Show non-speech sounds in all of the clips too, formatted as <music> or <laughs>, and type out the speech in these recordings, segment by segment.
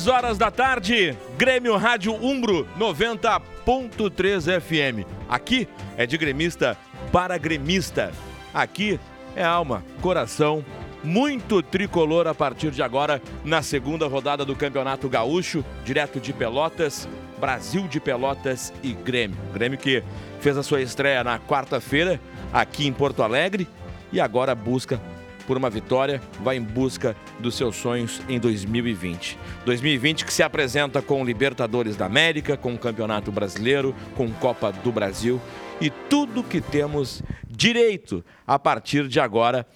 Três horas da tarde, Grêmio Rádio Umbro 90.3 FM. Aqui é de gremista para gremista. Aqui é alma, coração, muito tricolor a partir de agora na segunda rodada do Campeonato Gaúcho, direto de Pelotas, Brasil de Pelotas e Grêmio. Grêmio que fez a sua estreia na quarta-feira aqui em Porto Alegre e agora busca por uma vitória, vai em busca dos seus sonhos em 2020. 2020 que se apresenta com Libertadores da América, com o Campeonato Brasileiro, com Copa do Brasil e tudo que temos direito a partir de agora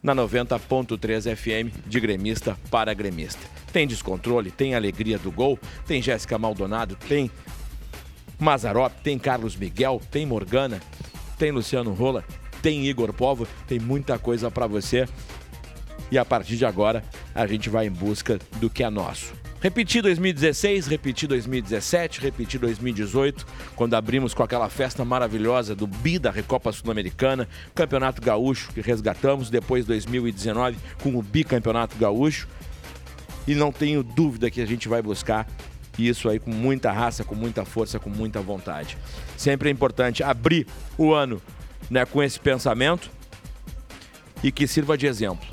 na 90.3 FM de gremista para gremista. Tem descontrole, tem alegria do gol, tem Jéssica Maldonado, tem Mazarop, tem Carlos Miguel, tem Morgana, tem Luciano Rola, tem Igor Povo, tem muita coisa para você. E a partir de agora, a gente vai em busca do que é nosso. Repetir 2016, repetir 2017, repetir 2018, quando abrimos com aquela festa maravilhosa do BI da Recopa Sul-Americana, Campeonato Gaúcho que resgatamos, depois 2019 com o Bicampeonato Gaúcho. E não tenho dúvida que a gente vai buscar isso aí com muita raça, com muita força, com muita vontade. Sempre é importante abrir o ano né, com esse pensamento e que sirva de exemplo.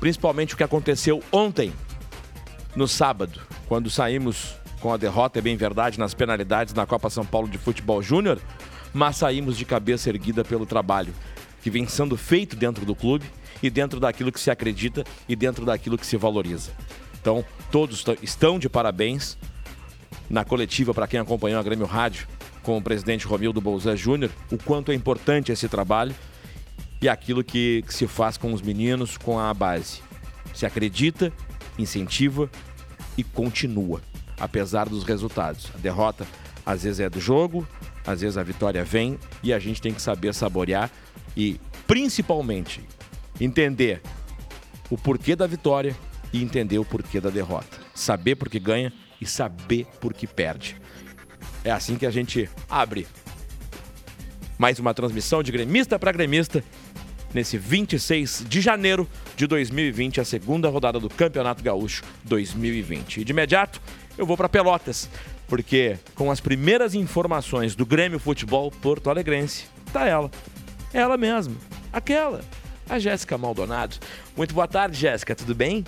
Principalmente o que aconteceu ontem, no sábado, quando saímos com a derrota, é bem verdade, nas penalidades na Copa São Paulo de Futebol Júnior, mas saímos de cabeça erguida pelo trabalho que vem sendo feito dentro do clube e dentro daquilo que se acredita e dentro daquilo que se valoriza. Então, todos estão de parabéns na coletiva para quem acompanhou a Grêmio Rádio com o presidente Romildo Bolzé Júnior, o quanto é importante esse trabalho e aquilo que, que se faz com os meninos, com a base. Se acredita, incentiva e continua, apesar dos resultados. A derrota às vezes é do jogo, às vezes a vitória vem e a gente tem que saber saborear e, principalmente, entender o porquê da vitória e entender o porquê da derrota. Saber por que ganha e saber por que perde. É assim que a gente abre mais uma transmissão de gremista para gremista nesse 26 de janeiro de 2020, a segunda rodada do Campeonato Gaúcho 2020. E de imediato eu vou para Pelotas, porque com as primeiras informações do Grêmio Futebol Porto Alegrense, tá ela. Ela mesma, aquela, a Jéssica Maldonado. Muito boa tarde, Jéssica, tudo bem?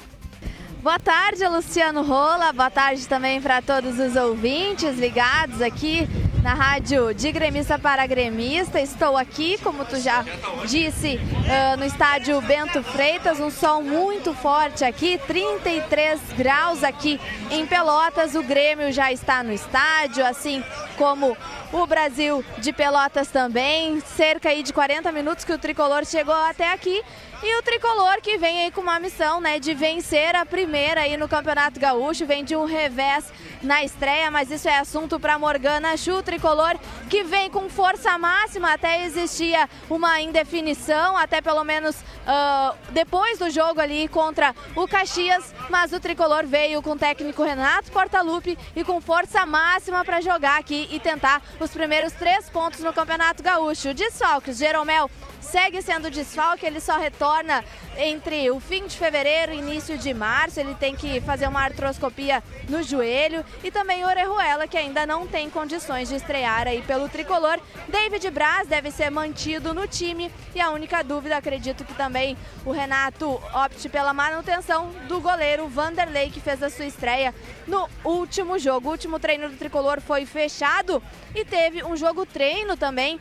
Boa tarde, Luciano Rola. Boa tarde também para todos os ouvintes ligados aqui na rádio de gremista para gremista. Estou aqui, como tu já disse, uh, no estádio Bento Freitas, um sol muito forte aqui, 33 graus aqui em Pelotas. O Grêmio já está no estádio, assim como o Brasil de Pelotas também. Cerca aí de 40 minutos que o tricolor chegou até aqui e o tricolor que vem aí com uma missão, né, de vencer a primeira aí no Campeonato Gaúcho, vem de um revés na estreia, mas isso é assunto para Morgana Chu, tricolor que vem com força máxima, até existia uma indefinição, até pelo menos uh, depois do jogo ali contra o Caxias, mas o tricolor veio com o técnico Renato Portaluppi e com força máxima para jogar aqui e tentar os primeiros três pontos no Campeonato Gaúcho. Desfalques, Jeromel segue sendo desfalque, ele só retorna entre o fim de fevereiro e início de março, ele tem que fazer uma artroscopia no joelho e também o Orejuela, que ainda não tem condições de estrear aí pelo tricolor. David Braz deve ser mantido no time e a única dúvida, acredito que também o Renato opte pela manutenção do goleiro Vanderlei, que fez a sua estreia no último jogo. O último treino do tricolor foi fechado e teve um jogo treino também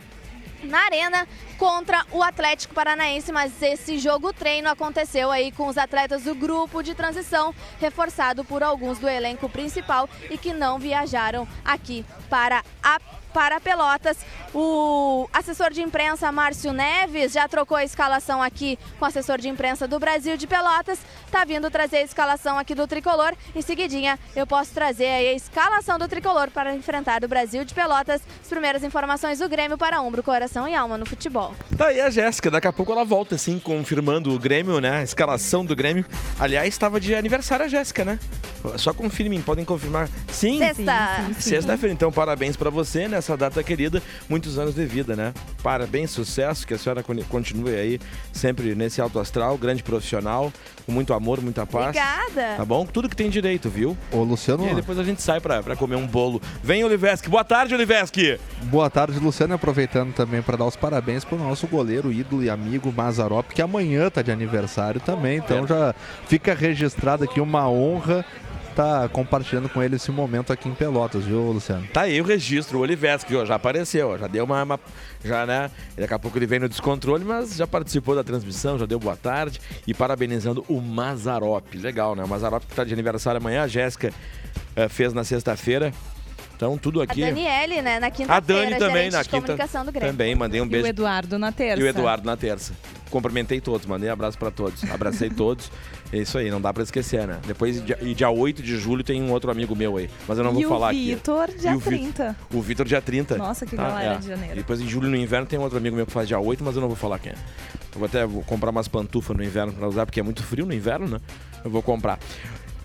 na Arena contra o Atlético Paranaense, mas esse jogo treino aconteceu aí com os atletas do grupo de transição, reforçado por alguns do elenco principal e que não viajaram aqui para a para Pelotas. O assessor de imprensa Márcio Neves já trocou a escalação aqui com o assessor de imprensa do Brasil de Pelotas. Tá vindo trazer a escalação aqui do Tricolor. Em seguidinha eu posso trazer a escalação do Tricolor para enfrentar o Brasil de Pelotas. As primeiras informações do Grêmio para Umbro, Coração e Alma no futebol. Tá aí a Jéssica, daqui a pouco ela volta assim, confirmando o Grêmio, né? A escalação do Grêmio. Aliás, estava de aniversário a Jéssica, né? Só confirmem, podem confirmar. Sim. Sexta. Sexta-feira, então, parabéns pra você nessa data querida. Muitos anos de vida, né? Parabéns, sucesso, que a senhora con- continue aí sempre nesse alto astral, grande profissional, com muito amor, muita paz. Obrigada. Tá bom? Tudo que tem direito, viu? Ô, Luciano, E aí depois a gente sai pra, pra comer um bolo. Vem, Oliveski. Boa tarde, Oliveski. boa tarde, Luciano. Aproveitando também para dar os parabéns pro nosso goleiro, ídolo e amigo Mazarop, que amanhã tá de aniversário também. Então já fica registrado aqui uma honra estar compartilhando com ele esse momento aqui em Pelotas, viu, Luciano? Tá aí o registro, o Oliveski, ó, já apareceu, ó, já deu uma, uma- Já, né? Daqui a pouco ele vem no descontrole, mas já participou da transmissão, já deu boa tarde e parabenizando o Mazarop. Legal, né? O Mazarop que tá de aniversário amanhã, a Jéssica eh, fez na sexta-feira. Então, tudo A aqui. Daniele, né, na A quinta-feira, Dani também na quinta. comunicação do Grêmio. Também, mandei um E o beijo. Eduardo na terça. E o Eduardo na terça. Cumprimentei todos, mandei abraço pra todos. Abracei todos. É isso aí, não dá pra esquecer, né? Depois, dia- e dia 8 de julho, tem um outro amigo meu aí. Mas eu não vou e falar o aqui. Vitor, dia E o Vitor- 30. O Vitor, dia 30. Nossa, que Tá, galera é. de janeiro. E depois, em julho, no inverno, tem um outro amigo meu que faz dia 8, mas eu não vou falar quem é. Eu vou até vou comprar umas pantufas no inverno pra usar, porque é muito frio no inverno, né? Eu vou comprar.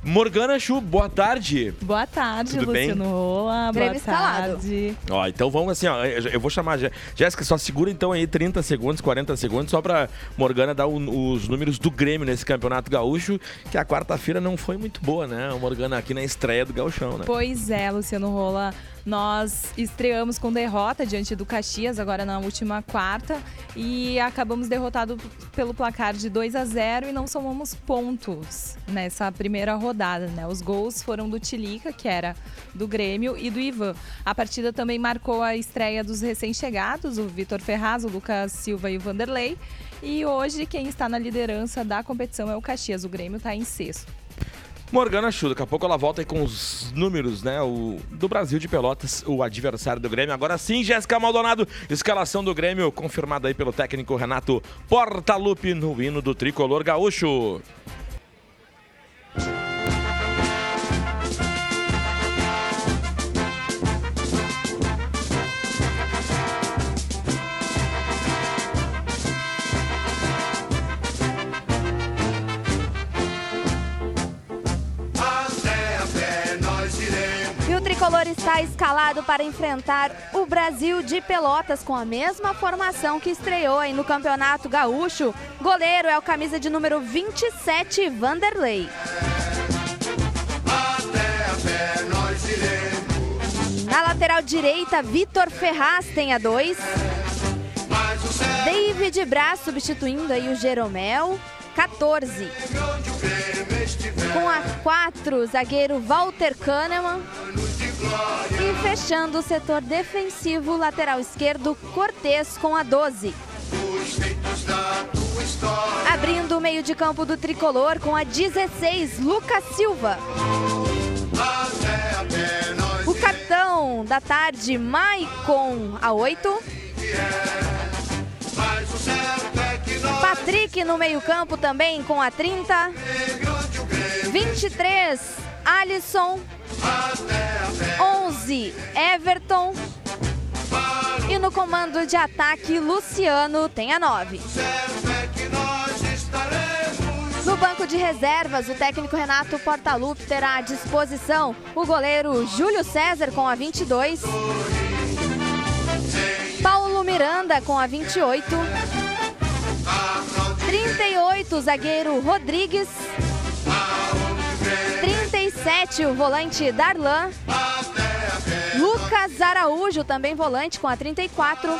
Morgana Chu, boa tarde. Boa tarde, Tudo bem? Luciano Rola. Grêmio Boa tarde. Ó, então vamos assim, ó. Eu eu vou chamar. Jéssica, só segura então aí 30 segundos, 40 segundos, só pra Morgana dar o- os números do Grêmio nesse campeonato gaúcho, que a quarta-feira não foi muito boa, né? O Morgana aqui na estreia do Gauchão, né? Pois é, Luciano Rola. Nós estreamos com derrota diante do Caxias, agora na última quarta, e acabamos derrotado pelo placar de 2 a 0 e não somamos pontos nessa primeira rodada, né? Os gols foram do Tilica, que era do Grêmio, e do Ivan. A partida também marcou a estreia dos recém-chegados, o Vitor Ferraz, o Lucas Silva e o Vanderlei. E hoje quem está na liderança da competição é o Caxias, o Grêmio está em sexto. Morgana Chu, daqui a pouco ela volta aí com os números, né? O, do Brasil de Pelotas, o adversário do Grêmio. Agora sim, Jéssica Maldonado, escalação do Grêmio, confirmada aí pelo técnico Renato Portaluppi no hino do tricolor gaúcho. Tricolor está escalado para enfrentar o Brasil de Pelotas com a mesma formação que estreou aí no Campeonato Gaúcho. Goleiro é o camisa de número 27, Vanderlei. Na lateral direita, Vitor Ferraz tem a 2. David Braz substituindo aí o Jeromel, 14. Com a 4, zagueiro Walter Kahneman. E fechando o setor defensivo, lateral esquerdo, Cortez com a 12. Abrindo o meio de campo do tricolor com a 16, Lucas Silva. O capitão da tarde, Maicon, a 8. Patrick no meio-campo também com a 30. 23, Alisson. 11, Everton. E no comando de ataque, Luciano tem a 9. No banco de reservas, o técnico Renato Portaluppi terá à disposição o goleiro Júlio César com a 22. Paulo Miranda com a 28. 38, o zagueiro Rodrigues. 37, o volante Darlan. Lucas Araújo, também volante, com a 34.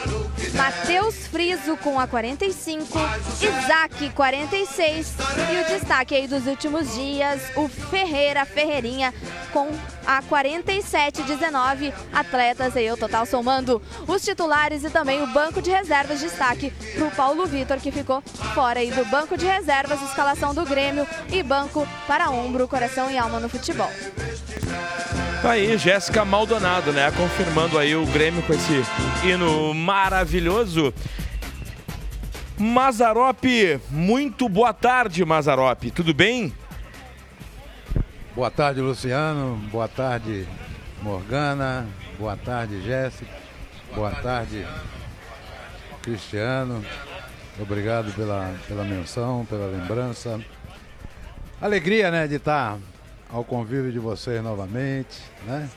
Matheus Friso, com a 45. Isaac, 46. E o destaque aí dos últimos dias, o Ferreira Ferreirinha, com a 47, 19 atletas aí, o total somando os titulares e também o banco de reservas. Destaque para o Paulo Vitor, que ficou fora aí do banco de reservas, escalação do Grêmio e banco para ombro, coração e alma no futebol. Tá aí, Jéssica Maldonado, né? Confirmando aí o Grêmio com esse hino maravilhoso. Mazarop, muito boa tarde, Mazarop. Tudo bem? Boa tarde, Luciano. Boa tarde, Morgana. Boa tarde, Jéssica. Boa tarde, Cristiano. Obrigado pela, pela menção, pela lembrança. Alegria, né, de estar ao convívio de vocês novamente, né?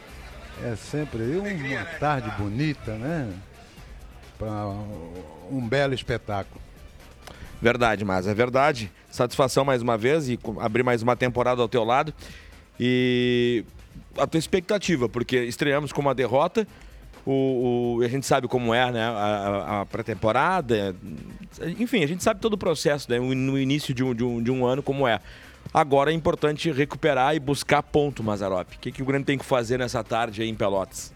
É sempre uma tarde bonita, né? Para um belo espetáculo. Verdade, mas é verdade. Satisfação mais uma vez e abrir mais uma temporada ao teu lado. E a tua expectativa, porque estreamos com uma derrota, o, o, a gente sabe como é né, a, a pré-temporada, enfim, a gente sabe todo o processo né, no início de um, de, um, de um ano como é. Agora é importante recuperar e buscar ponto, Mazarop. O que, que o Grêmio tem que fazer nessa tarde aí em Pelotas?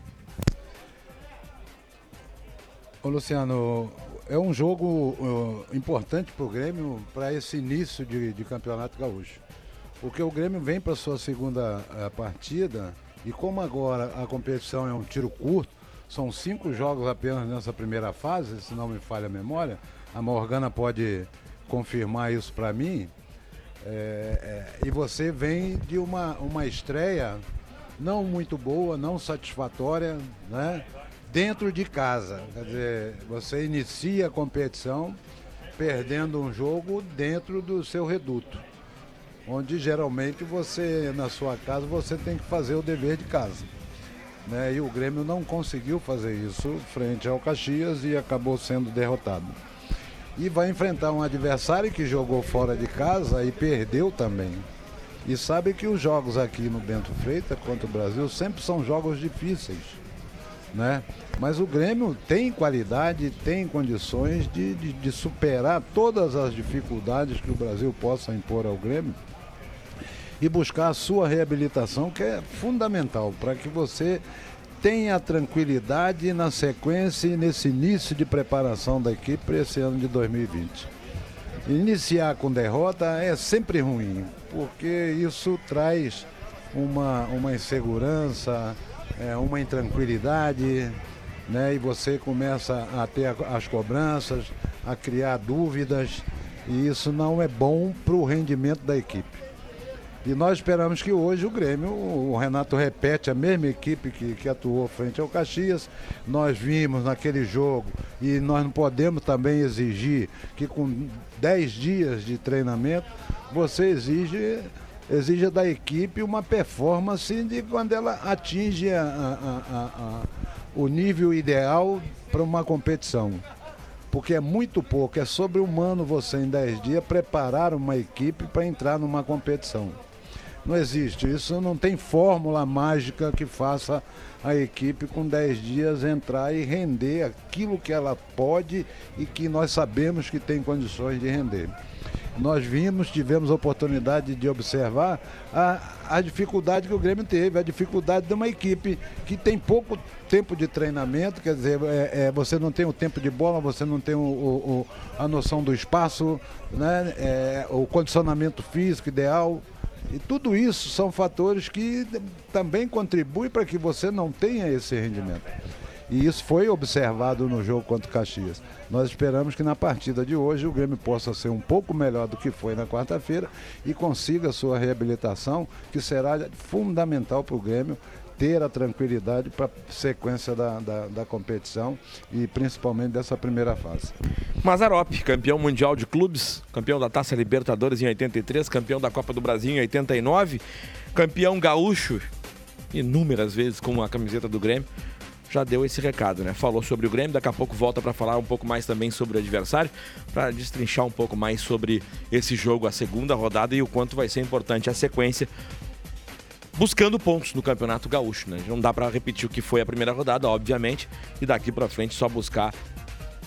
Ô Luciano, é um jogo uh, importante para o Grêmio para esse início de, de, campeonato gaúcho. Porque o Grêmio vem para sua segunda uh, partida e como agora a competição é um tiro curto, são cinco jogos apenas nessa primeira fase, se não me falha a memória. A Morgana pode confirmar isso para mim. É, é, e você vem de uma, uma estreia não muito boa, não satisfatória, né? Dentro de casa. Quer dizer, você inicia a competição perdendo um jogo dentro do seu reduto. Onde geralmente você, na sua casa, você tem que fazer o dever de casa. Né? E o Grêmio não conseguiu fazer isso frente ao Caxias e acabou sendo derrotado. E vai enfrentar um adversário que jogou fora de casa e perdeu também. E sabe que os jogos aqui no Bento Freitas contra o Brasil sempre são jogos difíceis. Né? Mas o Grêmio tem qualidade, tem condições de, de, de superar todas as dificuldades que o Brasil possa impor ao Grêmio e buscar a sua reabilitação, que é fundamental para que você tenha tranquilidade na sequência e nesse início de preparação da equipe para esse ano de 2020. Iniciar com derrota é sempre ruim, porque isso traz uma, uma insegurança, é, uma intranquilidade, né? e você começa a ter as cobranças, a criar dúvidas, e isso não é bom para o rendimento da equipe. E nós esperamos que hoje o Grêmio, o Renato repete a mesma equipe que, que atuou frente ao Caxias. Nós vimos naquele jogo e nós não podemos também exigir que com 10 dias de treinamento você exige exige da equipe uma performance de quando ela atinge a, a, a, o nível ideal para uma competição. Porque é muito pouco, é sobre-humano você em 10 dias preparar uma equipe para entrar numa competição. Não existe. Isso não tem fórmula mágica que faça a equipe com 10 dias entrar e render aquilo que ela pode e que nós sabemos que tem condições de render. Nós vimos, tivemos a oportunidade de observar a, a dificuldade que o Grêmio teve, a dificuldade de uma equipe que tem pouco tempo de treinamento, quer dizer, é, é, você não tem o tempo de bola, você não tem o, o, a noção do espaço, né, é, o condicionamento físico ideal. E tudo isso são fatores que também contribuem para que você não tenha esse rendimento. E isso foi observado no jogo contra o Caxias. Nós esperamos que na partida de hoje o Grêmio possa ser um pouco melhor do que foi na quarta-feira e consiga sua reabilitação, que será fundamental para o Grêmio ter a tranquilidade para a sequência da, da, da, competição e principalmente dessa primeira fase. Mazarop, campeão mundial de clubes, campeão da Taça Libertadores em 83, campeão da Copa do Brasil em 89, campeão gaúcho inúmeras vezes com a camiseta do Grêmio. Já deu esse recado, né? Falou sobre o Grêmio, daqui a pouco volta para falar um pouco mais também sobre o adversário, para destrinchar um pouco mais sobre esse jogo, a segunda rodada e o quanto vai ser importante a sequência buscando pontos no Campeonato Gaúcho, né? Não dá para repetir o que foi a primeira rodada, obviamente, e daqui para frente só buscar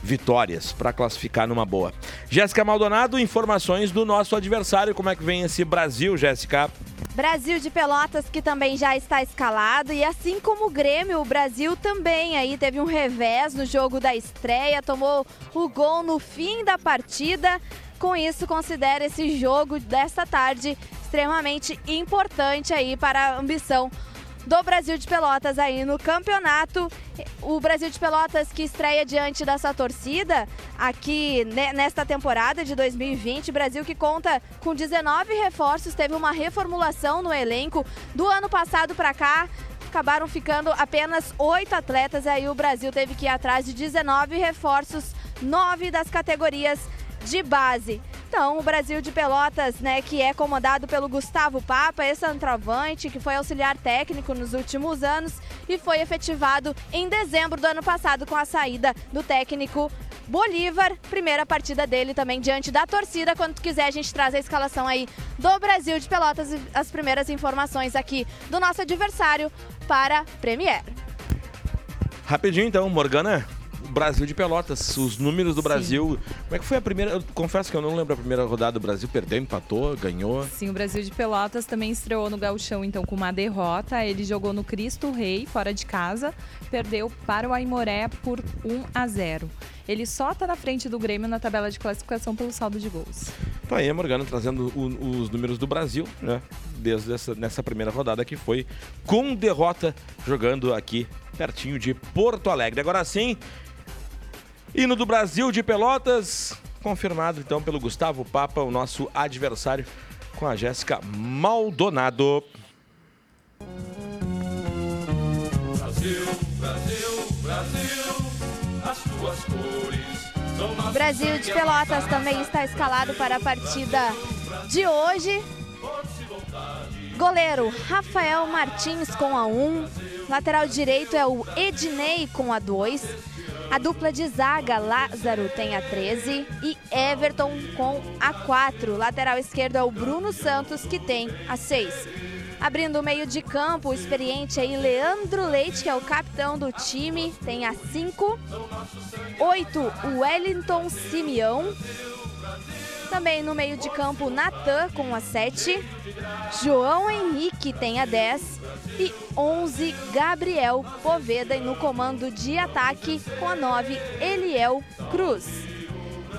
vitórias para classificar numa boa. Jéssica Maldonado, informações do nosso adversário, como é que vem esse Brasil, Jéssica? Brasil de Pelotas que também já está escalado e assim como o Grêmio, o Brasil também aí teve um revés no jogo da estreia, tomou o gol no fim da partida. Com isso, considera esse jogo desta tarde extremamente importante aí para a ambição do Brasil de Pelotas aí no campeonato. O Brasil de Pelotas que estreia diante dessa torcida aqui nesta temporada de 2020. Brasil que conta com 19 reforços, teve uma reformulação no elenco do ano passado para cá. Acabaram ficando apenas oito atletas, aí o Brasil teve que ir atrás de 19 reforços, nove das categorias de base. Então, o Brasil de Pelotas, né, que é comandado pelo Gustavo Papa, esse centroavante, que foi auxiliar técnico nos últimos anos e foi efetivado em dezembro do ano passado com a saída do técnico Bolívar, primeira partida dele também diante da torcida. Quando quiser, a gente traz a escalação aí do Brasil de Pelotas e as primeiras informações aqui do nosso adversário para Premier. Rapidinho então, Morgana. Brasil de Pelotas, os números do Sim. Brasil. Como é que foi a primeira? Eu confesso que eu não lembro a primeira rodada do Brasil. Perdeu, empatou, ganhou. Sim, o Brasil de Pelotas também estreou no Gauchão, então, com uma derrota. Ele jogou no Cristo Rei, fora de casa, perdeu para o Aimoré por 1 a 0. Ele só está na frente do Grêmio na tabela de classificação pelo saldo de gols. Então aí, Morgana trazendo o- os números do Brasil, né? Desde essa, nessa primeira rodada que foi com derrota, jogando aqui pertinho de Porto Alegre. Agora sim, hino do Brasil de Pelotas, confirmado então pelo Gustavo Papa, o nosso adversário, com a Jéssica Maldonado. O Brasil de Pelotas também está escalado para a partida de hoje. Goleiro Rafael Martins com a 1. Lateral direito é o Ednei com a 2. A dupla de zaga Lázaro tem a 13 e Everton com a 4. Lateral esquerdo é o Bruno Santos que tem a 6. Abrindo o meio de campo, o experiente aí Leandro Leite, que é o capitão do time, tem a 5. 8, o Wellington Simeão. Também no meio de campo, Natan com a 7. João Henrique tem a 10. E 11, Gabriel Poveda. E no comando de ataque, com a 9, Eliel Cruz.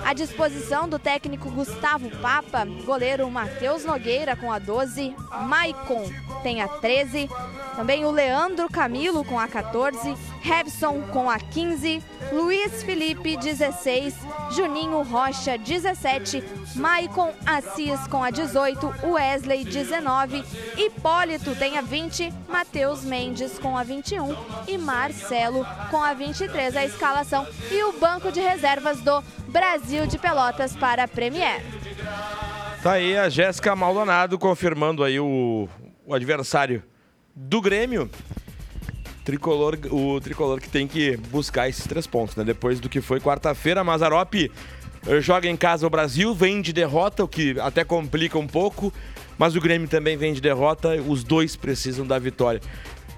À disposição do técnico Gustavo Papa, goleiro Matheus Nogueira com a 12, Maicon tem a 13, também o Leandro Camilo com a 14, Revson com a 15, Luiz Felipe 16, Juninho Rocha 17, Maicon Assis com a 18, Wesley 19, Hipólito tem a 20, Matheus Mendes com a 21 e Marcelo com a 23 a escalação e o banco de reservas do Brasil de Pelotas para a Premier. Tá aí a Jéssica Maldonado confirmando aí o, o adversário do Grêmio. Tricolor, o tricolor que tem que buscar esses três pontos, né? Depois do que foi quarta-feira, Mazarop eh, joga em casa o Brasil, vem de derrota, o que até complica um pouco, mas o Grêmio também vem de derrota, os dois precisam da vitória.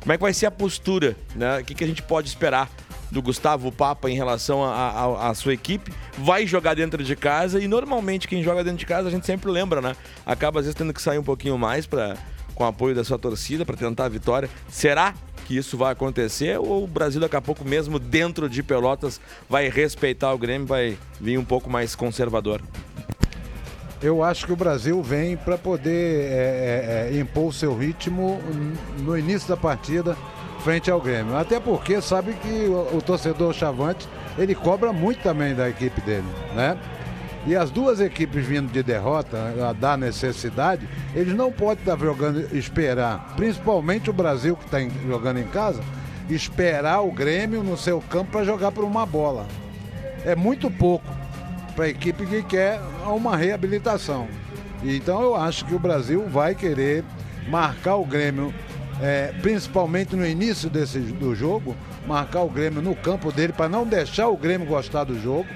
Como é que vai ser a postura, né? O que, que a gente pode esperar do Gustavo Papa em relação à sua equipe? Vai jogar dentro de casa e normalmente quem joga dentro de casa a gente sempre lembra, né? Acaba às vezes tendo que sair um pouquinho mais para com o apoio da sua torcida para tentar a vitória. Será que isso vai acontecer ou o Brasil daqui a pouco mesmo dentro de Pelotas vai respeitar o Grêmio, vai vir um pouco mais conservador? Eu acho que o Brasil vem para poder é, é, é, impor o seu ritmo no início da partida frente ao Grêmio. Até porque sabe que o, o torcedor chavante ele cobra muito também da equipe dele, né? E as duas equipes vindo de derrota, a da necessidade, eles não podem estar jogando, esperar, principalmente o Brasil que está jogando em casa, esperar o Grêmio no seu campo para jogar por uma bola. É muito pouco para a equipe que quer uma reabilitação. Então eu acho que o Brasil vai querer marcar o Grêmio, é, principalmente no início desse, do jogo, marcar o Grêmio no campo dele para não deixar o Grêmio gostar do jogo,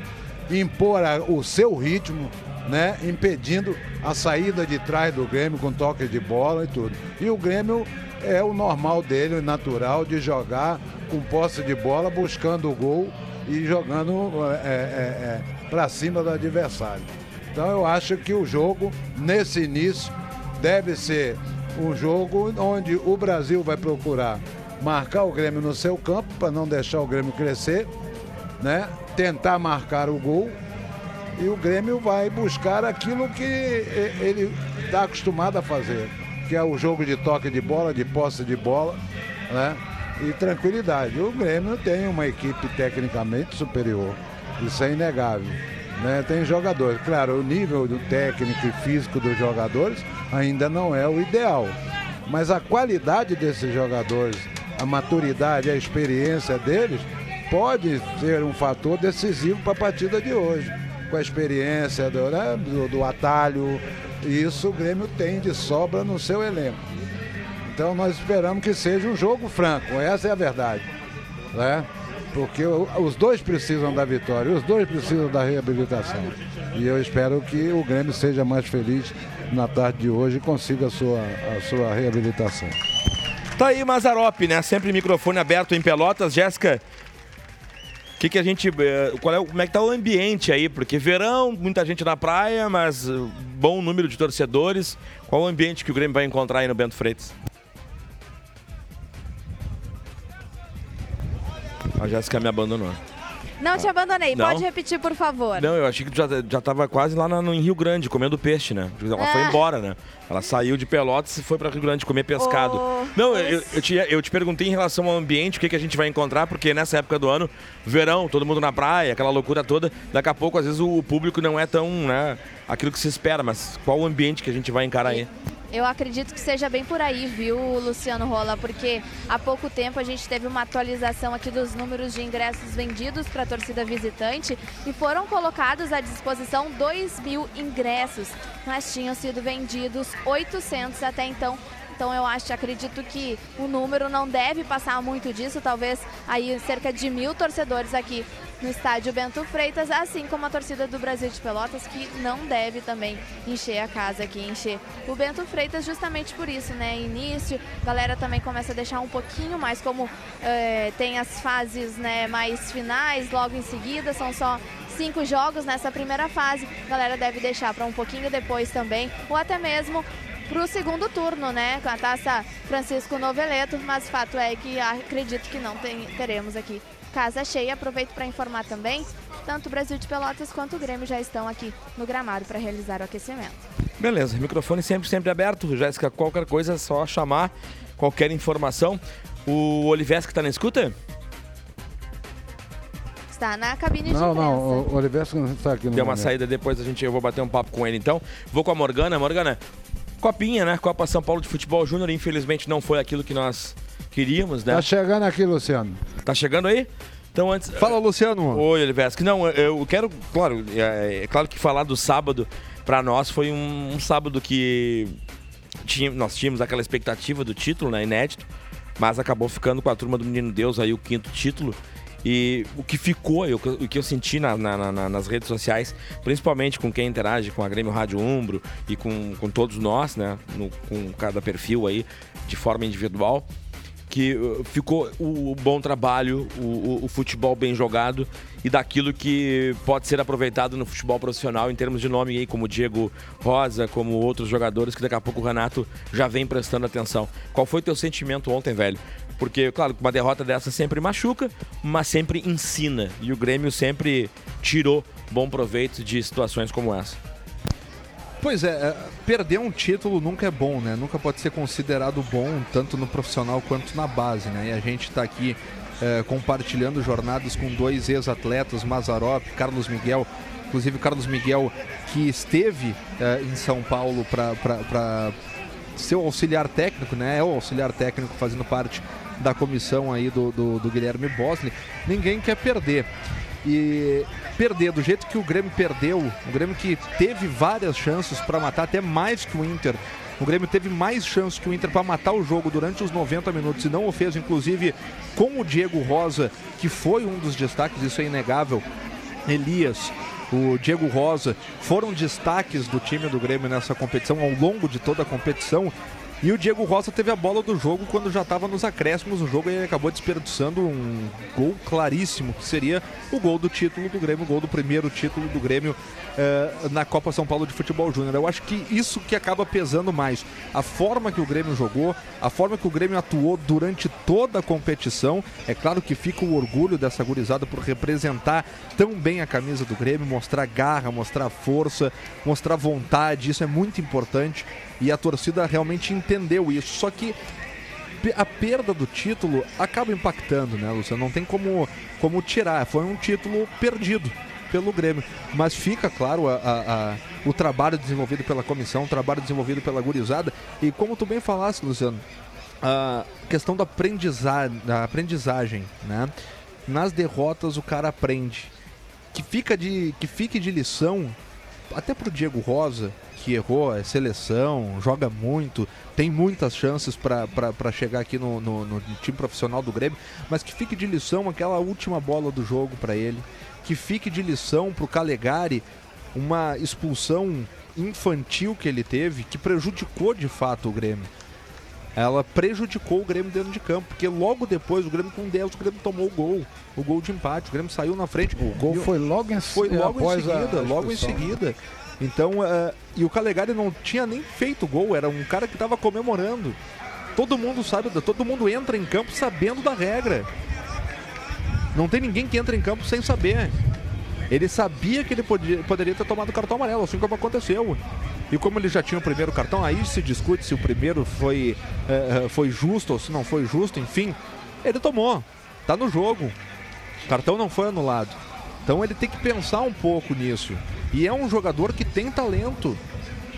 impor o seu ritmo, né, impedindo a saída de trás do Grêmio com toque de bola e tudo. E o Grêmio é o normal dele, o natural de jogar com posse de bola, buscando o gol e jogando é, é, é, para cima do adversário. Então eu acho que o jogo, nesse início, deve ser um jogo onde o Brasil vai procurar marcar o Grêmio no seu campo para não deixar o Grêmio crescer, né? Tentar marcar o gol e o Grêmio vai buscar aquilo que ele está acostumado a fazer, que é o jogo de toque de bola, de posse de bola, né? E tranquilidade. O Grêmio tem uma equipe tecnicamente superior, isso é inegável. Né? Tem jogadores, claro, o nível do técnico e físico dos jogadores ainda não é o ideal, mas a qualidade desses jogadores, a maturidade, a experiência deles pode ser um fator decisivo para a partida de hoje. com a experiência do, né, do, do atalho. Isso o Grêmio tem de sobra no seu elenco. Então nós esperamos que seja um jogo franco, essa é a verdade. Né? Porque os dois precisam da vitória, os dois precisam da reabilitação. E eu espero que o Grêmio seja mais feliz na tarde de hoje e consiga a sua, a sua reabilitação. Tá aí Mazarop, né? Sempre microfone aberto em Pelotas. Jéssica, que, que a gente. Eh, qual é, como é que tá o ambiente aí? Porque verão, muita gente na praia, mas eh, bom número de torcedores. Qual o ambiente que o Grêmio vai encontrar aí no Bento Freitas? A Jéssica me abandonou. Não te abandonei. Não? Pode repetir, por favor. Não, eu achei que tu já, já tava quase lá no, em Rio Grande, comendo peixe, né? Ela é. foi embora, né? Ela saiu de Pelotas e foi para Rio Grande comer pescado. Oh, não, eu, eu, te, eu te perguntei em relação ao ambiente, o que, que a gente vai encontrar, porque nessa época do ano, verão, todo mundo na praia, aquela loucura toda, daqui a pouco, às vezes, o público não é tão, né, aquilo que se espera, mas qual o ambiente que a gente vai encarar aí? Eu acredito que seja bem por aí, viu, Luciano Rola? Porque há pouco tempo a gente teve uma atualização aqui dos números de ingressos vendidos para a torcida visitante e foram colocados à disposição 2 mil ingressos, mas tinham sido vendidos 800 até então então eu acho, acredito que o número não deve passar muito disso, talvez aí cerca de mil torcedores aqui no estádio Bento Freitas, assim como a torcida do Brasil de Pelotas, que não deve também encher a casa aqui, encher o Bento Freitas justamente por isso, né? Início, a galera também começa a deixar um pouquinho mais, como é, tem as fases né, mais finais, logo em seguida, são só cinco jogos nessa primeira fase, a galera deve deixar para um pouquinho depois também, ou até mesmo para o segundo turno, né? Com a taça Francisco Noveleto, mas fato é que acredito que não tem, teremos aqui casa cheia. Aproveito para informar também, tanto o Brasil de Pelotas quanto o Grêmio já estão aqui no gramado para realizar o aquecimento. Beleza, microfone sempre, sempre aberto. Jéssica, qualquer coisa é só chamar, qualquer informação. O Olives que está na escuta? Está na cabine não, de imprensa. Não, não, o Olives não está aqui no Deu uma momento. saída depois, a gente, eu vou bater um papo com ele então. Vou com a Morgana. Morgana, Copinha, né? Copa São Paulo de Futebol Júnior, infelizmente não foi aquilo que nós queríamos, né? Tá chegando aqui, Luciano. Tá chegando aí? Então antes. Fala, Luciano. Oi, Olivesque. Não, eu quero, claro, é, é, claro que falar do sábado para nós foi um, um, sábado que tinha, nós tínhamos aquela expectativa do título, né? Inédito, mas acabou ficando com a turma do Menino Deus aí o quinto título. E o que ficou, eu, o que eu senti na, na, na, nas redes sociais, principalmente com quem interage com a Grêmio Rádio Umbro e com, com todos nós, né? No, com cada perfil aí de forma individual, que uh, ficou o, o bom trabalho, o, o, o, futebol bem jogado e daquilo que pode ser aproveitado no futebol profissional em termos de nome aí, como Diego Rosa, como outros jogadores que daqui a pouco o Renato já vem prestando atenção. Qual foi teu sentimento ontem, velho? Porque, claro, uma derrota dessa sempre machuca, mas sempre ensina. E o Grêmio sempre tirou bom proveito de situações como essa. Pois é, é, perder um título nunca é bom, né? Nunca pode ser considerado bom, tanto no profissional quanto na base, né? E a gente está aqui é, compartilhando jornadas com dois ex-atletas, Mazarop, Carlos Miguel. Inclusive, Carlos Miguel, que esteve é, em São Paulo para ser o auxiliar técnico, né? É o auxiliar técnico fazendo parte da comissão aí do, do, do Guilherme Bosley, ninguém quer perder. E perder do jeito que o Grêmio perdeu, o Grêmio que teve várias chances para matar, até mais que o Inter. O Grêmio teve mais chances que o Inter para matar o jogo durante os 90 minutos e não o fez, inclusive com o Diego Rosa, que foi um dos destaques, isso é inegável. Elias, o Diego Rosa foram destaques do time do Grêmio nessa competição ao longo de toda a competição e o Diego Rosa teve a bola do jogo quando já estava nos acréscimos do jogo e acabou desperdiçando um gol claríssimo, que seria o gol do título do Grêmio, o gol do primeiro título do Grêmio uh, na Copa São Paulo de Futebol Júnior. Eu acho que isso que acaba pesando mais. A forma que o Grêmio jogou, a forma que o Grêmio atuou durante toda a competição. É claro que fica o orgulho dessa gurizada por representar tão bem a camisa do Grêmio, mostrar garra, mostrar força, mostrar vontade. Isso é muito importante e a torcida realmente entendeu isso. Só que a perda do título acaba impactando, né, Luciano? Não tem como, como tirar. Foi um título perdido pelo Grêmio. Mas fica, claro, a, a, a, o trabalho desenvolvido pela comissão, o trabalho desenvolvido pela gurizada. E como tu bem falaste, Luciano, a questão da aprendizagem, da aprendizagem né? Nas derrotas o cara aprende. que, fica de, que fique de lição até pro Diego Rosa, que errou, é seleção, joga muito, tem muitas chances para chegar aqui no, no, no, time profissional do Grêmio, mas que fique de lição aquela última bola do jogo para ele, que fique de lição pro Calegari uma expulsão infantil que ele teve, que prejudicou de fato o Grêmio. Ela prejudicou o Grêmio dentro de campo, porque logo depois o Grêmio com 10, o Grêmio tomou o gol, o gol de empate, o Grêmio saiu na frente. O gol foi logo em, foi logo em seguida, logo em seguida. Então, uh, e o Calegari não tinha nem feito gol, era um cara que estava comemorando. Todo mundo sabe, todo mundo entra em campo sabendo da regra. Não tem ninguém que entra em campo sem saber. Ele sabia que ele podia, poderia ter tomado cartão amarelo, assim como aconteceu. E como ele já tinha o primeiro cartão, aí se discute se o primeiro foi, uh, foi justo ou se não foi justo, enfim. Ele tomou. Tá no jogo. O cartão não foi anulado. Então ele tem que pensar um pouco nisso. E é um jogador que tem talento.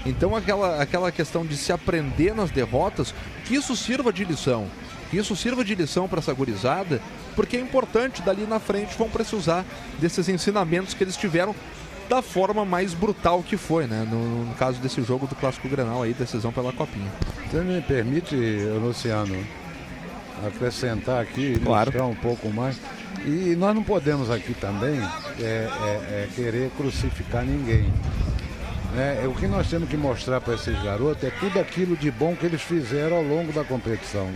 Então aquela, aquela questão de se aprender nas derrotas, que isso sirva de lição. Que isso sirva de lição para essa gurizada, porque é importante dali na frente vão precisar desses ensinamentos que eles tiveram da forma mais brutal que foi, né? No, no caso desse jogo do Clássico Granal aí, decisão pela Copinha. Você me permite, Luciano, acrescentar aqui, claro. mostrar um pouco mais. E nós não podemos aqui também é, é, é querer crucificar ninguém. É, o que nós temos que mostrar para esses garotos é tudo aquilo de bom que eles fizeram ao longo da competição.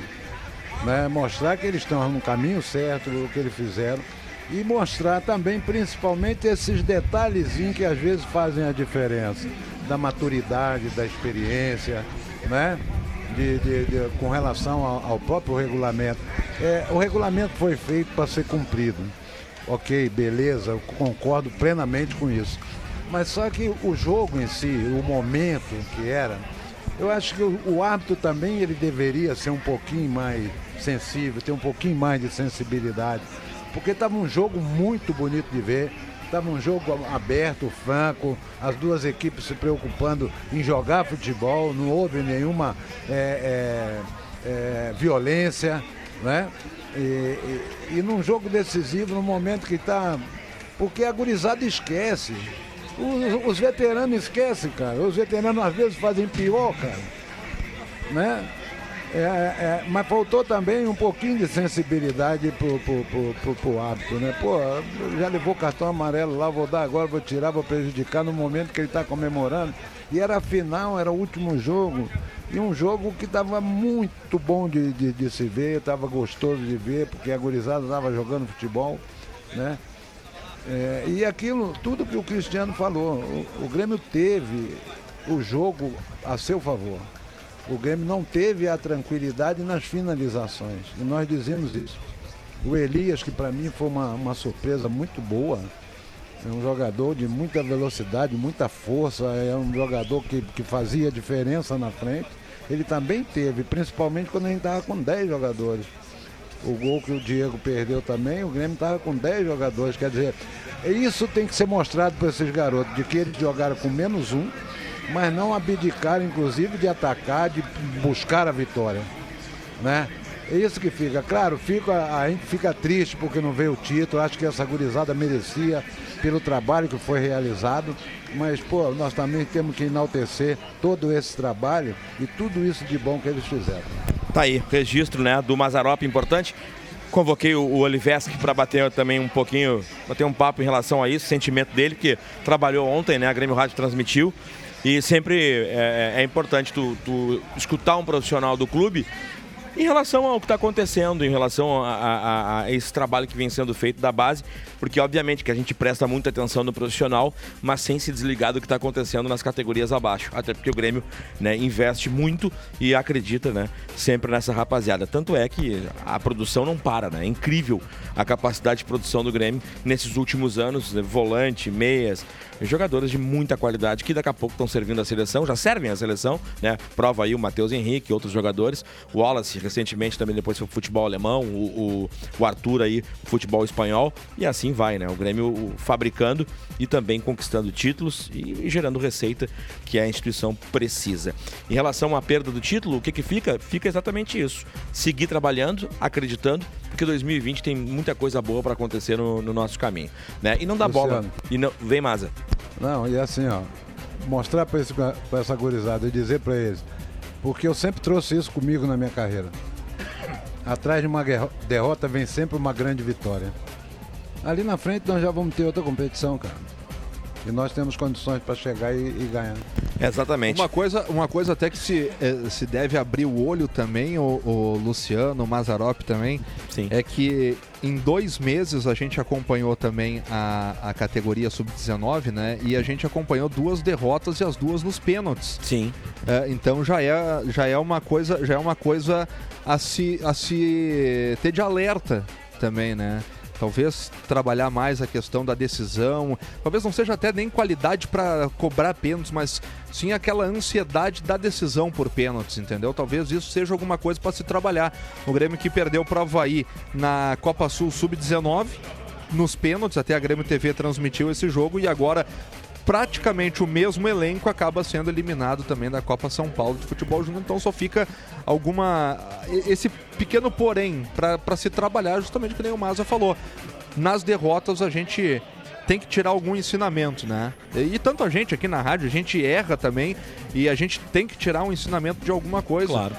Né? Mostrar que eles estão no caminho certo, o que eles fizeram. E mostrar também, principalmente, esses detalhezinhos que às vezes fazem a diferença. Da maturidade, da experiência, né? De, de, de, com relação ao, ao próprio regulamento. É, o regulamento foi feito para ser cumprido. Ok, beleza, eu concordo plenamente com isso. Mas só que o jogo em si, o momento que era, eu acho que o, o árbitro também ele deveria ser um pouquinho mais sensível, ter um pouquinho mais de sensibilidade. Porque estava um jogo muito bonito de ver. Estava um jogo aberto, franco, as duas equipes se preocupando em jogar futebol, não houve nenhuma é, é, é, violência, né? E, e, e, num jogo decisivo, no momento que está. Porque a gurizada esquece. Os, os veteranos esquecem, cara. Os veteranos às vezes fazem pior, cara. Né? É, é, mas faltou também um pouquinho de sensibilidade pro, pro, pro, pro, hábito, né? Pô, já levou cartão amarelo lá, vou dar agora, vou tirar, vou prejudicar no momento que ele está comemorando. E era final, era o último jogo. E um jogo que estava muito bom de, de, de se ver, estava gostoso de ver, porque a gurizada estava jogando futebol, né? É, e aquilo, tudo que o Cristiano falou, o, o Grêmio teve o jogo a seu favor o Grêmio não teve a tranquilidade nas finalizações. E nós dizemos isso. O Elias, que para mim foi uma, uma surpresa muito boa, é um jogador de muita velocidade, muita força, é um jogador que, que fazia diferença na frente. Ele também teve, principalmente quando a gente estava com 10 jogadores. O gol que o Diego perdeu também, o Grêmio estava com 10 jogadores. Quer dizer, isso tem que ser mostrado para esses garotos, de que eles jogaram com menos um, mas não abdicar, inclusive, de atacar, de buscar a vitória. Né? É isso que fica. Claro, fica, a gente fica triste porque não veio o título. Acho que essa gurizada merecia pelo trabalho que foi realizado. Mas, pô, nós também temos que enaltecer todo esse trabalho e tudo isso de bom que eles fizeram. Tá aí, registro né, do Mazarop importante. Convoquei o, o Oliveski para bater também um pouquinho, bater um papo em relação a isso, sentimento dele, que trabalhou ontem, né? A Grêmio Rádio transmitiu. E sempre é, é, é importante tu, tu, escutar um profissional do clube em relação ao que está acontecendo, em relação a, a, a, esse trabalho que vem sendo feito da base, porque obviamente que a gente presta muita atenção no profissional, mas sem se desligar do que está acontecendo nas categorias abaixo. Até porque o Grêmio né, investe muito e acredita né, sempre nessa rapaziada. Tanto é que a produção não para, né? É incrível a capacidade de produção do Grêmio nesses últimos anos, né, volante, meias, jogadores de muita qualidade que daqui a pouco estão servindo a seleção, já servem a seleção, né? Prova aí o Matheus Henrique, outros jogadores, o Wallace recentemente também depois foi futebol alemão, o, o, o Arthur aí, futebol espanhol, e assim vai, né? O Grêmio fabricando e também conquistando títulos e, e gerando receita que a instituição precisa. Em relação à perda do título, o que, que fica? Fica exatamente isso. Seguir trabalhando, acreditando, porque 2020 tem muita coisa boa para acontecer no, no, nosso caminho. Né? E não dá Luciano. bola. E não... Vem, Maza. Não, e assim, ó, mostrar para essa gurizada e dizer para eles, porque eu sempre trouxe isso comigo na minha carreira. Atrás de uma derrota vem sempre uma grande vitória. Ali na frente nós já vamos ter outra competição, cara. E nós temos condições para chegar e, e, ganhar. Exatamente. Uma coisa, uma coisa até que se, eh, se deve abrir o olho também, o, o Luciano, o Mazarop também, Sim. é que em dois meses a gente acompanhou também a, a categoria sub-19, né? E a gente acompanhou duas derrotas e as duas nos pênaltis. Sim. É, então já é, já é uma coisa, já é uma coisa a se, a se ter de alerta também, né? Talvez trabalhar mais a questão da decisão. Talvez não seja até nem qualidade para cobrar pênaltis, mas sim aquela ansiedade da decisão por pênaltis, entendeu? Talvez isso seja alguma coisa para se trabalhar. O Grêmio que perdeu para o Havaí na Copa Sul Sub-19 nos pênaltis, até a Grêmio TV transmitiu esse jogo e agora praticamente o mesmo elenco acaba sendo eliminado também da Copa São Paulo de futebol júnior. Então só fica alguma. esse pequeno porém para se trabalhar, justamente que nem o Maza falou. Nas derrotas a gente tem que tirar algum ensinamento, né? E tanto a gente aqui na rádio, a gente erra também e a gente tem que tirar um ensinamento de alguma coisa. Claro.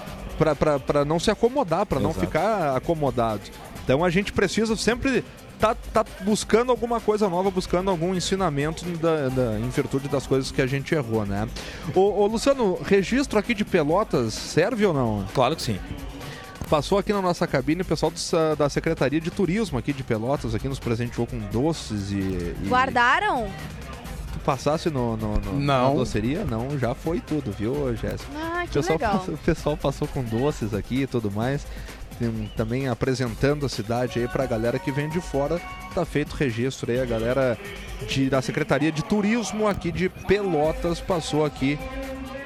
Para não se acomodar, para não ficar acomodado. Então a gente precisa sempre tá, tá buscando alguma coisa nova, buscando algum ensinamento da, da, em virtude das coisas que a gente errou, né? Ô, ô, Luciano, registro aqui de Pelotas serve ou não? Claro que sim. Passou aqui na nossa cabine o pessoal do, da Secretaria de Turismo aqui de Pelotas, aqui nos presenteou com doces e. e... Guardaram? Tu passasse no, no, no não. na doceria? Não, já foi tudo, viu, Jéssica? Ah, que pessoal, legal. O pessoal passou com doces aqui e tudo mais também apresentando a cidade aí para a galera que vem de fora. Tá feito registro aí, a galera de, da Secretaria de Turismo aqui de Pelotas passou aqui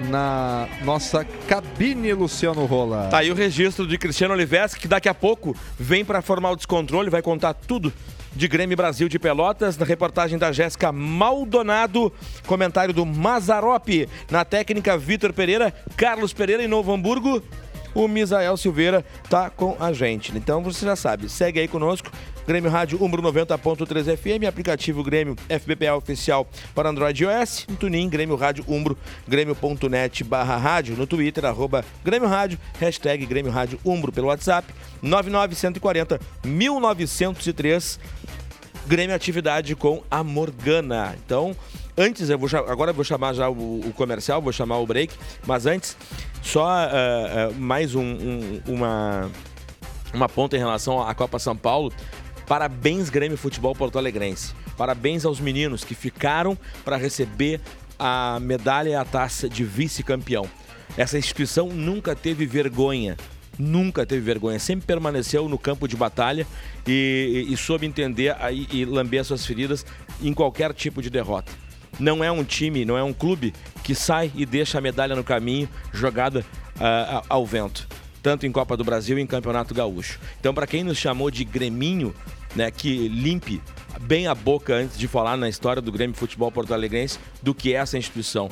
na nossa cabine, Luciano Rola. Tá aí o registro de Cristiano Oliveski, que daqui a pouco vem para formar o descontrole, vai contar tudo de Grêmio Brasil de Pelotas, na reportagem da Jéssica Maldonado, comentário do Mazarop, na técnica Vitor Pereira, Carlos Pereira em Novo Hamburgo, o Misael Silveira tá com a gente. Então você já sabe, segue aí conosco. Grêmio Rádio Umbro 90.3 FM, aplicativo Grêmio FBPA oficial para Android e iOS, no Tunin, Grêmio Rádio Umbro, grêmio.net barra rádio, no Twitter, arroba Grêmio Rádio, hashtag Grêmio Rádio Umbro pelo WhatsApp, 99140 1903, Grêmio Atividade com a Morgana. Então, antes, eu vou, agora eu vou chamar já o, o comercial, vou chamar o break, mas antes, só uh, uh, mais um, um, uma, uma ponta em relação à Copa São Paulo. Parabéns, Grêmio Futebol Porto Alegrense. Parabéns aos meninos que ficaram para receber a medalha e a taça de vice-campeão. Essa instituição nunca teve vergonha, nunca teve vergonha, sempre permaneceu no campo de batalha e, e, e soube entender aí, e lamber suas feridas em qualquer tipo de derrota não é um time, não é um clube que sai e deixa a medalha no caminho jogada uh, ao vento, tanto em Copa do Brasil e em Campeonato Gaúcho. Então, para quem nos chamou de Greminho, né, que limpe bem a boca antes de falar na história do Grêmio Futebol Porto Alegrense do que é essa instituição,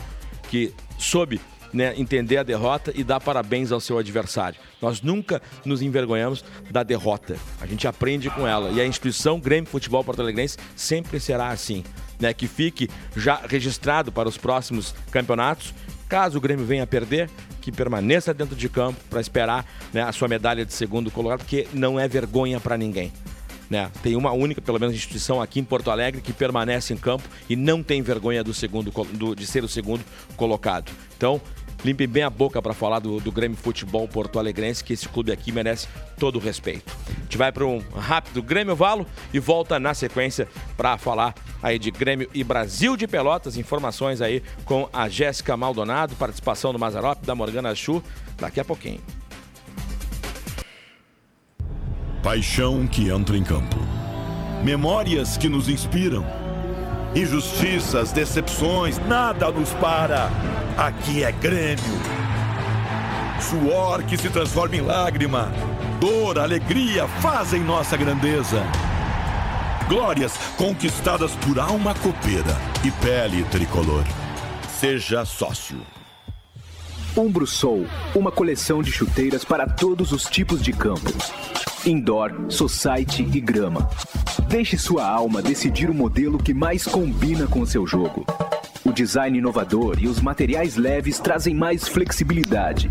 que soube né, entender a derrota e dar parabéns ao seu adversário. Nós nunca nos envergonhamos da derrota. A gente aprende com ela. E a instituição Grêmio Futebol Porto Alegrense sempre será assim né, que fique já registrado para os próximos campeonatos. Caso o Grêmio venha a perder, que permaneça dentro de campo para esperar né, a sua medalha de segundo colocado, porque não é vergonha para ninguém. Né? Tem uma única, pelo menos, instituição aqui em Porto Alegre que permanece em campo e não tem vergonha do segundo, do, de ser o segundo colocado. Então, limpe bem a boca para falar do, do Grêmio Futebol Porto Alegrense, que esse clube aqui merece todo o respeito. A gente vai para um rápido Grêmio Valo e volta na sequência para falar aí de Grêmio e Brasil de Pelotas. Informações aí com a Jéssica Maldonado, participação do Mazarop, da Morgana Chu, daqui a pouquinho. Paixão que entra em campo. Memórias que nos inspiram. Injustiças, decepções, nada nos para. Aqui é Grêmio. Suor que se transforma em lágrima. Dor, alegria fazem nossa grandeza. Glórias conquistadas por alma copeira e pele tricolor. Seja sócio. Umbro Soul, uma coleção de chuteiras para todos os tipos de campo. Indoor, society e grama. Deixe sua alma decidir o modelo que mais combina com o seu jogo. O design inovador e os materiais leves trazem mais flexibilidade.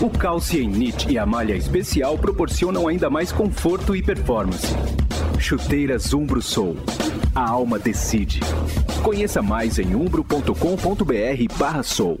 O Calcium Knit e a malha especial proporcionam ainda mais conforto e performance. Chuteiras Umbro Soul. A alma decide. Conheça mais em umbro.com.br barra soul.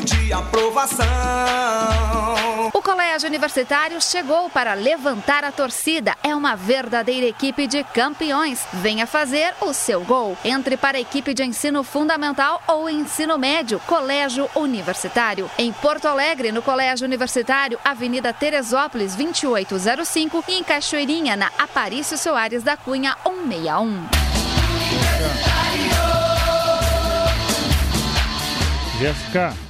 de aprovação. O Colégio Universitário chegou para levantar a torcida. É uma verdadeira equipe de campeões. Venha fazer o seu gol. Entre para a equipe de ensino fundamental ou ensino médio, Colégio Universitário. Em Porto Alegre, no Colégio Universitário, Avenida Teresópolis, 2805 e em Cachoeirinha, na Aparício Soares da Cunha, 161. Jéssica.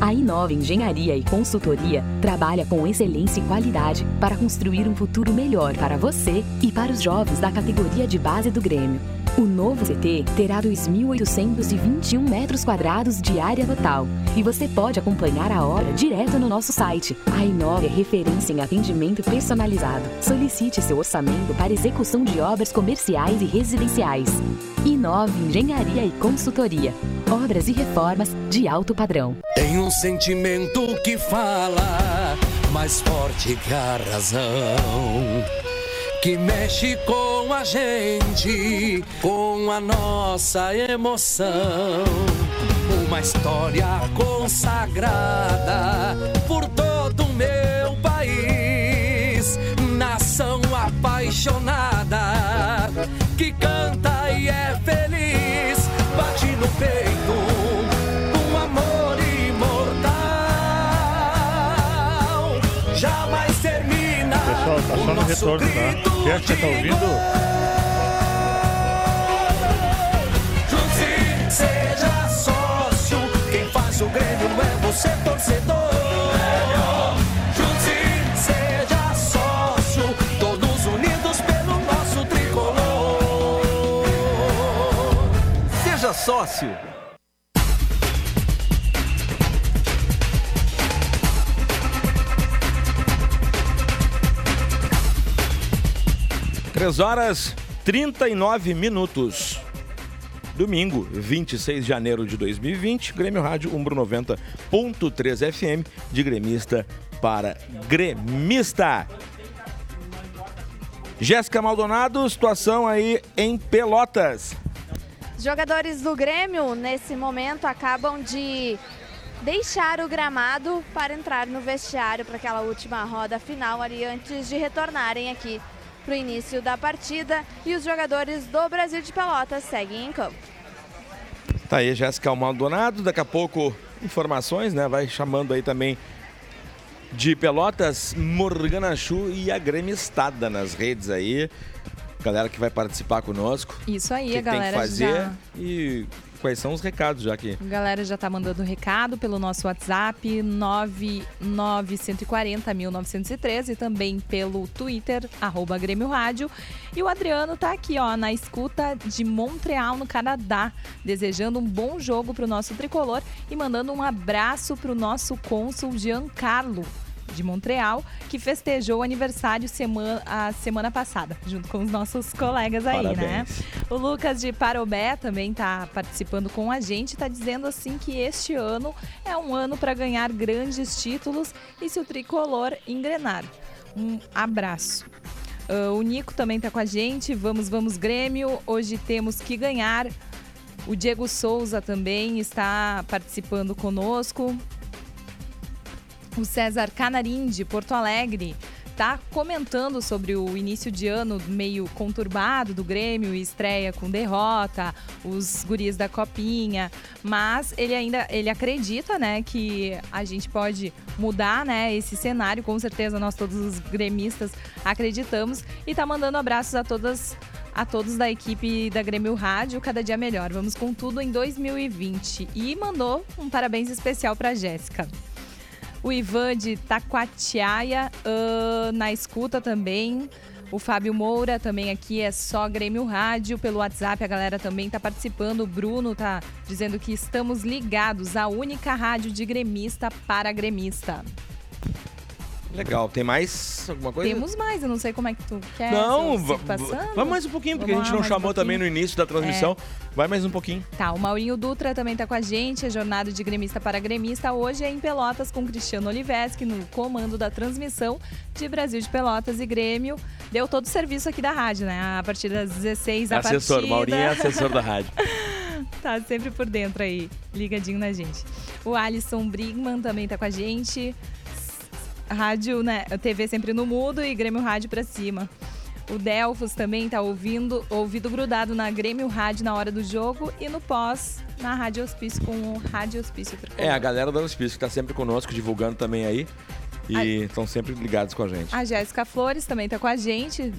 A Inova Engenharia e Consultoria trabalha com excelência e qualidade para construir um futuro melhor para você e para os jovens da categoria de base do Grêmio. O novo CT terá 2.821 metros quadrados de área total e você pode acompanhar a obra direto no nosso site. A Inova é referência em atendimento personalizado. Solicite seu orçamento para execução de obras comerciais e residenciais. Inova Engenharia e Consultoria. Obras e reformas de alto padrão. Tem um sentimento que fala mais forte que a razão. Que mexe com a gente, com a nossa emoção. Uma história consagrada por todo o meu país. Nação apaixonada que canta e é feliz. Bate no peito um amor imortal. Jamais termina. Pessoal, tá só no retorno, tá? Jéssica, tá ouvindo? Seja sócio. Quem faz o Grêmio não é você, torcedor. Junte-se, seja sócio. Todos unidos pelo nosso tricolor. Seja sócio. Três horas 39 minutos. Domingo, 26 de janeiro de 2020, Grêmio Rádio Umbro 90.3 FM, de gremista para gremista. Jéssica Maldonado, situação aí em Pelotas. Jogadores do Grêmio, nesse momento, acabam de deixar o gramado para entrar no vestiário para aquela última roda final ali antes de retornarem aqui para o início da partida. E os jogadores do Brasil de Pelotas seguem em campo. Tá aí, Jéssica Maldonado. Daqui a pouco, informações, né? Vai chamando aí também de Pelotas, Morgana Chu e a gremistada nas redes aí. Galera que vai participar conosco. Isso aí, que a que tem galera que fazer já. e quais são os recados já que A galera já tá mandando recado pelo nosso WhatsApp 99140 1913 e também pelo Twitter, arroba Grêmio Rádio. E o Adriano tá aqui, ó, na escuta de Montreal, no Canadá, desejando um bom jogo pro nosso tricolor e mandando um abraço pro nosso cônsul Giancarlo. De Montreal, que festejou o aniversário semana, a semana passada, junto com os nossos colegas aí, né? Parabéns. O Lucas de Parobé também está participando com a gente, está dizendo assim que este ano é um ano para ganhar grandes títulos e se o tricolor engrenar. Um abraço. Ah, o Nico também está com a gente. Vamos, vamos, Grêmio. Hoje temos que ganhar. O Diego Souza também está participando conosco. O César Canarim, de Porto Alegre, está comentando sobre o início de ano meio conturbado do Grêmio, estreia com derrota, os guris da copinha, mas ele ainda ele acredita, né, que a gente pode mudar, né, esse cenário, com certeza nós todos os gremistas acreditamos e tá mandando abraços a todas a todos da equipe da Grêmio Rádio, cada dia melhor. Vamos com tudo em 2020 e mandou um parabéns especial para Jéssica. O Ivan de Taquatiaia ah, na escuta também. O Fábio Moura também aqui é só Grêmio Rádio pelo WhatsApp. A galera também está participando. O Bruno tá dizendo que estamos ligados à única rádio de gremista para gremista. Legal. Tem mais alguma coisa? Temos mais, eu não sei como é que tu quer. Não, vamos mais um pouquinho, porque Vamos a gente não mais um chamou também no. É. início da transmissão. Vai mais um pouquinho. Tá, o Maurinho Dutra também tá com a gente, é jornada de gremista para gremista. Hoje é em Pelotas com Cristiano Oliveski no comando da transmissão de Brasil de Pelotas e Grêmio. Deu todo o serviço aqui da rádio, né? A partir das 16 a assessor, partida. Maurinho é assessor da rádio. <laughs> tá sempre por dentro aí, ligadinho na gente. O Alisson Brigman também tá com a gente. Rádio, né? TV sempre no mudo e Grêmio Rádio pra cima. O Delfos também tá ouvindo, ouvido grudado na Grêmio Rádio na hora do jogo e no pós, na Rádio Hospício com o Rádio Hospício Tricolor. É, a galera da Hospício que tá sempre conosco, divulgando também aí. E estão sempre ligados com a gente. A Jéssica Flores também tá com a gente,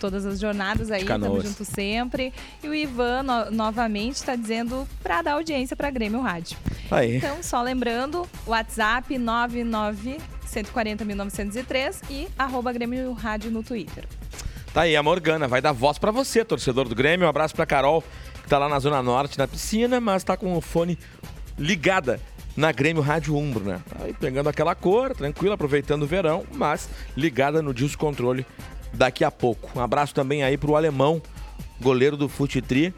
todas as jornadas aí, estamos juntos sempre. E o Ivan, no- novamente, está dizendo para dar audiência para Grêmio Rádio. Aí. Então, só lembrando, WhatsApp 99 140 1903 e arroba Grêmio Rádio no Twitter. Tá aí, a Morgana vai dar voz pra você, torcedor do Grêmio. Um abraço pra Carol, que tá lá na Zona Norte, na piscina, mas tá com o fone ligada na Grêmio Rádio Umbro, né? Tá aí pegando aquela cor, tranquilo, aproveitando o verão, mas ligada no Disco Controle daqui a pouco. Um abraço também aí pro alemão, goleiro do Futitri,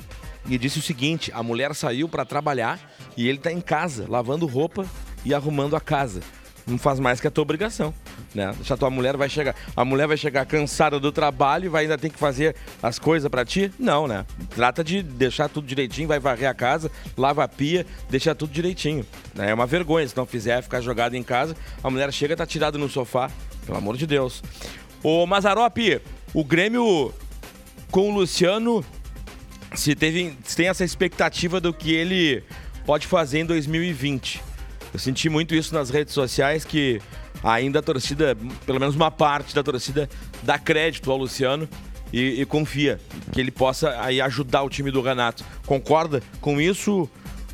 e disse o seguinte: a mulher saiu pra trabalhar e ele tá em casa, lavando roupa e arrumando a casa. Não faz mais que a tua obrigação, né? Deixa a tua mulher vai chegar, a mulher vai chegar cansada do trabalho e vai ainda ter que fazer as coisas pra ti? Não, né? Trata de deixar tudo direitinho, vai varrer a casa, lava a pia, deixa tudo direitinho. né? É uma vergonha se não fizer ficar jogado em casa, a mulher chega tá tirada no sofá, pelo amor de Deus. Ô Mazarope, o Grêmio com o Luciano se, teve, se tem essa expectativa do que ele pode fazer em 2020. Eu senti muito isso nas redes sociais, que ainda a torcida, pelo menos uma parte da torcida, dá crédito ao Luciano e, e confia que ele possa aí ajudar o time do Renato. Concorda com isso?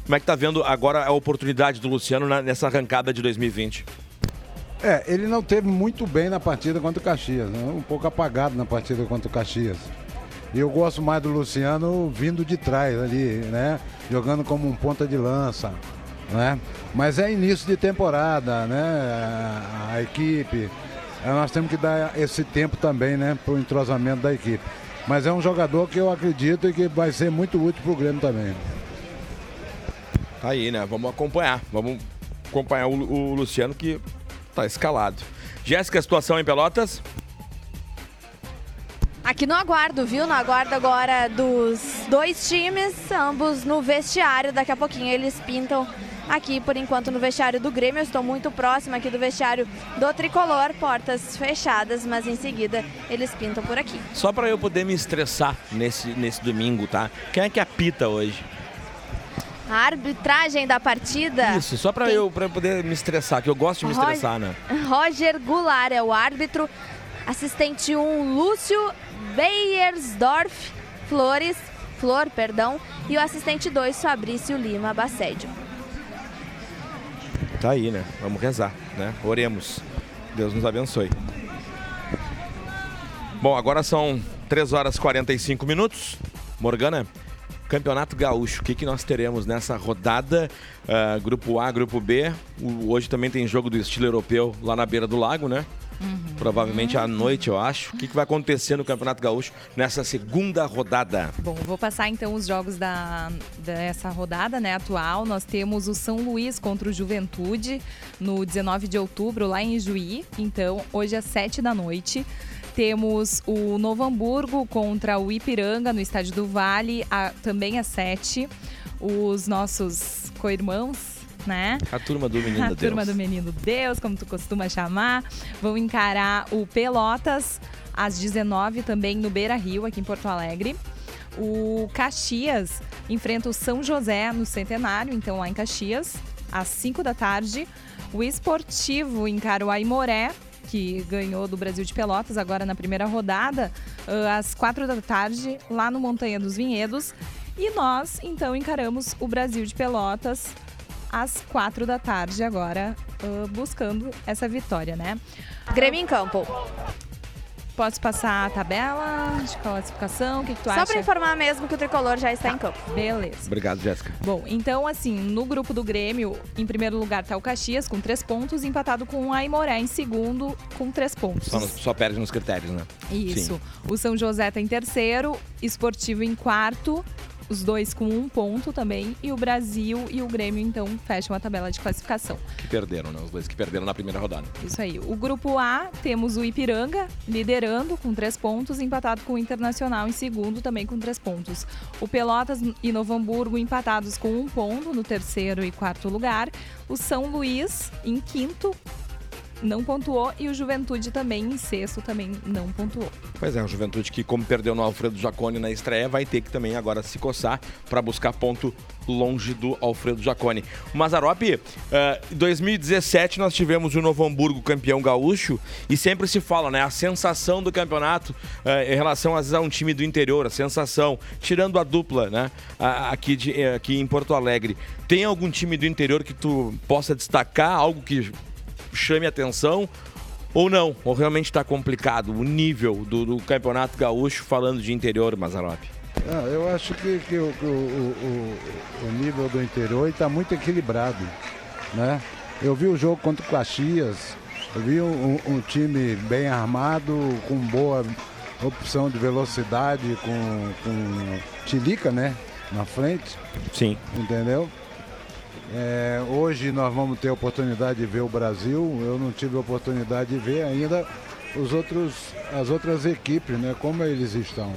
Como é que tá vendo agora a oportunidade do Luciano na- nessa arrancada de 2020? É, ele não teve muito bem na partida contra o Caxias, né? um pouco apagado na partida contra o Caxias. E eu gosto mais do Luciano vindo de trás ali, né? Jogando como um ponta de lança, né? Mas é início de temporada, né? A, a equipe, eh, nós temos que dar esse tempo também, né? Para o entrosamento da equipe. Mas é um jogador que eu acredito e que vai ser muito útil para o Grêmio também. Tá aí, né? Vamos acompanhar. Vamos acompanhar o, o Luciano que tá escalado. Jéssica, situação em Pelotas? Aqui no aguardo, viu? No aguardo agora dos dois times, ambos no vestiário. Daqui a pouquinho eles pintam aqui, por enquanto, no vestiário do Grêmio. Eu estou muito próximo aqui do vestiário do Tricolor, portas fechadas, mas em seguida eles pintam por aqui. Só pra eu poder me estressar nesse, nesse domingo, tá? Quem é que apita hoje? A arbitragem da partida. Isso, só pra eu, pra eu poder me estressar, que eu gosto de me Roger- estressar, né? <laughs> Roger Goulart é o árbitro. Assistente 1, Lúcio Beiersdorf Flores, Flor, perdão. E o assistente 2, Fabrício Lima Bacédio. Tá aí, né? Vamos rezar, né? Oremos. Deus nos abençoe. Bom, agora são 3 horas e 45 minutos. Morgana, Campeonato Gaúcho, o que, que nós teremos nessa rodada? Ah, grupo A, Grupo B. O- hoje também tem jogo do estilo europeu lá na beira do lago, né? Provavelmente à noite, eu acho. O que, que vai acontecer no Campeonato Gaúcho nessa segunda rodada? Bom, vou passar então os jogos da, dessa rodada né, atual. Nós temos o São Luís contra o Juventude no 19 de outubro, lá em Juí. Então, hoje às 7 da noite. Temos o Novo Hamburgo contra o Ipiranga no Estádio do Vale, a- também às 7. Os nossos co-irmãos, né? A turma do Menino a da turma Deus. do Menino Deus, como tu costuma chamar, vão encarar o Pelotas às 19 também no Beira Rio, aqui em Porto Alegre. O Caxias enfrenta o São José no Centenário, então lá em Caxias, às 5 da tarde. O Esportivo encara o Aimoré, que ganhou do Brasil de Pelotas agora na primeira rodada, ah, às 4 da tarde, lá no Montanha dos Vinhedos. E nós, então, encaramos o Brasil de Pelotas às quatro da tarde agora, ah, buscando essa vitória, né? Grêmio em campo. Posso passar a tabela de classificação? O que, que tu Só acha? para informar mesmo que o tricolor já está em campo. Beleza. Obrigado, Jéssica. Bom, então assim, no grupo do Grêmio, em primeiro lugar tá o Caxias com três pontos, empatado com o Aimoré em segundo com três pontos. Só, só perde nos critérios, né? Isso. Sim. O São José tá em terceiro, Esportivo em quarto, os dois com um ponto também, e o Brasil e o Grêmio então fecham a tabela de classificação. Que perderam, né? Os dois que perderam na primeira rodada. Isso aí. O grupo A, temos o Ipiranga liderando com três pontos, empatado com o Internacional em segundo, também com três pontos. O Pelotas e Novo Hamburgo empatados com um ponto no terceiro e quarto lugar. O São Luís em quinto, não pontuou. E o Juventude também em sexto, também não pontuou. Pois é, o Juventude que, como perdeu no Alfredo Jacone na estreia, vai ter que também agora se coçar para buscar ponto longe do Alfredo Jacone. O Mazarop, eh, em 2017 nós tivemos o Novo Hamburgo campeão gaúcho e sempre se fala, né? A sensação do campeonato eh, em relação às vezes, a um time do interior, a sensação, tirando a dupla, né? Aqui, de- eh, aqui em Porto Alegre. Tem algum time do interior que tu possa destacar, algo que chame atenção? Ou não? Ou realmente está complicado o nível do, do campeonato gaúcho falando de interior, Mazarop? Ah, eu acho que, que o- o- o- o nível do interior está muito equilibrado. Né? Eu vi o jogo contra o Caxias, eu vi um, um time bem armado, com boa opção de velocidade, com, com Tilica né? na frente. Sim. Entendeu? É, hoje nós vamos ter a oportunidade de ver o Brasil. Eu não tive a oportunidade de ver ainda os outros, as outras equipes, né? Como eles estão,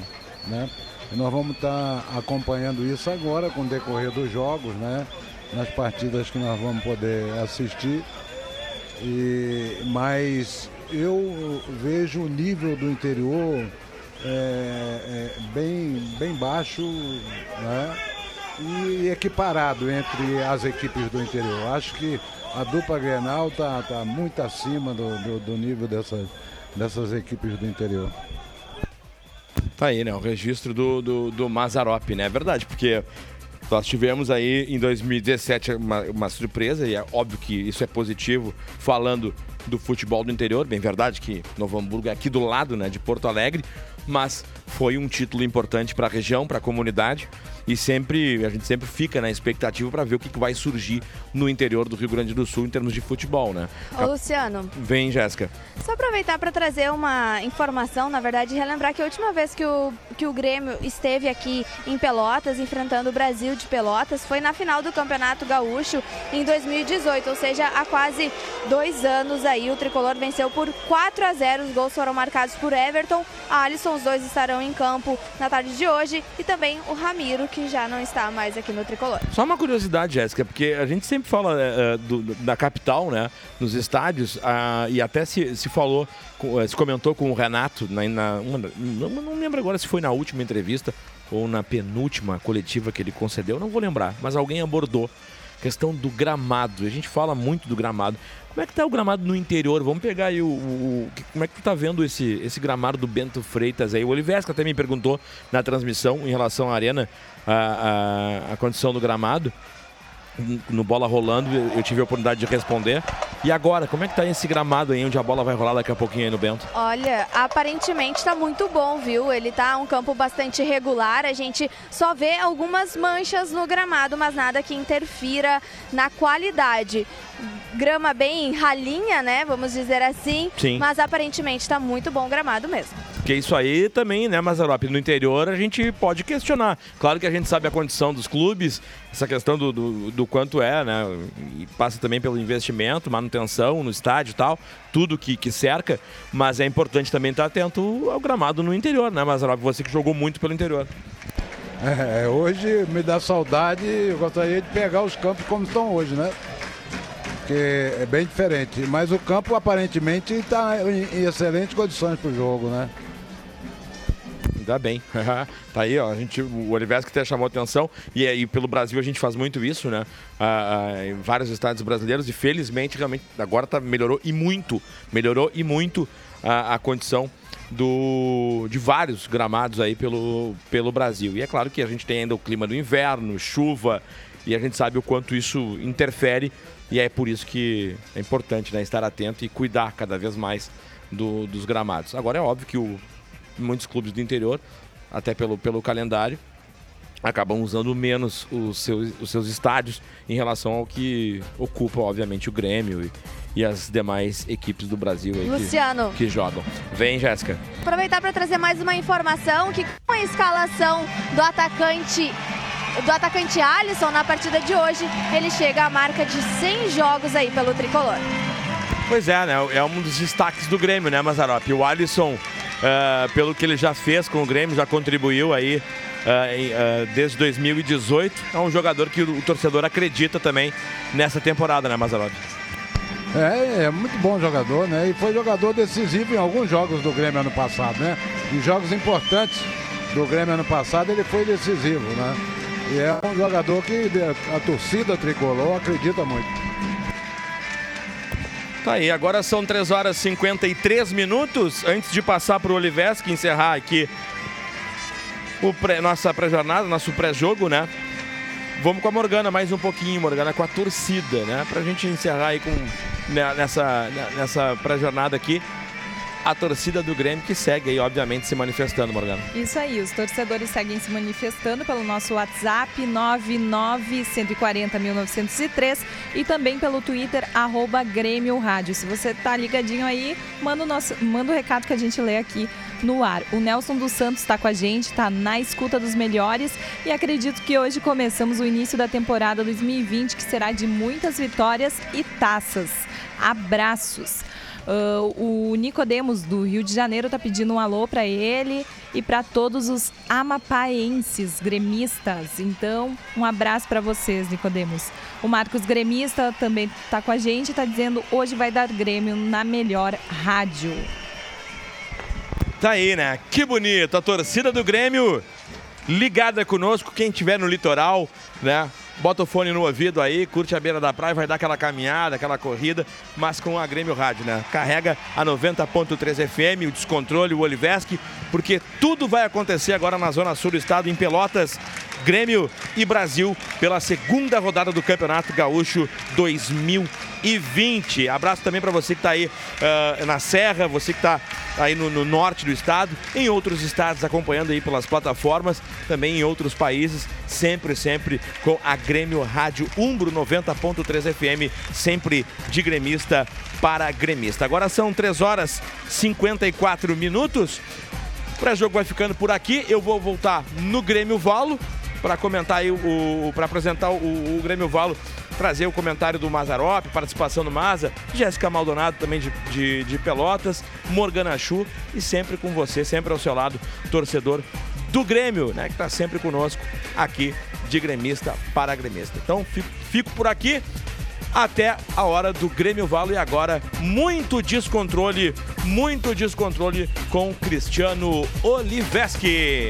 né? E nós vamos estar acompanhando isso agora com o decorrer dos jogos, né? Nas partidas que nós vamos poder assistir. E, mas eu vejo o nível do interior é, é, bem, bem baixo, né? E equiparado entre as equipes do interior. Acho que a dupla Grenal está tá muito acima do, do, do nível dessas, dessas equipes do interior. Tá aí, né? O registro do, do, do Mazarop, né? É verdade, porque nós tivemos aí em 2017 uma, uma surpresa, e é óbvio que isso é positivo, falando do futebol do interior. Bem verdade que Novo Hamburgo é aqui do lado, né? De Porto Alegre, mas foi um título importante para a região, para a comunidade. E sempre, a gente sempre fica na expectativa para ver o que, que vai surgir no interior do Rio Grande do Sul em termos de futebol, né? Ô, Luciano, Vem, Jéssica. Só aproveitar para trazer uma informação, na verdade, relembrar que a última vez que o, que o Grêmio esteve aqui em Pelotas, enfrentando o Brasil de Pelotas, foi na final do Campeonato Gaúcho em 2018, ou seja, há quase dois anos aí. O tricolor venceu por 4 a 0. Os gols foram marcados por Everton, Alisson, os dois estarão em campo na tarde de hoje, e também o Ramiro, que já não está mais aqui no tricolor. Só uma curiosidade, Jéssica, porque a gente sempre fala é, do- da capital, né? Nos estádios, ah, e até se, se falou, eh, se comentou com o Renato, na, na- uma- não, não lembro agora se foi na última entrevista ou na penúltima coletiva que ele concedeu, não vou lembrar, mas alguém abordou questão do gramado. A gente fala muito do gramado. Como é que tá o gramado no interior? Vamos pegar aí o. o- como é que tu tá vendo esse, esse gramado do Bento Freitas aí? O Olivesca até me perguntou na transmissão em relação à arena, a, a, a condição do gramado. no bola rolando, eu- eu tive a oportunidade de responder. E agora, como é que tá esse gramado aí onde a bola vai rolar daqui a pouquinho aí no Bento? Olha, aparentemente tá muito bom, viu? Ele tá um campo bastante regular. A gente só vê algumas manchas no gramado, mas nada que interfira na qualidade. Grama bem ralinha, né? Vamos dizer assim. Sim. Mas aparentemente tá muito bom o gramado mesmo. Porque isso aí também, né, Mazarop, no interior a gente pode questionar. Claro que a gente sabe a condição dos clubes, essa questão do, do, do quanto é, né? E passa também pelo investimento, manutenção no estádio e tal, tudo que, que cerca, mas é importante também estar atento ao gramado no interior, né, Mazarop? Você que jogou muito pelo interior. É, hoje me dá saudade, eu gostaria de pegar os campos como estão hoje, né? Porque é bem diferente. Mas o campo aparentemente está em, em excelentes condições para o jogo, né? Ainda bem. <laughs> tá aí, ó. A gente, o Oliveski até chamou atenção. E aí, pelo Brasil, a gente faz muito isso, né? Ah, ah, em vários estados brasileiros. E felizmente, realmente, agora tá, melhorou e muito. Melhorou e muito a, a condição do, de vários gramados aí pelo, pelo Brasil. E é claro que a gente tem ainda o clima do inverno, chuva. E a gente sabe o quanto isso interfere. E é por isso que é importante né, estar atento e cuidar cada vez mais do- dos gramados. Agora é óbvio que o, muitos clubes do interior, até pelo, pelo calendário, acabam usando menos os seus, os seus estádios em relação ao que ocupa, obviamente, o Grêmio e, e as demais equipes do Brasil aí que- Luciano. Que, jogam. Vem, Jéssica. Aproveitar para trazer mais uma informação que com a escalação do atacante do atacante Alisson na partida de hoje, ele chega à marca de 100 jogos aí pelo tricolor. Pois é, né? É um dos destaques do Grêmio, né, Mazarop? O Alisson, ah, pelo que ele já fez com o Grêmio, já contribuiu aí em, ah, desde 2018. É um jogador que o, o torcedor acredita também nessa temporada, né, Mazarop? É, é muito bom jogador, né? E foi jogador decisivo em alguns jogos do Grêmio ano passado, né? Em jogos importantes do Grêmio ano passado ele foi decisivo, né? E é um jogador que a torcida tricolor acredita muito. Tá aí, agora são 3 horas e 53 minutos. Antes de passar para o Oliveski encerrar aqui o pré- nossa pré-jornada, nosso pré-jogo, né? Vamos com a Morgana mais um pouquinho, Morgana, com a torcida, né? Pra gente encerrar aí com né, nessa, nessa pré-jornada aqui. A torcida do Grêmio que segue aí, obviamente, se manifestando, Morgana. Isso aí, os torcedores seguem se manifestando pelo nosso WhatsApp 991401903 e também pelo Twitter arroba Grêmio Rádio. Se você tá ligadinho aí, manda o, nosso, manda o recado que a gente lê aqui no ar. O Nelson dos Santos está com a gente, está na escuta dos melhores e acredito que hoje começamos o início da temporada 2020 que será de muitas vitórias e taças. Abraços. Ah, o Nicodemos do Rio de Janeiro tá pedindo um alô para ele e para todos os amapaenses gremistas. Então, um abraço para vocês, Nicodemos. O Marcos Gremista também tá com a gente, tá dizendo hoje vai dar Grêmio na melhor rádio. Tá aí, né? Que bonito. A torcida do Grêmio ligada conosco. Quem tiver no litoral, né? Bota o fone no ouvido aí, curte a beira da praia, vai dar aquela caminhada, aquela corrida, mas com a Grêmio Rádio, né? Carrega a 90.3 FM, o descontrole, o Oliveski, porque tudo vai acontecer agora na Zona Sul do Estado, em Pelotas, Grêmio e Brasil, pela segunda rodada do Campeonato Gaúcho 2020. Abraço também para você que está aí ah, na Serra, você que está aí no, no norte do estado, em outros estados acompanhando aí pelas plataformas, também em outros países, sempre, sempre com a Grêmio Rádio Umbro 90.3 FM, sempre de gremista para gremista. Agora são 3 horas 54 minutos. O pré-jogo vai ficando por aqui. Eu vou voltar no Grêmio Valo para comentar aí o, para apresentar o, o Grêmio Valo, trazer o comentário do Mazarop, participação do Maza, Jéssica Maldonado também de, de, de Pelotas, Morgana Chu e sempre com você, sempre ao seu lado, torcedor do Grêmio, né, que está sempre conosco aqui de gremista para gremista. Então fico, fico por aqui até a hora do Grêmio Valo e agora muito descontrole, muito descontrole com Cristiano Oliveski.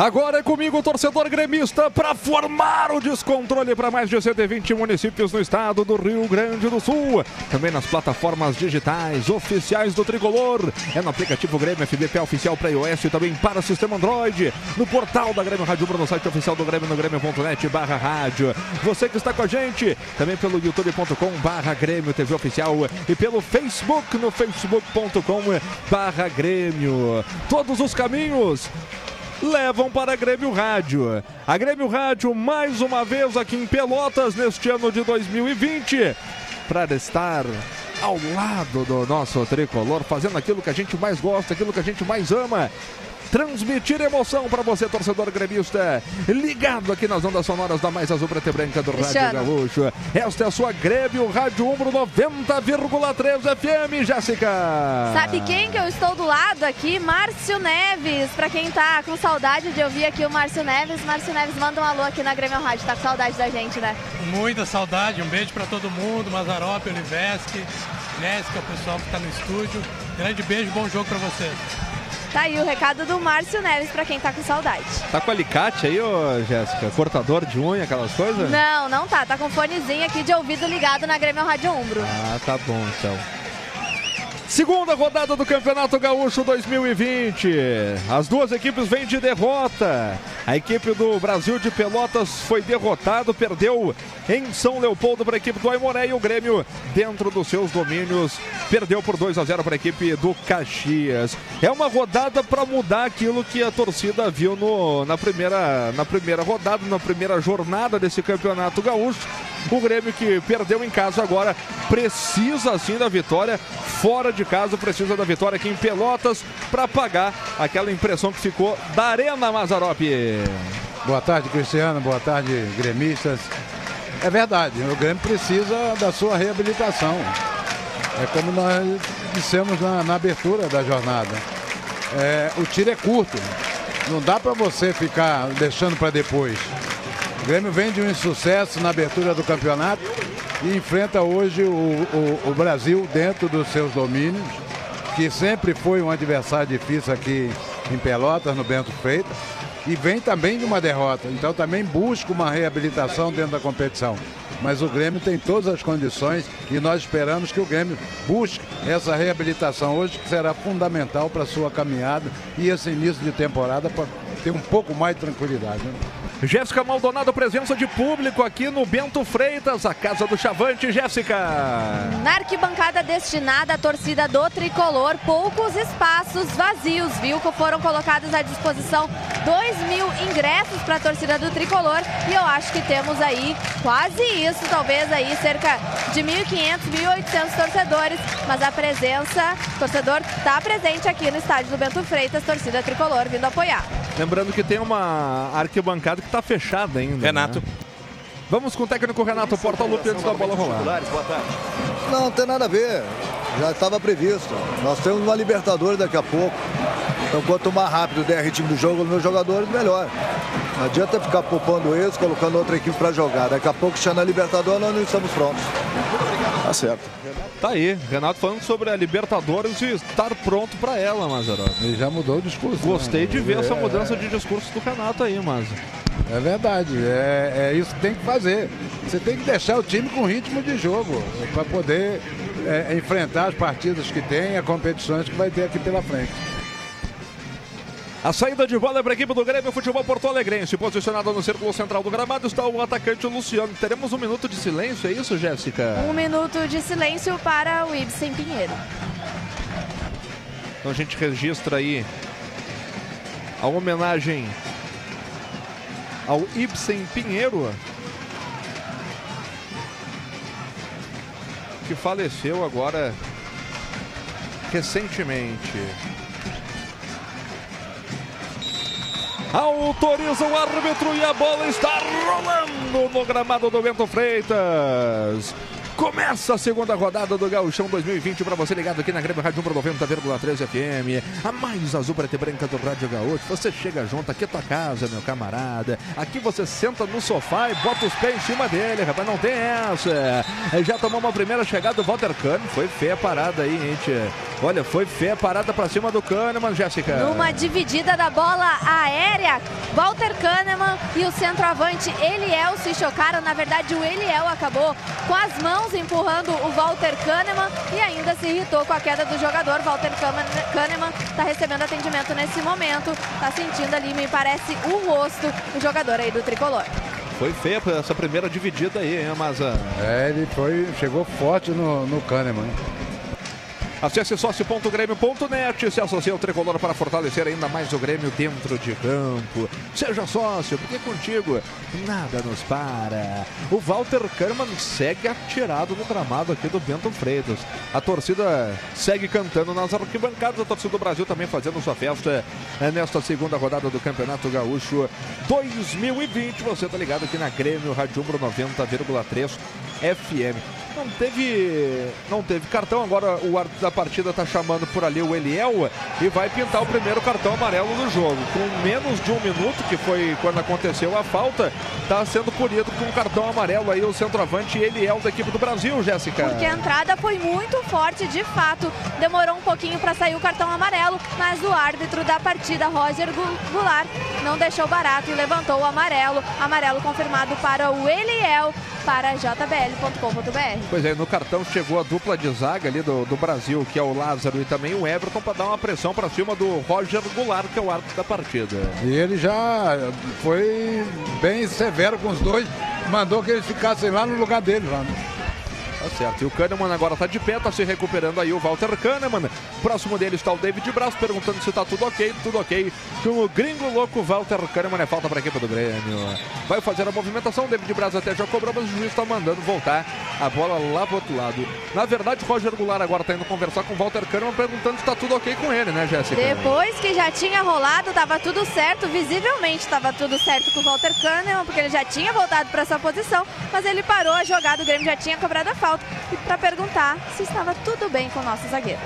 Agora é comigo, torcedor gremista, para formar o descontrole para mais de 120 municípios no estado do Rio Grande do Sul. Também nas plataformas digitais oficiais do Tricolor. É no aplicativo Grêmio FBP oficial para iOS e também para sistema Android. No portal da Grêmio Rádio no site oficial do Grêmio, no grêmio.net barra rádio. Você que está com a gente, também pelo youtube.com barra Grêmio TV Oficial e pelo Facebook, no facebook.com barra Grêmio. Todos os caminhos levam para a Grêmio Rádio. A Grêmio Rádio, mais uma vez aqui em Pelotas, neste ano de 2020, para estar ao lado do nosso tricolor, fazendo aquilo que a gente mais gosta, aquilo que a gente mais ama transmitir emoção para você, torcedor gremista, ligado aqui nas ondas sonoras da mais azul preta e branca do Rádio Cristiano. Gaúcho. Esta é a sua Grêmio Rádio Umbro 90,3 FM, Jéssica. Sabe quem que eu estou do lado aqui? Márcio Neves. Pra quem tá com saudade de ouvir aqui o Márcio Neves, Márcio Neves manda um alô aqui na Grêmio Rádio. Tá com saudade da gente, né? Muita saudade, um beijo para todo mundo, Mazarop, Oliveski, Nesca, o pessoal que está no estúdio. Grande beijo, bom jogo para vocês. Tá aí o recado do Márcio Neves pra quem tá com saudade. Tá com alicate aí, ô Jéssica? Cortador de unha, aquelas coisas? Não, não tá. Tá com fonezinho aqui de ouvido ligado na Grêmio Rádio Umbro. Ah, tá bom então. Segunda rodada do Campeonato Gaúcho 2020. As duas equipes vêm de derrota. A equipe do Brasil de Pelotas foi derrotado, perdeu em São Leopoldo para a equipe do Aimoré e o Grêmio, dentro dos seus domínios, perdeu por 2 a 0 para a equipe do Caxias. É uma rodada para mudar aquilo que a torcida viu no, na, primeira, na primeira rodada, na primeira jornada desse Campeonato Gaúcho. O Grêmio que perdeu em casa agora precisa sim da vitória. Fora de casa precisa da vitória aqui em Pelotas para pagar aquela impressão que ficou da Arena Mazarop. Boa tarde, Cristiano. Boa tarde, gremistas. É verdade, o Grêmio precisa da sua reabilitação. É como nós dissemos na, na abertura da jornada. É, o tiro é curto. Não dá para você ficar deixando para depois. O Grêmio vem de um insucesso na abertura do campeonato e enfrenta hoje o, o- o Brasil dentro dos seus domínios, que sempre foi um adversário difícil aqui em Pelotas, no Bento Freitas, e vem também de uma derrota. Então também busca uma reabilitação dentro da competição. Mas o Grêmio tem todas as condições e nós esperamos que o Grêmio busque essa reabilitação hoje, que será fundamental para a sua caminhada e esse início de temporada para ter um pouco mais de tranquilidade. né? Jéssica Maldonado, presença de público aqui no Bento Freitas, a casa do Chavante. Jéssica. Na arquibancada destinada à torcida do Tricolor, poucos espaços vazios, viu? Que foram colocados à disposição 2 mil ingressos para a torcida do Tricolor e eu acho que temos aí quase isso, talvez aí cerca de 1.500, 1.800 torcedores, mas a presença, o torcedor está presente aqui no estádio do Bento Freitas, torcida Tricolor vindo apoiar. Lembrando que tem uma arquibancada que está fechada ainda. Renato. né? Vamos com o técnico Renato Portaluppi antes da bola rolar. Boa tarde. Não, não tem nada a ver. Já estava previsto. Nós temos uma Libertadores daqui a pouco. Então, quanto mais rápido der ritmo do jogo nos meus jogadores, melhor. Não adianta ficar poupando eles, colocando outra equipe para jogar. Daqui a pouco, chegando na Libertadores, nós não estamos prontos. Tá certo. Tá aí, Renato falando sobre a Libertadores e estar pronto para ela, Mazarop. Ele já mudou o discurso. Gostei né? de ver essa É, mudança de discurso do Renato aí, mas. É verdade, é, é isso que tem que fazer. Você tem que deixar o time com ritmo de jogo para poder é, enfrentar as partidas que tem, as competições que vai ter aqui pela frente. A saída de bola é para a equipe do Grêmio Futebol Porto Alegrense. Posicionado no círculo central do gramado está o atacante Luciano. Teremos um minuto de silêncio, é isso, Jéssica? Um minuto de silêncio para o Ibsen Pinheiro. Então a gente registra aí a homenagem ao Ibsen Pinheiro, que faleceu agora recentemente. Autoriza o árbitro e a bola está rolando no gramado do Bento Freitas. Começa a segunda rodada do Gauchão 2020 para você ligado aqui na Grêmio Rádio 90,3 FM. A mais azul preta e branca do Rádio Gaúcho. Você chega junto, aqui é tua casa, meu camarada. Aqui você senta no sofá e bota os pés em cima dele, rapaz. Não tem essa. Já tomou uma primeira chegada do Walter Kahneman. Foi feia a parada aí, gente. Olha, foi feia a parada para cima do Kahneman, Jéssica. Numa dividida da bola aérea, Walter Kahneman e o centroavante Eliel se chocaram. Na verdade, o Eliel acabou com as mãos empurrando o Walter Kahneman e ainda se irritou com a queda do jogador. Walter Kahneman está recebendo atendimento nesse momento, está sentindo ali, me parece, o rosto do jogador aí do tricolor. Foi feia essa primeira dividida aí, hein, Maza? É, ele foi, chegou forte no, no Kahneman. Acesse sócio.grêmio.net, se associe ao Tricolor para fortalecer ainda mais o Grêmio dentro de campo. Seja sócio, porque contigo nada nos para. O Walter Kahneman segue atirado no gramado aqui do Bento Freitas. A torcida segue cantando nas arquibancadas, a torcida do Brasil também fazendo sua festa é, nesta segunda rodada do Campeonato Gaúcho 2020. Você tá ligado aqui na Grêmio Rádio 90,3 FM. Não teve, não teve cartão, agora o árbitro da partida tá chamando por ali o Eliel e vai pintar o primeiro cartão amarelo do jogo. Com menos de um minuto, que foi quando aconteceu a falta, tá sendo punido com um cartão amarelo aí o centroavante Eliel da equipe do Brasil, Jéssica. Porque a entrada foi muito forte, de fato. Demorou um pouquinho para sair o cartão amarelo, mas o árbitro da partida, Roger Goulart, não deixou barato e levantou o amarelo. Amarelo confirmado para o Eliel, para jbl.com.br. Pois é, no cartão chegou a dupla de zaga ali do, do Brasil, que é o Lázaro e também o Everton, para dar uma pressão para cima do Roger Goulart, que é o árbitro da partida. E ele já foi bem severo com os dois, mandou que eles ficassem lá no lugar dele. Lá. Tá certo. E o Kahneman agora tá de pé, tá se recuperando aí o Walter Kahneman. Próximo dele está o David Braz perguntando se tá tudo ok. Tudo ok. Com o gringo louco Walter Kahneman é falta para a equipe do Grêmio. Vai fazer a movimentação. David Braz até já cobrou, mas o juiz está mandando voltar a bola lá pro outro lado. Na verdade, Roger Goulart agora tá indo conversar com o Walter Kahneman perguntando se tá tudo ok com ele, né, Jéssica? Depois que já tinha rolado, tava tudo certo. Visivelmente tava tudo certo com o Walter Kahneman, porque ele já tinha voltado para sua posição, mas ele parou a jogada. O Grêmio já tinha cobrado a falta e para perguntar se estava tudo bem com o nosso zagueiro.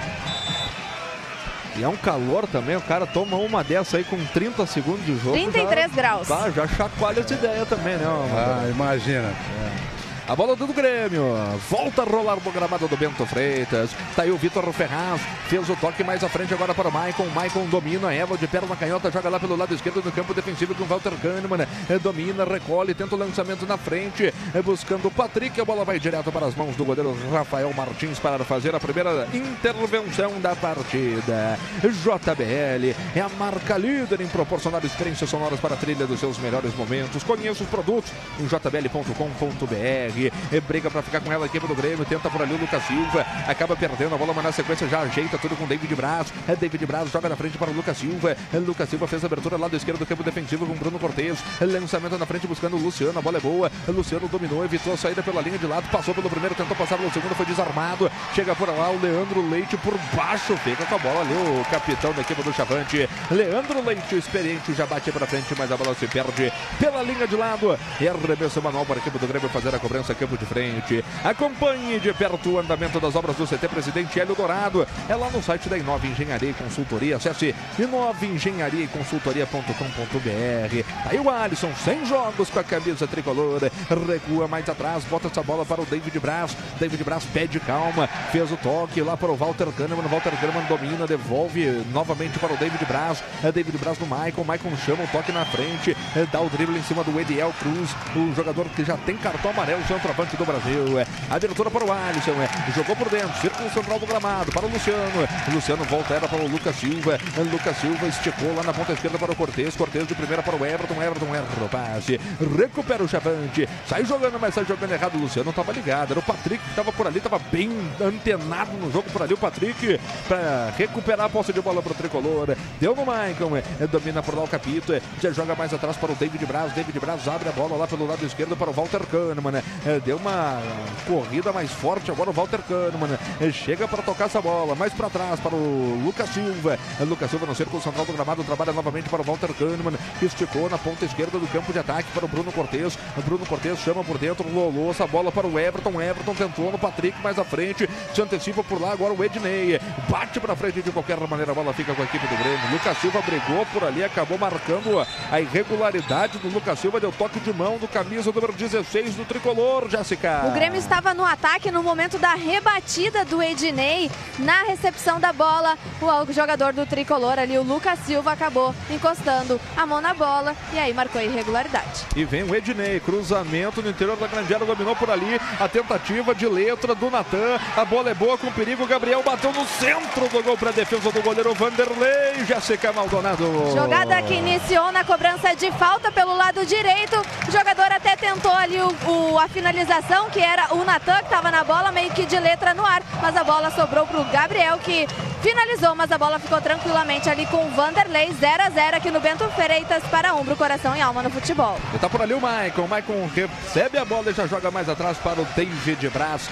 E é um calor também, o cara toma uma dessa aí com 30 segundos de jogo. 33 já, graus. Tá, já chacoalha essa ideia também, né? Ah, imagina. É. A bola do Grêmio. Volta a rolar no gramado do Bento Freitas. Tá aí o Vitor Ferraz. Fez o toque mais à frente agora para o Maicon. Maicon domina. Eva de perna canhota. Joga lá pelo lado esquerdo do campo defensivo com Walter Kahneman. Domina, recolhe, tenta o lançamento na frente. Buscando o Patrick. A bola vai direto para as mãos do goleiro Rafael Martins para fazer a primeira intervenção da partida. JBL é a marca líder em proporcionar experiências sonoras para a trilha dos seus melhores momentos. Conheça os produtos em jbl.com.br e briga para ficar com ela equipe do Grêmio, tenta por ali o Lucas Silva, acaba perdendo a bola, mas na sequência já ajeita tudo com David Braz. É David Braz joga na frente para o Lucas Silva. Lucas Silva fez a abertura lado esquerdo do campo defensivo com Bruno Cortes. Lançamento na frente buscando o Luciano, a bola é boa. Luciano dominou, evitou a saída pela linha de lado, passou pelo primeiro, tentou passar pelo segundo, foi desarmado. Chega por lá o Leandro Leite por baixo, fica com a bola ali o capitão da equipe do Chavante. Leandro Leite, experiente, já bate para frente, mas a bola se perde pela linha de lado. E arremesso manual para a equipe do Grêmio fazer a cobrança campo de frente. Acompanhe de perto o andamento das obras do CT Presidente Hélio Dourado. É lá no site da Inova Engenharia e Consultoria. Acesse inovaengenharia e consultoria.com.br. Aí o Alisson, sem jogos com a camisa tricolor. Recua mais atrás, bota essa bola para o David Braz. David Braz pede calma, fez o toque lá para o Walter Kahneman. Walter Kahneman domina, devolve novamente para o David Braz. É David Braz no Maicon. Maicon chama o toque na frente, dá o drible em cima do Ediel Cruz, o jogador que já tem cartão amarelo, centroavante do Brasil. É. Abertura para o Alisson, é. jogou por dentro, círculo central do gramado para o Luciano. Luciano volta era para o Lucas Silva. Lucas Silva esticou lá na ponta esquerda para o Cortez. Cortez de primeira para o Everton. Everton erra o passe. Recupera o Chavante. Sai jogando, mas sai jogando errado. O Luciano estava ligado. Era o Patrick que estava por ali, estava bem antenado no jogo por ali. O Patrick para recuperar a posse de bola para o tricolor. Deu no Maicon. É. Domina por lá o Capito. Já joga mais atrás para o David Braz. David Braz abre a bola lá pelo lado esquerdo para o Walter Kahneman. Eh, deu uma corrida mais forte. Agora o Walter Kahneman eh, chega para tocar essa bola. Mais para trás para o Lucas Silva. Eh, Lucas Silva no cerco central do gramado. Trabalha novamente para o Walter Kahneman. Esticou na ponta esquerda do campo de ataque para o Bruno Cortes. Bruno Cortes chama por dentro. Lolou essa bola para o Everton. Everton tentou no Patrick mais à frente. Se antecipa por lá agora o Ednei. Bate para frente de qualquer maneira. A bola fica com a equipe do Grêmio. Lucas Silva brigou por ali. Acabou marcando a irregularidade do Lucas Silva. Deu toque de mão do camisa número 16 do tricolor, Jéssica. O Grêmio estava no ataque no momento da rebatida do Ednei. Na recepção da bola, o jogador do tricolor ali, o Lucas Silva, acabou encostando a mão na bola e aí marcou a irregularidade. E vem o Ednei, cruzamento no interior da grande área, dominou por ali a tentativa de letra do Natan. A bola é boa com perigo, Gabriel bateu no centro do gol para a defesa do goleiro Vanderlei, Jéssica Maldonado. Jogada que iniciou na cobrança de falta pelo lado direito. O jogador até tentou ali o, o, a finalização, que era o Natan, que estava na bola, meio que de letra no ar, mas a bola sobrou para o Gabriel, que finalizou, mas a bola ficou tranquilamente ali com o Vanderlei, 0 a 0 aqui no Bento Freitas para Umbro, coração e alma no futebol. E tá por ali o Maicon. O Maicon recebe a bola e já joga mais atrás para o David Braz.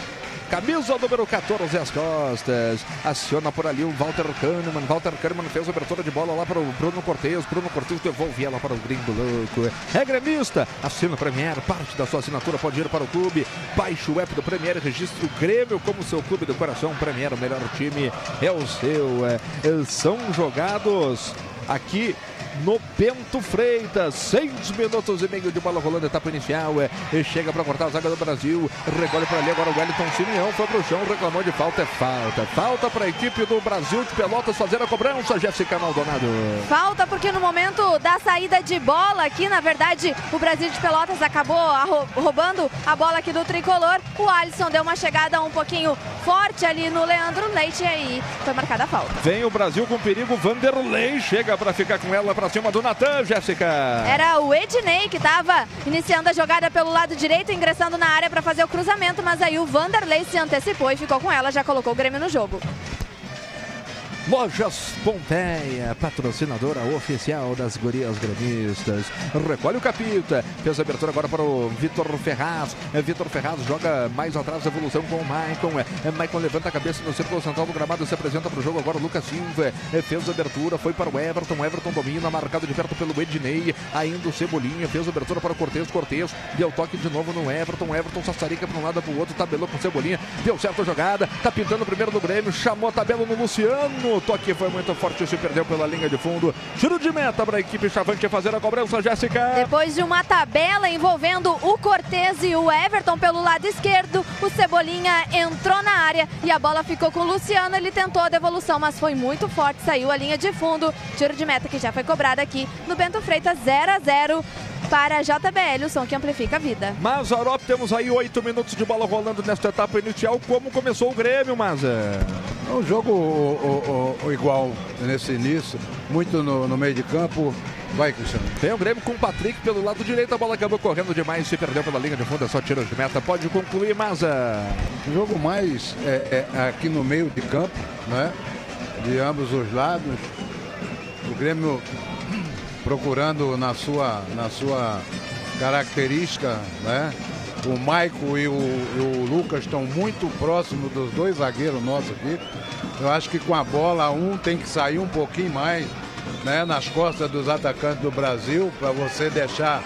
Camisa número 14 às costas. Aciona por ali o Walter Kahneman. Walter Kahneman fez a abertura de bola lá para o Bruno Cortes. Bruno Cortes devolve ela para o Gringo Louco. É gremista. Assina o Premier. Parte da sua assinatura pode ir para o clube. Baixe o app do Premier. Registre o Grêmio como seu clube do coração. Premier, o melhor time é o seu. É, são jogados aqui no Bento Freitas. Seis minutos e meio de bola rolando, etapa inicial. É, chega para cortar a zaga do Brasil. Recolhe para ali agora o Wellington Simeão. Foi pro chão, reclamou de falta. É falta. Falta para a equipe do Brasil de Pelotas fazer a cobrança, Jéssica Maldonado. Falta porque no momento da saída de bola aqui, na verdade, o Brasil de Pelotas acabou roubando a bola aqui do tricolor. O Alisson deu uma chegada um pouquinho forte ali no Leandro Leite e aí foi marcada a falta. Vem o Brasil com perigo. Vanderlei chega para ficar com ela para cima do Natan, Jéssica. Era o Ednei que estava iniciando a jogada pelo lado direito, ingressando na área para fazer o cruzamento, mas aí o Vanderlei se antecipou e ficou com ela, já colocou o Grêmio no jogo. Lojas Pompeia, patrocinadora oficial das gurias gremistas. Recolhe o capita. Fez a abertura agora para o Vitor Ferraz. É, Vitor Ferraz joga mais atrás, evolução com o Maicon. É, Maicon levanta a cabeça no círculo central do gramado, se apresenta para o jogo agora o Lucas Silva. É, fez a abertura, foi para o Everton. Everton domina, marcado de perto pelo Ednei. Ainda o Cebolinha, fez a abertura para o Cortez. Cortez deu toque de novo no Everton. Everton sassarica para um lado para o outro, tabelou com o Cebolinha. Deu certo a jogada, tá pintando o primeiro do Grêmio, chamou a tabela no Luciano. O toque foi muito forte, se perdeu pela linha de fundo. Tiro de meta para a equipe Chavante fazer a cobrança, Jéssica. Depois de uma tabela envolvendo o Cortez e o Everton pelo lado esquerdo, o Cebolinha entrou na área e a bola ficou com o Luciano. Ele tentou a devolução, mas foi muito forte, saiu a linha de fundo. Tiro de meta que já foi cobrado aqui no Bento Freitas, 0 a 0 para a JBL, o som que amplifica a vida. Mazarop, temos aí oito minutos de bola rolando nesta etapa inicial. Como começou o Grêmio, Maza? É um jogo o, o, o, igual nesse início, muito no, no, meio de campo. Vai, Cristiano. Tem o Grêmio com o Patrick pelo lado direito, a bola acabou correndo demais, se perdeu pela linha de fundo, é só tiro de meta. Pode concluir, Maza. O jogo mais é, é aqui no meio de campo, né? De ambos os lados. O Grêmio procurando na sua, na sua característica, né? O Maico e o, o Lucas estão muito próximos dos dois zagueiros nossos aqui. Eu acho que com a bola um tem que sair um pouquinho mais né, nas costas dos atacantes do Brasil para você deixar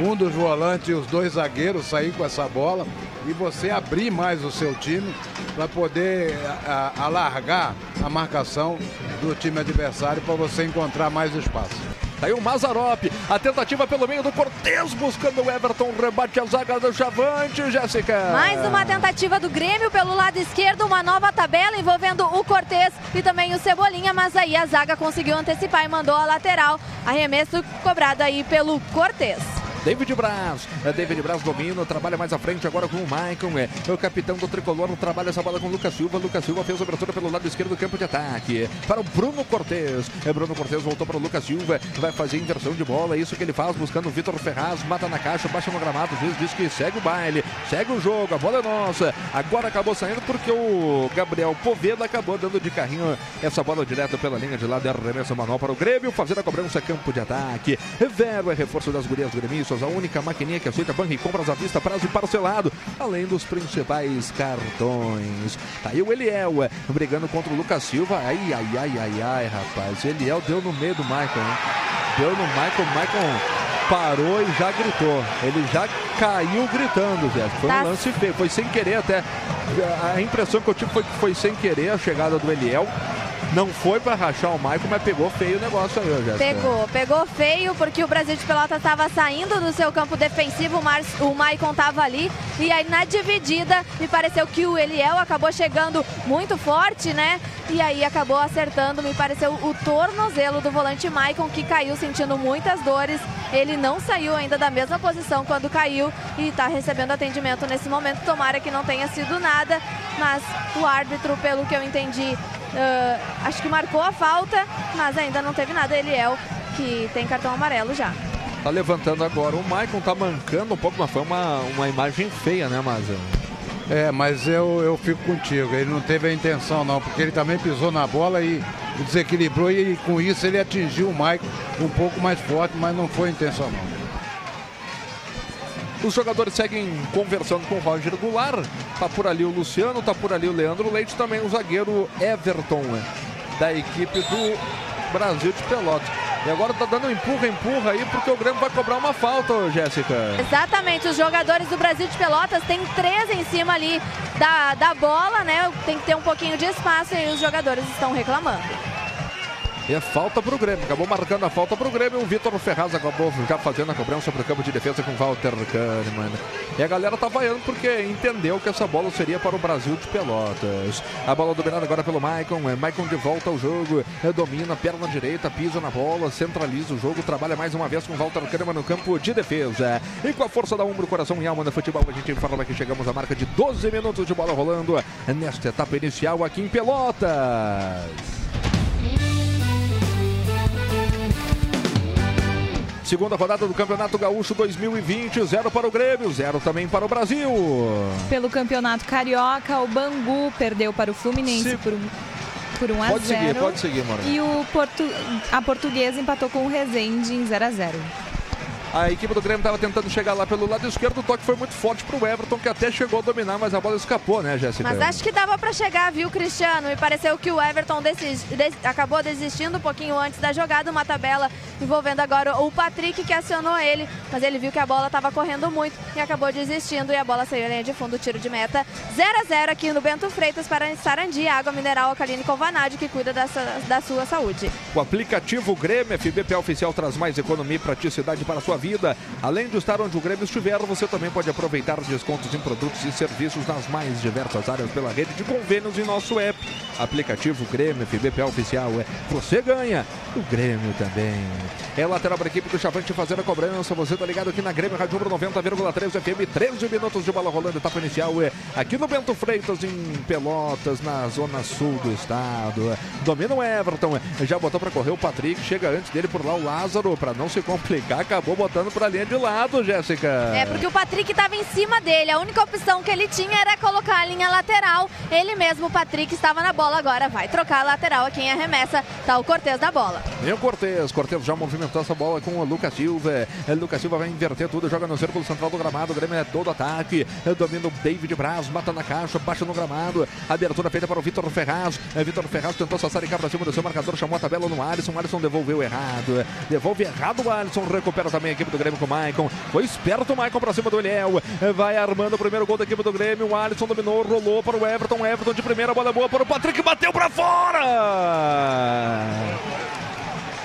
um dos volantes e os dois zagueiros sair com essa bola e você abrir mais o seu time para poder a, a, alargar a marcação do time adversário para você encontrar mais espaço. Tá aí o Mazarop, a tentativa pelo meio do Cortez, buscando o Everton, rebate a zaga do Chavante, Jéssica. Mais uma tentativa do Grêmio pelo lado esquerdo, uma nova tabela envolvendo o Cortez e também o Cebolinha, mas aí a zaga conseguiu antecipar e mandou a lateral. Arremesso cobrado aí pelo Cortez. David Braz. É David Braz domina, trabalha mais à frente agora com o Maicon. É, é o capitão do tricolor, trabalha essa bola com o Lucas Silva. Lucas Silva fez a abertura pelo lado esquerdo do campo de ataque. Para o Bruno Cortes. É Bruno Cortes voltou para o Lucas Silva. Vai fazer inversão de bola. É isso que ele faz, buscando o Vitor Ferraz. Mata na caixa, baixa no gramado. Diz, diz que segue o baile, segue o jogo. A bola é nossa. Agora acabou saindo porque o Gabriel Poveda acabou dando de carrinho essa bola direto pela linha de lado. Arremessa manual para o Grêmio fazer a cobrança campo de ataque. Vero é reforço das gurias gremistas A única maquininha que aceita banco e compras à vista, prazo e parcelado, além dos principais cartões. Tá aí o Eliel, é, brigando contra o Lucas Silva. Ai, ai, ai, ai, ai, rapaz. O Eliel deu no meio do Michael, hein? Deu no Michael, o Michael parou e já gritou. Ele já caiu gritando, Zé. Foi Tá. um lance feio, foi sem querer até. A impressão que eu tive foi que foi sem querer a chegada do Eliel. Não foi pra rachar o Michael, mas pegou feio o negócio aí, Jéssica. Pegou, pegou feio porque o Brasil de Pelotas estava saindo do seu campo defensivo, o, o Maicon estava ali e aí na dividida me pareceu que o Eliel acabou chegando muito forte, né? E aí acabou acertando, me pareceu o tornozelo do volante Maicon que caiu sentindo muitas dores. Ele não saiu ainda da mesma posição quando caiu e está recebendo atendimento nesse momento. Tomara que não tenha sido nada, mas o árbitro, pelo que eu entendi, ah, acho que marcou a falta, mas ainda não teve nada. Eliel, que tem cartão amarelo já. Tá levantando agora. O Maicon tá mancando um pouco, mas foi uma, uma imagem feia, né, Maza? É, mas eu, eu fico contigo. Ele não teve a intenção, não, porque ele também pisou na bola e desequilibrou e com isso ele atingiu o Mike um pouco mais forte, mas não foi intencional. Os jogadores seguem conversando com o Roger Goulart. Tá por ali o Luciano, tá por ali o Leandro Leite, também o zagueiro Everton, né, da equipe do Brasil de Pelotas. E agora tá dando um empurra, empurra aí, porque o Grêmio vai cobrar uma falta, Jéssica. Exatamente, os jogadores do Brasil de Pelotas têm três em cima ali da, da bola, né? Tem que ter um pouquinho de espaço e os jogadores estão reclamando. E é falta pro Grêmio. Acabou marcando a falta pro Grêmio. O Vitor Ferraz acabou já fazendo a cobrança pro campo de defesa com o Walter Kahneman. E a galera tá vaiando porque entendeu que essa bola seria para o Brasil de Pelotas. A bola dominada agora pelo Maicon. É Maicon de volta ao jogo. É, domina, perna direita, pisa na bola, centraliza o jogo. Trabalha mais uma vez com o Walter Kahneman no campo de defesa. E com a força da ombro, coração e alma no futebol, a gente informa que chegamos à marca de 12 minutos de bola rolando nesta etapa inicial aqui em Pelotas. Segunda rodada do Campeonato Gaúcho 2020, zero para o Grêmio, zero também para o Brasil. Pelo Campeonato Carioca, o Bangu perdeu para o Fluminense por um, por 1 a Pode 0. seguir, pode seguir, Mora. E o Portu... a Portuguesa empatou com o Resende em 0 a 0. A equipe do Grêmio estava tentando chegar lá pelo lado esquerdo, o toque foi muito forte para o Everton, que até chegou a dominar, mas a bola escapou, né, Jéssica? Mas acho que dava para chegar, viu, Cristiano? Me pareceu que o Everton desis- des- acabou desistindo um pouquinho antes da jogada, uma tabela envolvendo agora o Patrick que acionou ele, mas ele viu que a bola estava correndo muito e acabou desistindo e a bola saiu linha de fundo, tiro de meta 0 a 0 aqui no Bento Freitas para Sarandi, água mineral alcalina com vanádio que cuida da, da sua saúde. O aplicativo Grêmio FBPA Oficial traz mais economia e praticidade para a sua vida. Além de estar onde o Grêmio estiver, você também pode aproveitar descontos em produtos e serviços nas mais diversas áreas pela rede de convênios em nosso app. Aplicativo Grêmio FBPA Oficial. É você ganha, o Grêmio também. É lateral para a equipe do Chavante fazer a cobrança. Você tá ligado aqui na Grêmio Rádio Umbro 90,3 FM. 13 minutos de bola rolando, etapa inicial. É aqui no Bento Freitas, em Pelotas, na zona sul do estado. Domina o Everton. Já botou para correr o Patrick. Chega antes dele por lá o Lázaro. Para não se complicar, acabou botando para a linha de lado, Jéssica. É, porque o Patrick estava em cima dele. A única opção que ele tinha era colocar a linha lateral. Ele mesmo, o Patrick, estava na bola agora. Vai trocar a lateral aqui em arremessa. Tá o Cortez da bola. Vem o Cortez. Cortez já movimentou essa bola com o Lucas Silva. É, Lucas Silva vai inverter tudo. Joga no círculo central do gramado. O Grêmio é todo ataque. É, Domina o David Braz. Mata na caixa. Baixa no gramado. Abertura feita para o Vitor Ferraz. É, Vitor Ferraz tentou sassaricar para cima do seu marcador. Chamou a tabela no Alisson. O Alisson devolveu errado. Devolve errado o Alisson. Recupera também a equipe do Grêmio com o Maicon. Foi esperto o Maicon para cima do Eliel. Vai armando o primeiro gol da equipe do Grêmio. O Alisson dominou. Rolou para o Everton. Everton de primeira. Bola boa para o Patrick. Bateu para fora.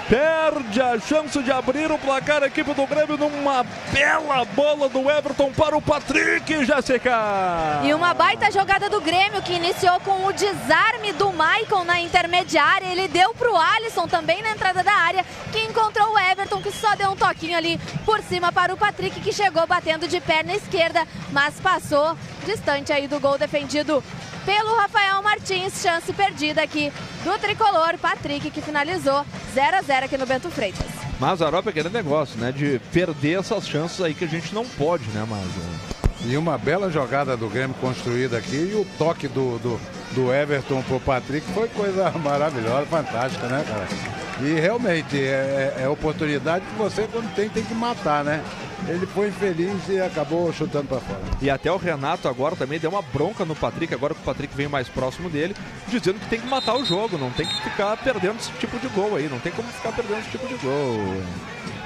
Perde a chance de abrir o placar a equipe do Grêmio numa bela bola do Everton para o Patrick, Jéssica. E uma baita jogada do Grêmio que iniciou com o desarme do Maicon na intermediária. Ele deu pro Alisson também na entrada da área, que encontrou o Everton, que só deu um toquinho ali por cima para o Patrick, que chegou batendo de perna esquerda, mas passou distante aí do gol defendido pelo Rafael Martins. Chance perdida aqui do tricolor. Patrick que finalizou 0 a 0 aqui no Bento Freitas. Mazarop é aquele negócio, né? De perder essas chances aí que a gente não pode, né, Maza? E uma bela jogada do Grêmio construída aqui e o toque do, do, do Everton pro Patrick foi coisa <laughs> maravilhosa, fantástica, né, cara? E realmente é, é oportunidade que você, quando tem, tem que matar, né? Ele foi infeliz e acabou chutando para fora. E até o Renato agora também deu uma bronca no Patrick, agora que o Patrick vem mais próximo dele, dizendo que tem que matar o jogo, não tem que ficar perdendo esse tipo de gol aí, não tem como ficar perdendo esse tipo de gol.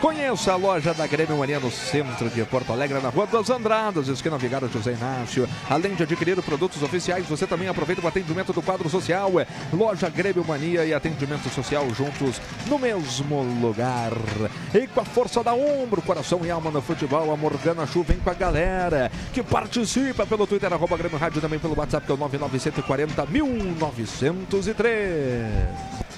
Conheça a loja da Grêmio Mania no centro de Porto Alegre, na Rua dos Andradas, esquina Vigário José Inácio. Além de adquirir produtos oficiais, você também aproveita o atendimento do quadro social. Loja Grêmio Mania e atendimento social juntos no mesmo lugar. E com a força da ombro, coração e alma no futebol, a Morgana Chu vem com a galera que participa pelo Twitter, arroba Grêmio Rádio, também pelo WhatsApp, que é o 99140 1903.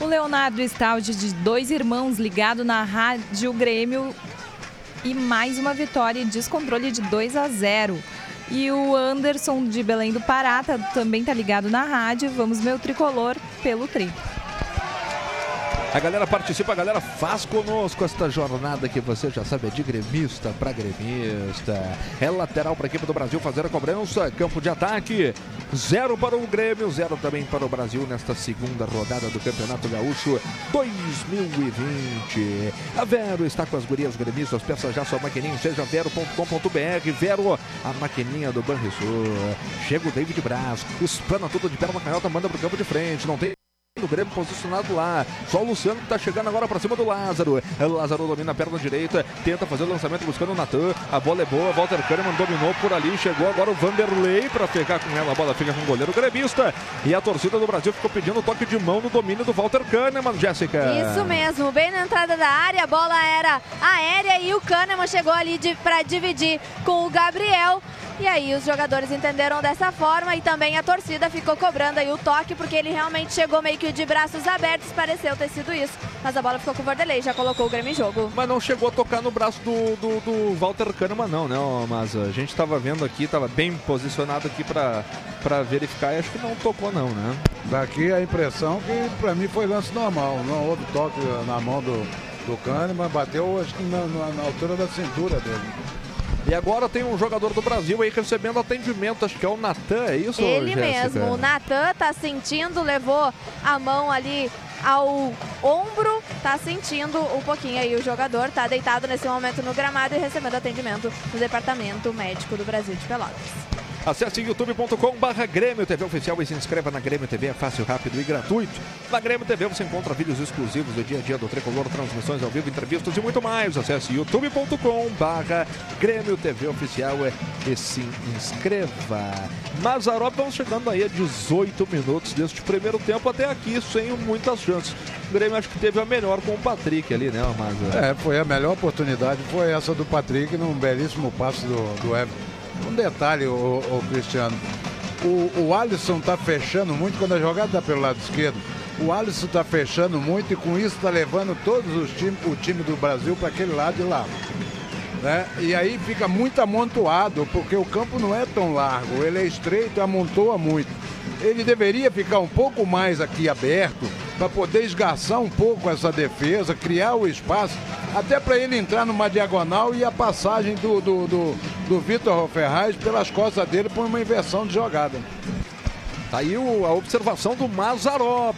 O Leonardo Staldi, de dois irmãos, ligado na Rádio Grêmio. E mais uma vitória e descontrole de 2 a 0. E o Anderson de Belém do Pará tá, também tá ligado na rádio. Vamos meu tricolor pelo tri. A galera participa, a galera faz conosco esta jornada que você já sabe é de gremista para gremista. É lateral para a equipe do Brasil fazer a cobrança. Campo de ataque. Zero para o Grêmio, zero também para o Brasil nesta segunda rodada do Campeonato Gaúcho 2020. A Vero está com as gurias gremistas. Peça já sua maquininha, seja vero.com.br. Vero, a maquininha do Banrisul. Chega o David Braz, espana tudo de perna canhota, manda para o campo de frente. Não tem do Grêmio posicionado lá. Só o Luciano que tá chegando agora para cima do Lázaro. O Lázaro domina a perna direita, tenta fazer o lançamento buscando o Natan. A bola é boa, Walter Kahneman dominou por ali, chegou agora o Vanderlei para ficar com ela. A bola fica com o goleiro gremista. E a torcida do Brasil ficou pedindo toque de mão no domínio do Walter Kahneman, Jéssica. Isso mesmo, bem na entrada da área, a bola era aérea e o Kahneman chegou ali para dividir com o Gabriel. E aí os jogadores entenderam dessa forma e também a torcida ficou cobrando aí o toque, porque ele realmente chegou meio que de braços abertos, pareceu ter sido isso. Mas a bola ficou com o Vanderlei, já colocou o Grêmio em jogo. Mas não chegou a tocar no braço do, do, do Walter Kahneman não, né? Mas a gente estava vendo aqui, estava bem posicionado aqui para verificar e acho que não tocou não, né? Daqui a impressão que para mim foi lance normal, não houve toque na mão do, do Kahneman, bateu acho que na, na, na altura da cintura dele. E agora tem um jogador do Brasil aí recebendo atendimento, acho que é o Natan, é isso, Ele Jéssica? mesmo, o Natan tá sentindo, levou a mão ali ao ombro, tá sentindo um pouquinho aí o jogador, tá deitado nesse momento no gramado e recebendo atendimento do Departamento Médico do Brasil de Pelotas. Acesse youtube.com barra Grêmio TV Oficial e se inscreva na Grêmio TV, é fácil, rápido e gratuito. Na Grêmio TV você encontra vídeos exclusivos do dia a dia do Tricolor, transmissões ao vivo, entrevistas e muito mais. Acesse youtube.com barra Grêmio TV Oficial e se inscreva. Mazarop, vamos chegando aí a 18 minutos deste primeiro tempo até aqui, sem muitas chances. O Grêmio acho que teve a melhor com o Patrick ali, né, Maza? É, foi a melhor oportunidade, foi essa do Patrick num belíssimo passo do, do Everton. Um detalhe, o, Cristiano. O, o Alisson tá fechando muito quando a jogada tá pelo lado esquerdo. O Alisson tá fechando muito e com isso tá levando todos os times, o time do Brasil para aquele lado de lá. Né? E aí fica muito amontoado, porque o campo não é tão largo, ele é estreito amontoa muito. Ele deveria ficar um pouco mais aqui aberto para poder esgarçar um pouco essa defesa, criar o espaço, até para ele entrar numa diagonal e a passagem do, do, do, do Vitor Ferraz pelas costas dele por uma inversão de jogada. Tá aí o, a observação do Mazarop.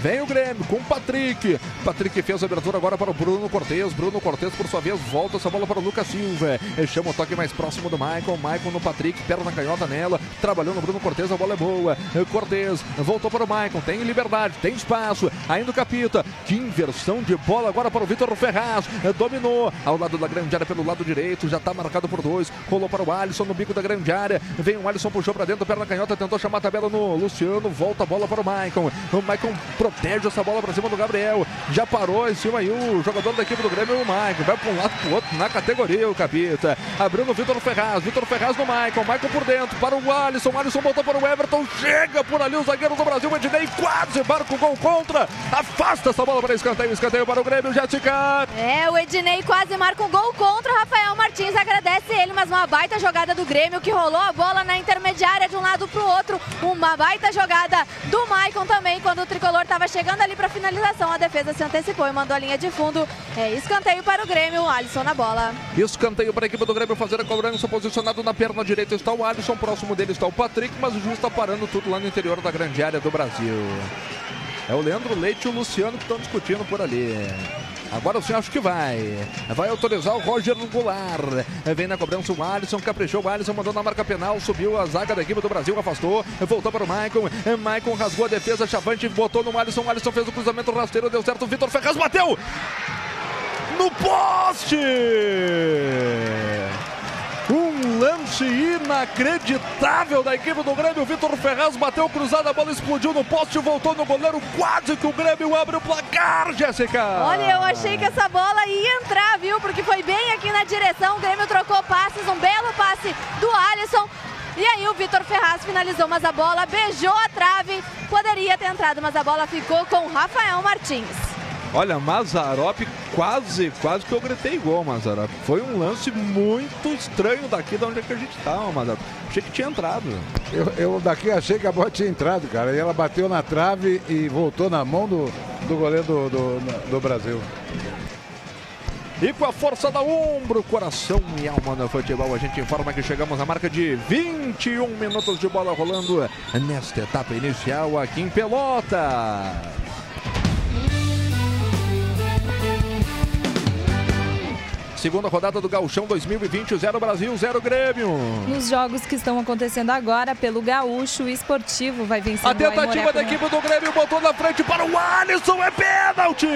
Vem o Grêmio com o Patrick. Patrick fez a abertura agora para o Bruno Cortes. Bruno Cortes, por sua vez, volta essa bola para o Lucas Silva. Ele chama o toque mais próximo do Michael. Michael no Patrick, perna canhota nela. Trabalhou no Bruno Cortes, a bola é boa. Cortes voltou para o Michael. Tem liberdade, tem espaço. Ainda o Capita. Que inversão de bola agora para o Vitor Ferraz. Dominou ao lado da grande área pelo lado direito. Já está marcado por dois. Rolou para o Alisson no bico da grande área. Vem o Alisson, puxou para dentro, perna canhota, tentou chamar a tabela no Luciano, volta a bola para o Maicon. O Maicon protege essa bola para cima do Gabriel. Já parou em cima aí o jogador da equipe do Grêmio, o Maicon. Vai para um lado para o outro na categoria, o Capita. Abriu no Vitor Ferraz. Vitor Ferraz no Maicon. Maicon por dentro para o Alisson. O Alisson voltou para o Everton. Chega por ali o zagueiro do Brasil. Ednei quase marca o gol contra. Afasta essa bola para escanteio. Escanteio para o Grêmio. Jéssica. É, o Ednei quase marca um gol contra. O Rafael Martins agradece ele, mas uma baita jogada do Grêmio que rolou a bola na intermediária de um lado para o outro. Uma baita jogada do Maicon também, quando o tricolor estava chegando ali para finalização. A defesa se antecipou e mandou a linha de fundo. É escanteio para o Grêmio, Alisson na bola. Escanteio para a equipe do Grêmio fazer a cobrança. Posicionado na perna direita está o Alisson, próximo dele está o Patrick, mas o juiz está parando tudo lá no interior da grande área do Brasil. É o Leandro Leite e o Luciano que estão discutindo por ali. Agora o senhor acho que vai. Vai autorizar o Roger Goulart. Vem na cobrança o Alisson, caprichou o Alisson, mandou na marca penal, subiu a zaga da equipe do Brasil, afastou, voltou para o Maicon. Maicon rasgou a defesa, Chavante botou no Alisson. O Alisson fez o cruzamento rasteiro, deu certo. Vitor Ferraz bateu no poste! Um lance inacreditável da equipe do Grêmio. Vitor Ferraz bateu cruzada, a bola explodiu no poste, voltou no goleiro. Quase que o Grêmio abre o placar, Jéssica. Olha, eu achei que essa bola ia entrar, viu? Porque foi bem aqui na direção. O Grêmio trocou passes, um belo passe do Alisson. E aí o Vitor Ferraz finalizou, mas a bola beijou a trave. Poderia ter entrado, mas a bola ficou com Rafael Martins. Olha, Mazarop quase, quase que eu gritei gol, Mazarop. Foi um lance muito estranho daqui de onde é que a gente estava, Mazarop. Achei que tinha entrado. Eu, eu, daqui achei que a bola tinha entrado, cara. E ela bateu na trave e voltou na mão do, do goleiro do, do, do Brasil. E com a força da ombro, coração e alma no futebol, a gente informa que chegamos à marca de 21 minutos de bola rolando nesta etapa inicial aqui em Pelota. Segunda rodada do Gauchão 2020, 0 Brasil, 0 Grêmio. Nos jogos que estão acontecendo agora pelo Gaúcho, o esportivo vai vencer A tentativa da equipe do Grêmio botou na frente para o Alisson, é pênalti!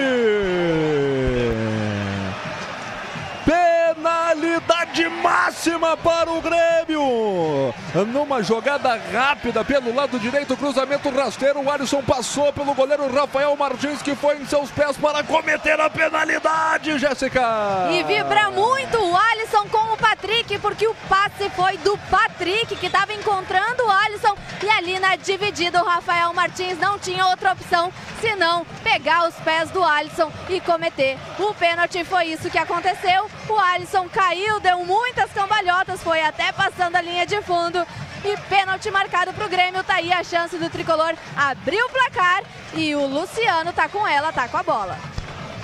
Penalidade máxima para o Grêmio. Numa jogada rápida pelo lado direito, cruzamento rasteiro. O Alisson passou pelo goleiro Rafael Martins, que foi em seus pés para cometer a penalidade, Jéssica. E vibra muito o Alisson com o Patrick, porque o passe foi do Patrick, que estava encontrando o Alisson. E ali na dividida, o Rafael Martins não tinha outra opção senão pegar os pés do Alisson e cometer o pênalti. Foi isso que aconteceu. O Alisson caiu, deu muitas cambalhotas, foi até passando a linha de fundo. E pênalti marcado para o Grêmio. Tá aí a chance do tricolor abrir o placar. E o Luciano tá com ela, tá com a bola.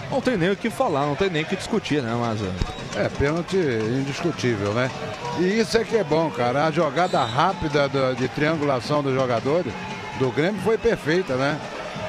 Não tem nem o que falar, não tem nem o que discutir, né, Maza? É, pênalti indiscutível, né? E isso é que é bom, cara. A jogada rápida do, de triangulação dos jogadores do Grêmio foi perfeita, né?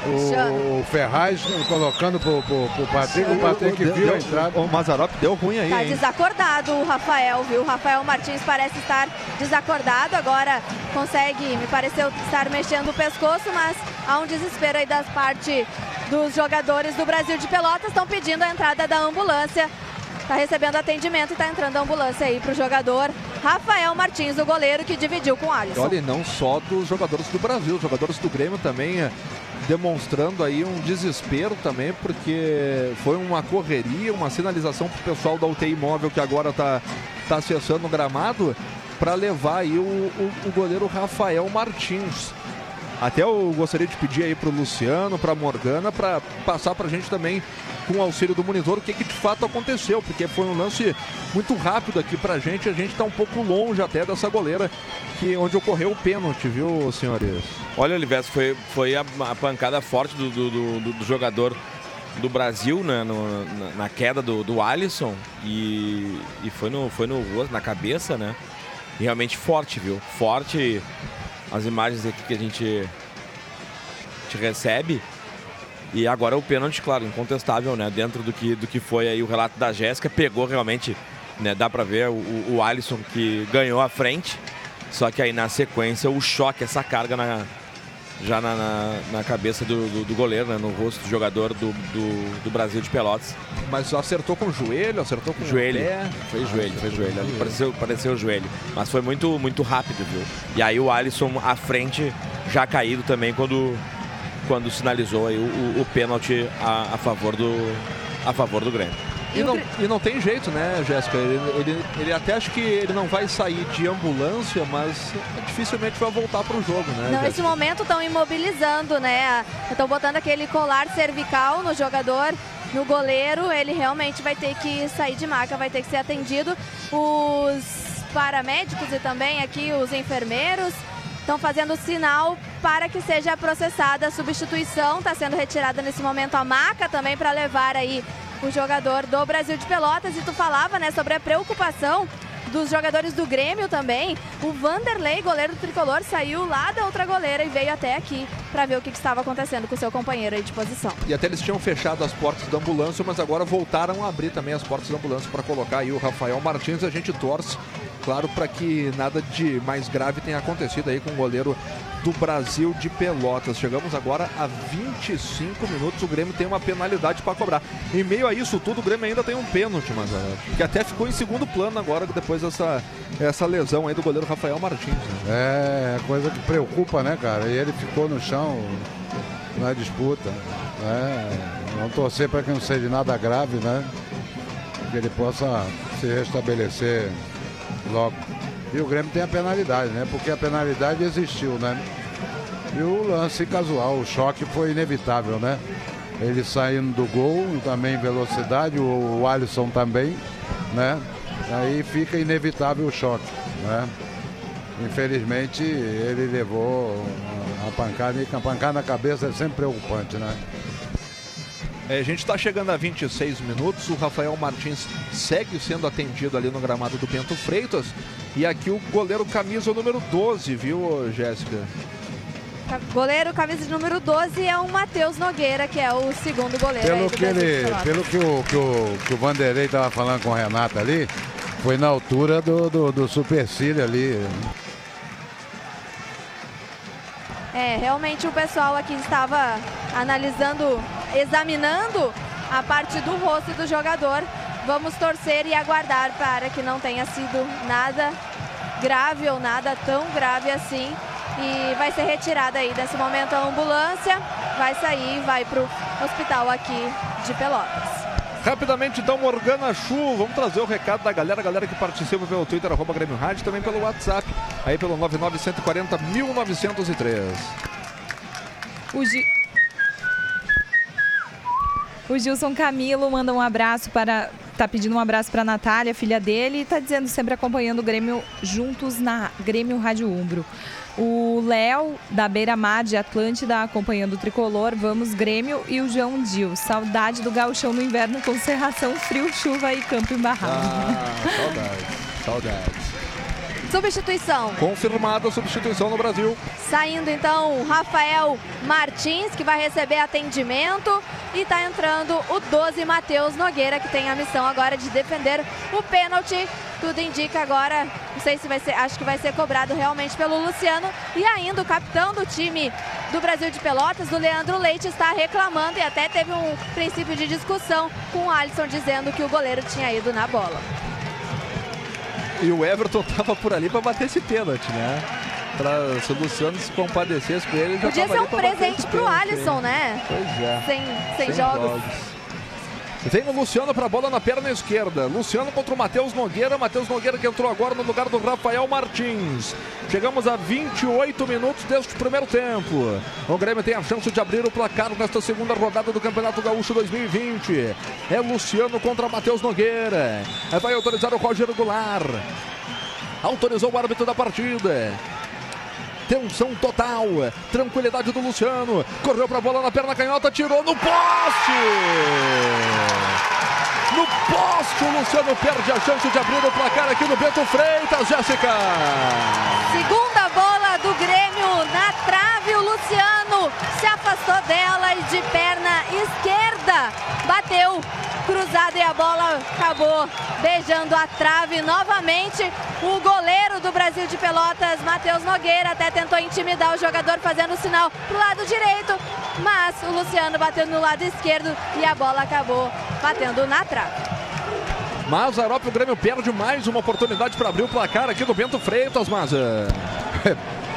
O, o Ferraz colocando pro, pro, pro Patrick, o Patrick deu, viu deu, a entrada. O Mazarop deu ruim aí, Tá hein? desacordado o Rafael, viu? O Rafael Martins parece estar desacordado. Agora consegue, me pareceu estar mexendo o pescoço, mas há um desespero aí das parte dos jogadores do Brasil de Pelotas. Estão pedindo a entrada da ambulância. Tá recebendo atendimento e tá entrando a ambulância aí pro jogador Rafael Martins, o goleiro que dividiu com o Alisson. Olha, e não só dos jogadores do Brasil, os jogadores do Grêmio também eh, demonstrando aí um desespero também, porque foi uma correria, uma sinalização pro pessoal da UTI móvel que agora tá, tá acessando o gramado para levar aí o, o, o goleiro Rafael Martins. Até eu gostaria de pedir aí pro Luciano, pra Morgana, para passar pra gente também com o auxílio do monitor o que, que de fato aconteceu, porque foi um lance muito rápido aqui pra gente, a gente tá um pouco longe até dessa goleira que onde ocorreu o pênalti, viu, senhores? Olha, Oliveira, foi, foi a, a pancada forte do, do, do, do jogador do Brasil né, no, na, na, queda do, do Alisson e, e foi, no, foi no na cabeça, né? E realmente forte, viu? Forte as imagens aqui que a gente, te recebe. E agora o pênalti, claro, incontestável, né? Dentro do que, do que foi aí o relato da Jéssica, pegou realmente, né? Dá pra ver o, o Alisson que ganhou a frente. Só que aí na sequência o choque, essa carga na, já na, na, na cabeça do, do, do, goleiro, né? no rosto do jogador do, do, Brasil de Pelotas. Mas acertou com o joelho, acertou com o joelho. pé. Foi joelho, foi joelho. Pareceu, pareceu o joelho. Mas foi muito, muito rápido, viu? E aí o Alisson à frente, já caído também quando, quando sinalizou aí o, o, o pênalti a, a, favor do, a favor do Grêmio. E não, e não tem jeito, né, Jéssica? Ele, ele, ele, até acho que ele não vai sair de ambulância, mas dificilmente vai voltar para o jogo, né? Não, nesse momento estão imobilizando, né? Estão botando aquele colar cervical no jogador, no goleiro. Ele realmente vai ter que sair de maca, vai ter que ser atendido. Os paramédicos e também aqui os enfermeiros estão fazendo sinal para que seja processada a substituição. Está sendo retirada nesse momento a maca também para levar aí o jogador do Brasil de Pelotas. E tu falava, né, sobre a preocupação dos jogadores do Grêmio também. O Vanderlei, goleiro do tricolor, saiu lá da outra goleira e veio até aqui para ver o que, que estava acontecendo com o seu companheiro aí de posição. E até eles tinham fechado as portas da ambulância, mas agora voltaram a abrir também as portas da ambulância para colocar aí o Rafael Martins. A gente torce, claro, para que nada de mais grave tenha acontecido aí com o goleiro do Brasil de Pelotas. Chegamos agora a 25 minutos. O Grêmio tem uma penalidade para cobrar. Em meio a isso tudo, o Grêmio ainda tem um pênalti, mas é, que até ficou em segundo plano agora depois dessa essa lesão aí do goleiro Rafael Martins. Né? É, coisa que preocupa, né, cara? E ele ficou no chão na disputa. Né? Vamos torcer para que não seja nada grave, né? Que ele possa se restabelecer logo. E o Grêmio tem a penalidade, né? Porque a penalidade existiu, né? E o lance casual, o choque foi inevitável, né? Ele saindo do gol, também velocidade, o, o Alisson também, né? Aí fica inevitável o choque, né? Infelizmente ele levou a pancada e a pancada na cabeça é sempre preocupante, né? É, a gente está chegando a 26 minutos. O Rafael Martins segue sendo atendido ali no gramado do Bento Freitas. E aqui o goleiro camisa número 12, viu, Jéssica? Goleiro camisa número 12 é o Matheus Nogueira, que é o segundo goleiro. Pelo, que, ele, pelo que, o, que, o, que o Vanderlei estava falando com o Renato ali, foi na altura do, do, do supercílio ali. É, realmente o pessoal aqui estava analisando, examinando a parte do rosto do jogador. Vamos torcer e aguardar para que não tenha sido nada grave ou nada tão grave assim. E vai ser retirada aí desse momento a ambulância, vai sair e vai para o hospital aqui de Pelotas. Rapidamente, então, Morgana Chu, vamos trazer o recado da galera, a galera que participa pelo Twitter, arroba Grêmio Rádio, também pelo WhatsApp, aí pelo 99140 1903. O, Gi... o Gilson Camilo manda um abraço para. Tá pedindo um abraço para a Natália, filha dele, e tá dizendo sempre acompanhando o Grêmio juntos na Grêmio Rádio Umbro. O Léo, da Beira Mar de Atlântida, acompanhando o tricolor. Vamos, Grêmio. E o João Dil. Saudade do gauchão no inverno com serração, frio, chuva e campo embarrado. Ah, saudades, saudades. Substituição. Confirmada a substituição no Brasil. Saindo então o Rafael Martins, que vai receber atendimento. E está entrando o 12 Matheus Nogueira, que tem a missão agora de defender o pênalti. Tudo indica agora, não sei se vai ser, acho que vai ser cobrado realmente pelo Luciano. E ainda o capitão do time do Brasil de Pelotas, o Leandro Leite, está reclamando e até teve um princípio de discussão com o Alisson dizendo que o goleiro tinha ido na bola. E o Everton <laughs> tava por ali para bater esse pênalti, né? Pra, se o Luciano se compadecesse com ele, já Podia ser um presente pro Alisson, né? Pois é. Sem, sem, Sem jogos. Vem o Luciano para a bola na perna esquerda. Luciano contra o Matheus Nogueira. Matheus Nogueira que entrou agora no lugar do Rafael Martins. Chegamos a 28 minutos deste primeiro tempo. O Grêmio tem a chance de abrir o placar nesta segunda rodada do Campeonato Gaúcho 2020. É Luciano contra Matheus Nogueira. Vai autorizar o Roger Goulart. Autorizou o árbitro da partida. Tensão total, tranquilidade do Luciano. Correu para a bola na perna canhota, tirou no poste. No poste, o Luciano perde a chance de abrir o placar aqui no Bento Freitas, Jéssica. Segunda bola do Grêmio na trave, o Luciano se afastou dela e de perna esquerda bateu cruzado e a bola acabou beijando a trave novamente. O goleiro do Brasil de Pelotas, Matheus Nogueira, até tentou intimidar o jogador fazendo o sinal pro lado direito, mas o Luciano bateu no lado esquerdo e a bola acabou batendo na trave. Mazarop, o Grêmio perde mais uma oportunidade para abrir o placar aqui no Bento Freitas, Maza. <laughs>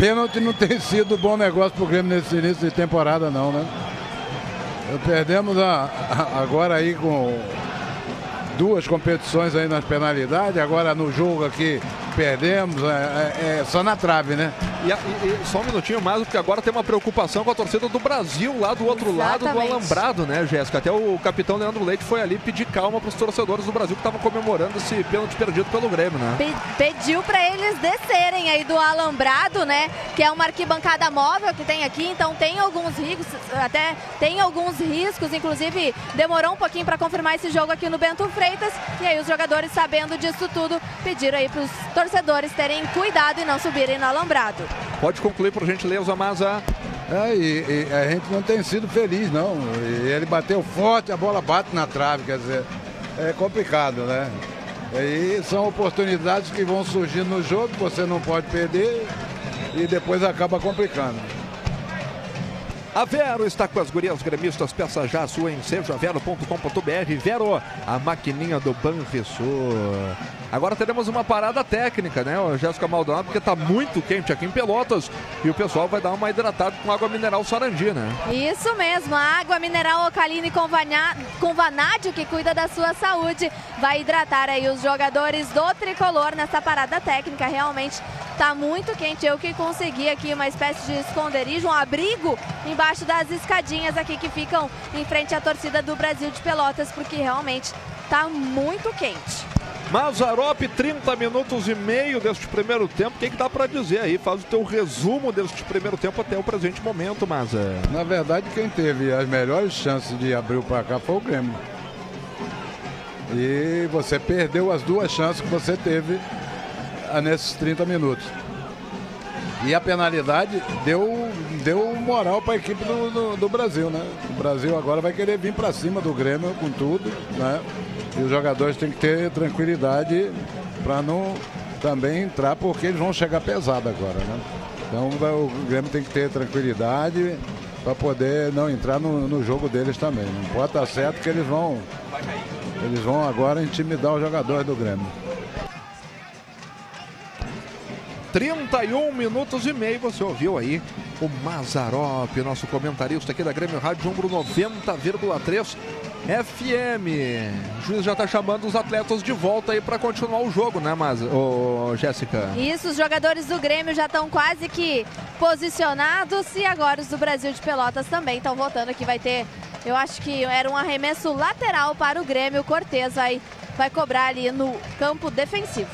Pênalti não tem sido bom negócio pro Grêmio nesse início de temporada, não, né? Perdemos a, a- agora aí com duas competições aí nas penalidades, agora no jogo aqui perdemos, é, é- é só na trave, né? E, e- só um minutinho mais, porque agora tem uma preocupação com a torcida do Brasil lá do outro lado do Exatamente. alambrado, né, Jéssica? Até o capitão Leandro Leite foi ali pedir calma para os torcedores do Brasil que estavam comemorando esse pênalti perdido pelo Grêmio, né? Pe- pediu para eles descerem aí do alambrado, né? Que é uma arquibancada móvel que tem aqui, então tem alguns riscos, até tem alguns riscos, inclusive demorou um pouquinho para confirmar esse jogo aqui no Bento E aí os jogadores, sabendo disso tudo, pediram aí para os torcedores terem cuidado e não subirem no alambrado. Pode concluir, por gentileza, Maza. É, e, e a gente não tem sido feliz, não. E ele bateu forte, a bola bate na trave, quer dizer, é complicado, né? E são oportunidades que vão surgindo no jogo, que você não pode perder e depois acaba complicando. A Vero está com as gurias gremistas, peça já a sua em sejavero.com.br. Vero, a maquininha do Banrisul. Agora teremos uma parada técnica, né, Jéssica Maldonado, porque está muito quente aqui em Pelotas e o pessoal vai dar uma hidratada com água mineral Sarandi, né? Isso mesmo, a água mineral alcaline com, vanádio que cuida da sua saúde vai hidratar aí os jogadores do tricolor nessa parada técnica. Realmente tá muito quente. Eu que consegui aqui uma espécie de esconderijo, um abrigo embaixo das escadinhas aqui que ficam em frente à torcida do Brasil de Pelotas, porque realmente tá muito quente. Mazarop, 30 minutos e meio deste primeiro tempo. O que, que dá para dizer aí? Faz o teu resumo deste primeiro tempo até o presente momento, Maza. Na verdade, quem teve as melhores chances de abrir o placar foi o Grêmio. E você perdeu as duas chances que você teve ah, nesses 30 minutos. E a penalidade deu, deu moral para a equipe do, do, do Brasil, né? O Brasil agora vai querer vir para cima do Grêmio com tudo, né? E os jogadores têm que ter tranquilidade para não também entrar, porque eles vão chegar pesado agora, né? Então o Grêmio tem que ter tranquilidade para poder não entrar no, no jogo deles também. Não pode estar certo que eles vão, eles vão agora intimidar os jogadores do Grêmio. 31 minutos e meio, você ouviu aí o Mazarop, nosso comentarista aqui da Grêmio Rádio Umbro 90,3 FM. O juiz já tá chamando os atletas de volta aí para continuar o jogo, né, Mas, ô, Jéssica? Isso, os jogadores do Grêmio já estão quase que posicionados e agora os do Brasil de Pelotas também estão voltando aqui. Vai ter, eu acho que era um arremesso lateral para o Grêmio. O Cortez vai, vai cobrar ali no campo defensivo.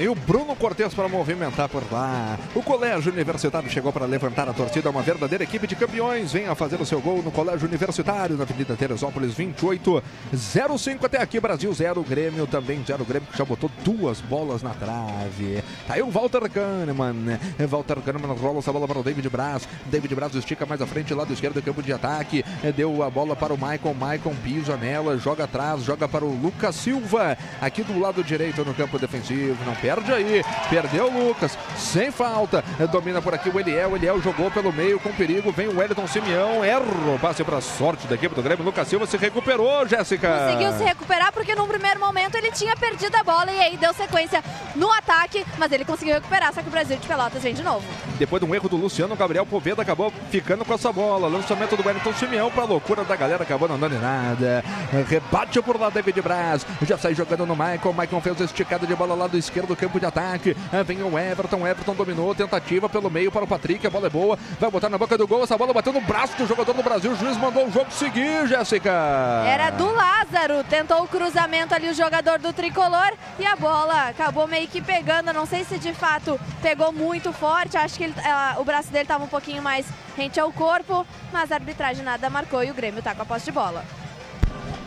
E o Bruno Cortes para movimentar por lá. O Colégio Universitário chegou para levantar a torcida, uma verdadeira equipe de campeões. Venha fazer o seu gol no Colégio Universitário, na Avenida Teresópolis 2805. Até aqui, Brasil 0, Grêmio também 0. Grêmio que já botou duas bolas na trave. Tá aí o Walter Kahneman. É, Walter Kahneman rola essa bola para o David Braz. David Braz estica mais à frente, lado esquerdo do campo de ataque. É, Deu a bola para o Maicon. Maicon pisa nela, joga atrás, joga para o Lucas Silva. Aqui do lado direito no campo defensivo. Não perde aí. Perdeu o Lucas. Sem falta. Domina por aqui o Eliel. Eliel jogou pelo meio com perigo. Vem o Wellington Simeão. Erra o passe para sorte da equipe do Grêmio. Lucas Silva se recuperou, Jéssica. Conseguiu se recuperar porque num primeiro momento ele tinha perdido a bola e aí deu sequência no ataque, mas ele conseguiu recuperar, só que o Brasil de Pelotas vem de novo. Depois de um erro do Luciano, Gabriel Poveda acabou ficando com essa bola. Lançamento do Wellington Simeão para loucura da galera, acabou não dando em nada. Rebate por lá, David Braz. Já sai jogando no Michael. Michael fez a esticada de bola esquerdo do campo de ataque. Ah, Vem o Everton. Everton dominou. Tentativa pelo meio para o Patrick. A bola é boa. Vai botar na boca do gol. Essa bola bateu no braço do jogador do Brasil. O juiz mandou o jogo seguir, Jéssica. Era do Lázaro, tentou o cruzamento ali o jogador do tricolor e a bola acabou meio que pegando. Não sei se de fato pegou muito forte, acho que ele- ah, o braço dele estava um pouquinho mais rente ao corpo, mas a arbitragem nada marcou e o Grêmio tá com a posse de bola.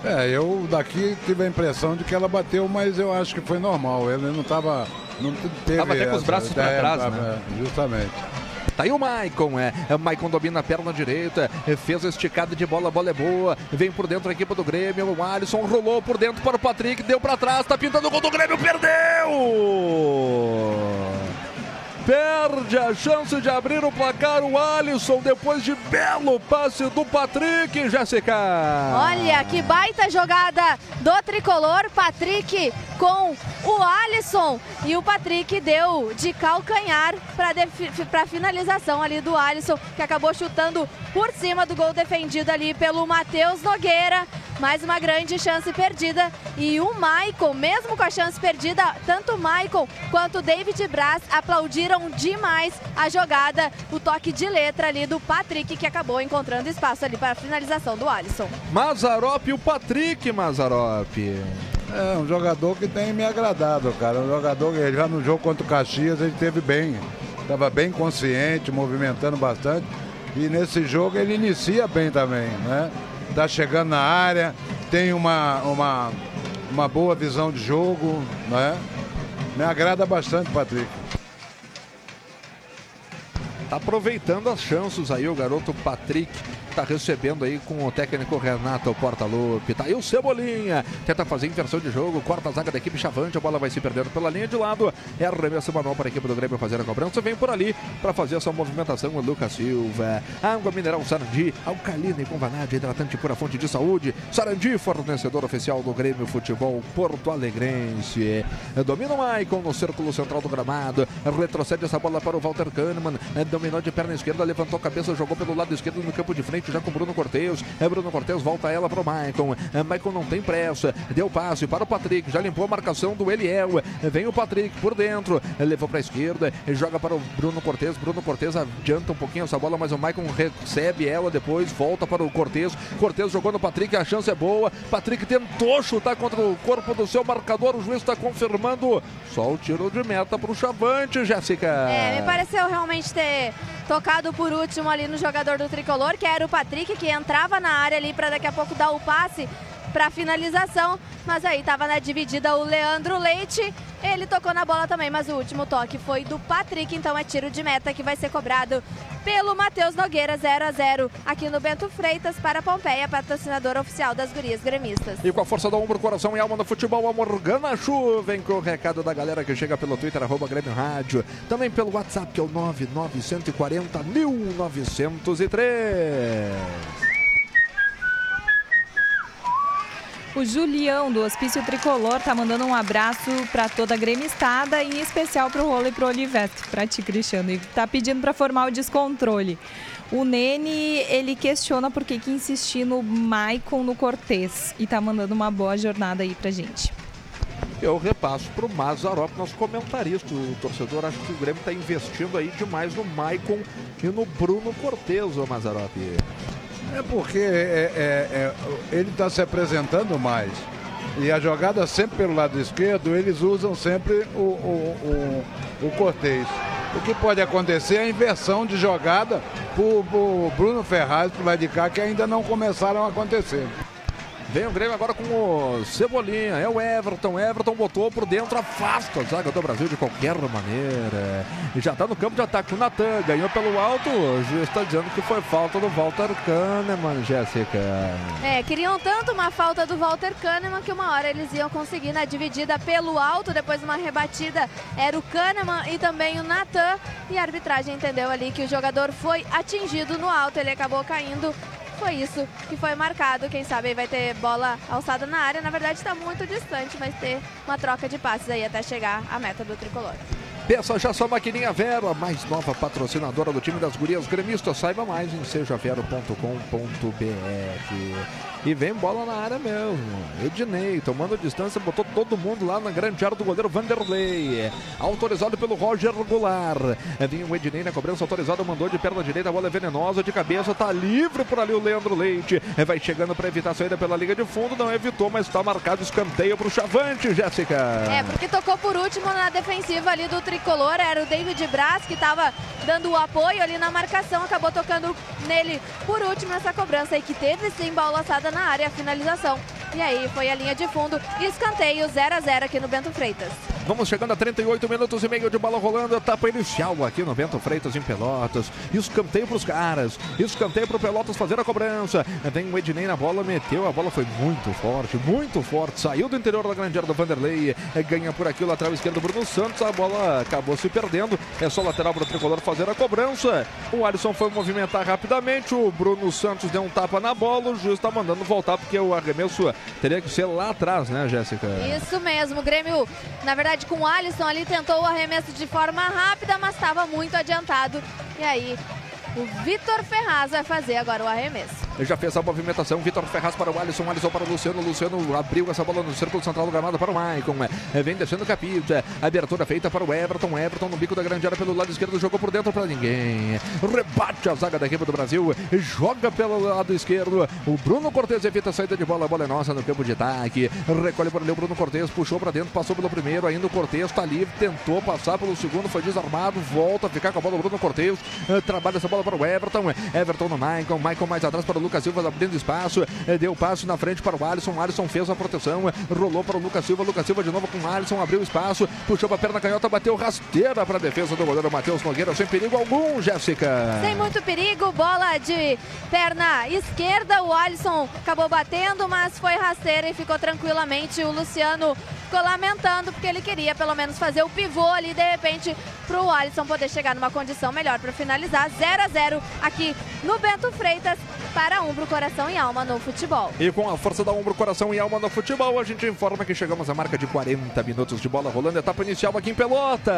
É, eu daqui tive a impressão de que ela bateu, mas eu acho que foi normal. Ele não estava. Não teve Tava até com os braços ideia, trás, né? é, Justamente. Tá aí o Maicon, é. O Maicon domina a perna direita, é, fez a esticada de bola, a bola é boa. Vem por dentro a equipe do Grêmio. O Alisson rolou por dentro para o Patrick, deu para trás, tá pintando o gol do Grêmio, perdeu! Perde a chance de abrir o placar o Alisson depois de belo passe do Patrick, Jéssica. Olha que baita jogada do tricolor, Patrick com o Alisson e o Patrick deu de calcanhar para finalização ali do Alisson, que acabou chutando por cima do gol defendido ali pelo Matheus Nogueira. mais uma grande chance perdida. E o Maicon, mesmo com a chance perdida, tanto o Maicon quanto o David Braz aplaudiram demais a jogada, o toque de letra ali do Patrick, que acabou encontrando espaço ali para a finalização do Alisson. Mazarop e o Patrick Mazarop. É um jogador que tem me agradado, cara. Um jogador que já no jogo contra o Caxias ele teve bem. Estava bem consciente, movimentando bastante. E nesse jogo ele inicia bem também, né? Tá chegando na área, tem uma, uma, uma boa visão de jogo, né? Me agrada bastante, Patrick. Tá aproveitando as chances aí o garoto Patrick tá recebendo aí com o técnico Renato Portaluppi. Tá aí o Cebolinha, tenta fazer inversão de jogo, corta a zaga da equipe Chavante, a bola vai se perdendo pela linha de lado. É arremesso manual para a equipe do Grêmio fazer a cobrança. Vem por ali para fazer essa movimentação o Lucas Silva. Água mineral Sarandi, alcalina e com vanade, hidratante pura fonte de saúde. Sarandi, fornecedor oficial do Grêmio Futebol Porto Alegrense. Domina o Maicon no círculo central do gramado. Retrocede essa bola para o Walter Kahneman. Dominou de perna esquerda, levantou a cabeça, jogou pelo lado esquerdo no campo de frente já com Bruno Cortez. É Bruno Cortez, volta ela para o Maicon. É, Maicon não tem pressa. Deu passe para o Patrick. Já limpou a marcação do Eliel. É, vem o Patrick por dentro. Levou para a esquerda. Joga para o Bruno Cortez. Bruno Cortez adianta um pouquinho essa bola, mas o Maicon recebe ela depois. Volta para o Cortez. Cortez jogou no Patrick. A chance é boa. Patrick tentou chutar contra o corpo do seu marcador. O juiz está confirmando. Só o tiro de meta para o Chavante, Jéssica. É, me pareceu realmente ter tocado por último ali no jogador do tricolor, que era o Patrick, que entrava na área ali para daqui a pouco dar o passe para finalização, mas aí estava na dividida o Leandro Leite, ele tocou na bola também, mas o último toque foi do Patrick, então é tiro de meta que vai ser cobrado pelo Matheus Nogueira, 0 a 0 aqui no Bento Freitas para Pompeia, patrocinador oficial das gurias gremistas. E com a força do ombro, coração e alma no futebol, a Morgana Chu vem com o recado da galera que chega pelo Twitter, arroba Grêmio Rádio, também pelo WhatsApp, que é o 99140 1903. O Julião do Hospício Tricolor tá mandando um abraço para toda a gremistada, em especial pro Rolo e pro Olivestre, pra ti, Cristiano, e tá pedindo para formar o descontrole. O Nene, ele questiona por que que insistir no Maicon no Cortez e tá mandando uma boa jornada aí pra gente. Eu repasso para o Mazarop, nosso comentarista. O torcedor acha que o Grêmio está investindo aí demais no Maicon e no Bruno Cortez, o Mazarop. É porque é, é, é, ele está se apresentando mais. E a jogada sempre pelo lado esquerdo, eles usam sempre o, o, o, o Cortez. O que pode acontecer é a inversão de jogada para o Bruno Ferraz para o lado de cá, que ainda não começaram a acontecer. Vem o Grêmio agora com o Cebolinha. É o Everton. Everton botou por dentro, afasta a zaga do Brasil de qualquer maneira. E já tá no campo de ataque. O Natan ganhou pelo alto. O juiz está dizendo que foi falta do Walter Kahneman, Jéssica. É, queriam tanto uma falta do Walter Kahneman que uma hora eles iam conseguir na dividida pelo alto. Depois de uma rebatida era o Kahneman e também o Natan. E a arbitragem entendeu ali que o jogador foi atingido no alto. Ele acabou caindo foi isso que foi marcado. Quem sabe vai ter bola alçada na área. Na verdade, está muito distante, mas ter uma troca de passes aí até chegar à meta do tricolor. Peça já sua maquininha Vero, a mais nova patrocinadora do time das gurias gremistas. Saiba mais em sejavero.com.br. E vem bola na área mesmo. Ednei tomando distância, botou todo mundo lá na grande área do goleiro Vanderlei. Autorizado pelo Roger Goulart. Vinha o Ednei na cobrança autorizada, mandou de perna direita, a bola é venenosa, de cabeça, tá livre por ali o Leandro Leite. Vai chegando para evitar a saída pela liga de fundo, não evitou, mas está marcado escanteio para o Chavante, Jéssica. É, porque tocou por último na defensiva ali do tricolor, era o David Braz que estava dando o apoio ali na marcação, acabou tocando nele por último nessa cobrança aí que teve sim bola assada na área, a finalização. E aí foi a linha de fundo, escanteio 0 a 0 aqui no Bento Freitas. Vamos chegando a 38 minutos e meio de bola rolando, etapa inicial aqui no Bento Freitas em Pelotas. Escanteio para os caras, escanteio para o Pelotas fazer a cobrança. Vem o Ednei na bola, meteu, a bola foi muito forte, muito forte. Saiu do interior da grande área do Vanderlei, ganha por aqui o lateral esquerdo Bruno Santos. A bola acabou se perdendo, é só lateral para o tricolor fazer a cobrança. O Alisson foi movimentar rapidamente, o Bruno Santos deu um tapa na bola, o juiz está mandando voltar porque o arremesso teria que ser lá atrás, né, Jéssica? Isso mesmo, o Grêmio, na verdade, com o Alisson ali tentou o arremesso de forma rápida, mas estava muito adiantado. E aí, o Vitor Ferraz vai fazer agora o arremesso. Já fez a movimentação. Vitor Ferraz para o Alisson. Alisson para o Luciano. Luciano abriu essa bola no círculo central do gramado para o Maicon. É, Vem descendo o capita. Abertura feita para o Everton. Everton no bico da grande área pelo lado esquerdo. Jogou por dentro para ninguém. Rebate a zaga da equipe do Brasil. Joga pelo lado esquerdo. O Bruno Cortes evita a saída de bola. A bola é nossa no campo de ataque. Recolhe para ali o Bruno Cortes. Puxou para dentro. Passou pelo primeiro. Ainda o Cortes está livre. Tentou passar pelo segundo. Foi desarmado. Volta a ficar com a bola. O Bruno Cortes eh, trabalha essa bola para o Everton. Everton no Maicon. Maicon mais atrás para o Lucas Silva abrindo espaço. Eh, Deu passo na frente para o Alisson. O Alisson fez a proteção. eh, Rolou para o Lucas Silva. Lucas Silva de novo com o Alisson. Abriu espaço. Puxou para a perna canhota. Bateu rasteira para a defesa do goleiro Matheus Nogueira. Sem perigo algum, Jéssica. Sem muito perigo, bola de perna esquerda. O Alisson acabou batendo, mas foi rasteira e ficou tranquilamente. O Luciano ficou lamentando porque ele queria pelo menos fazer o pivô ali, de repente, para o Alisson poder chegar numa condição melhor para finalizar. 0 a 0 aqui no Bento Freitas para Umbro, Coração e Alma no futebol. E com a força da ombro, coração e alma no futebol, a gente informa que chegamos à marca de 40 minutos de bola rolando, etapa inicial aqui em Pelotas.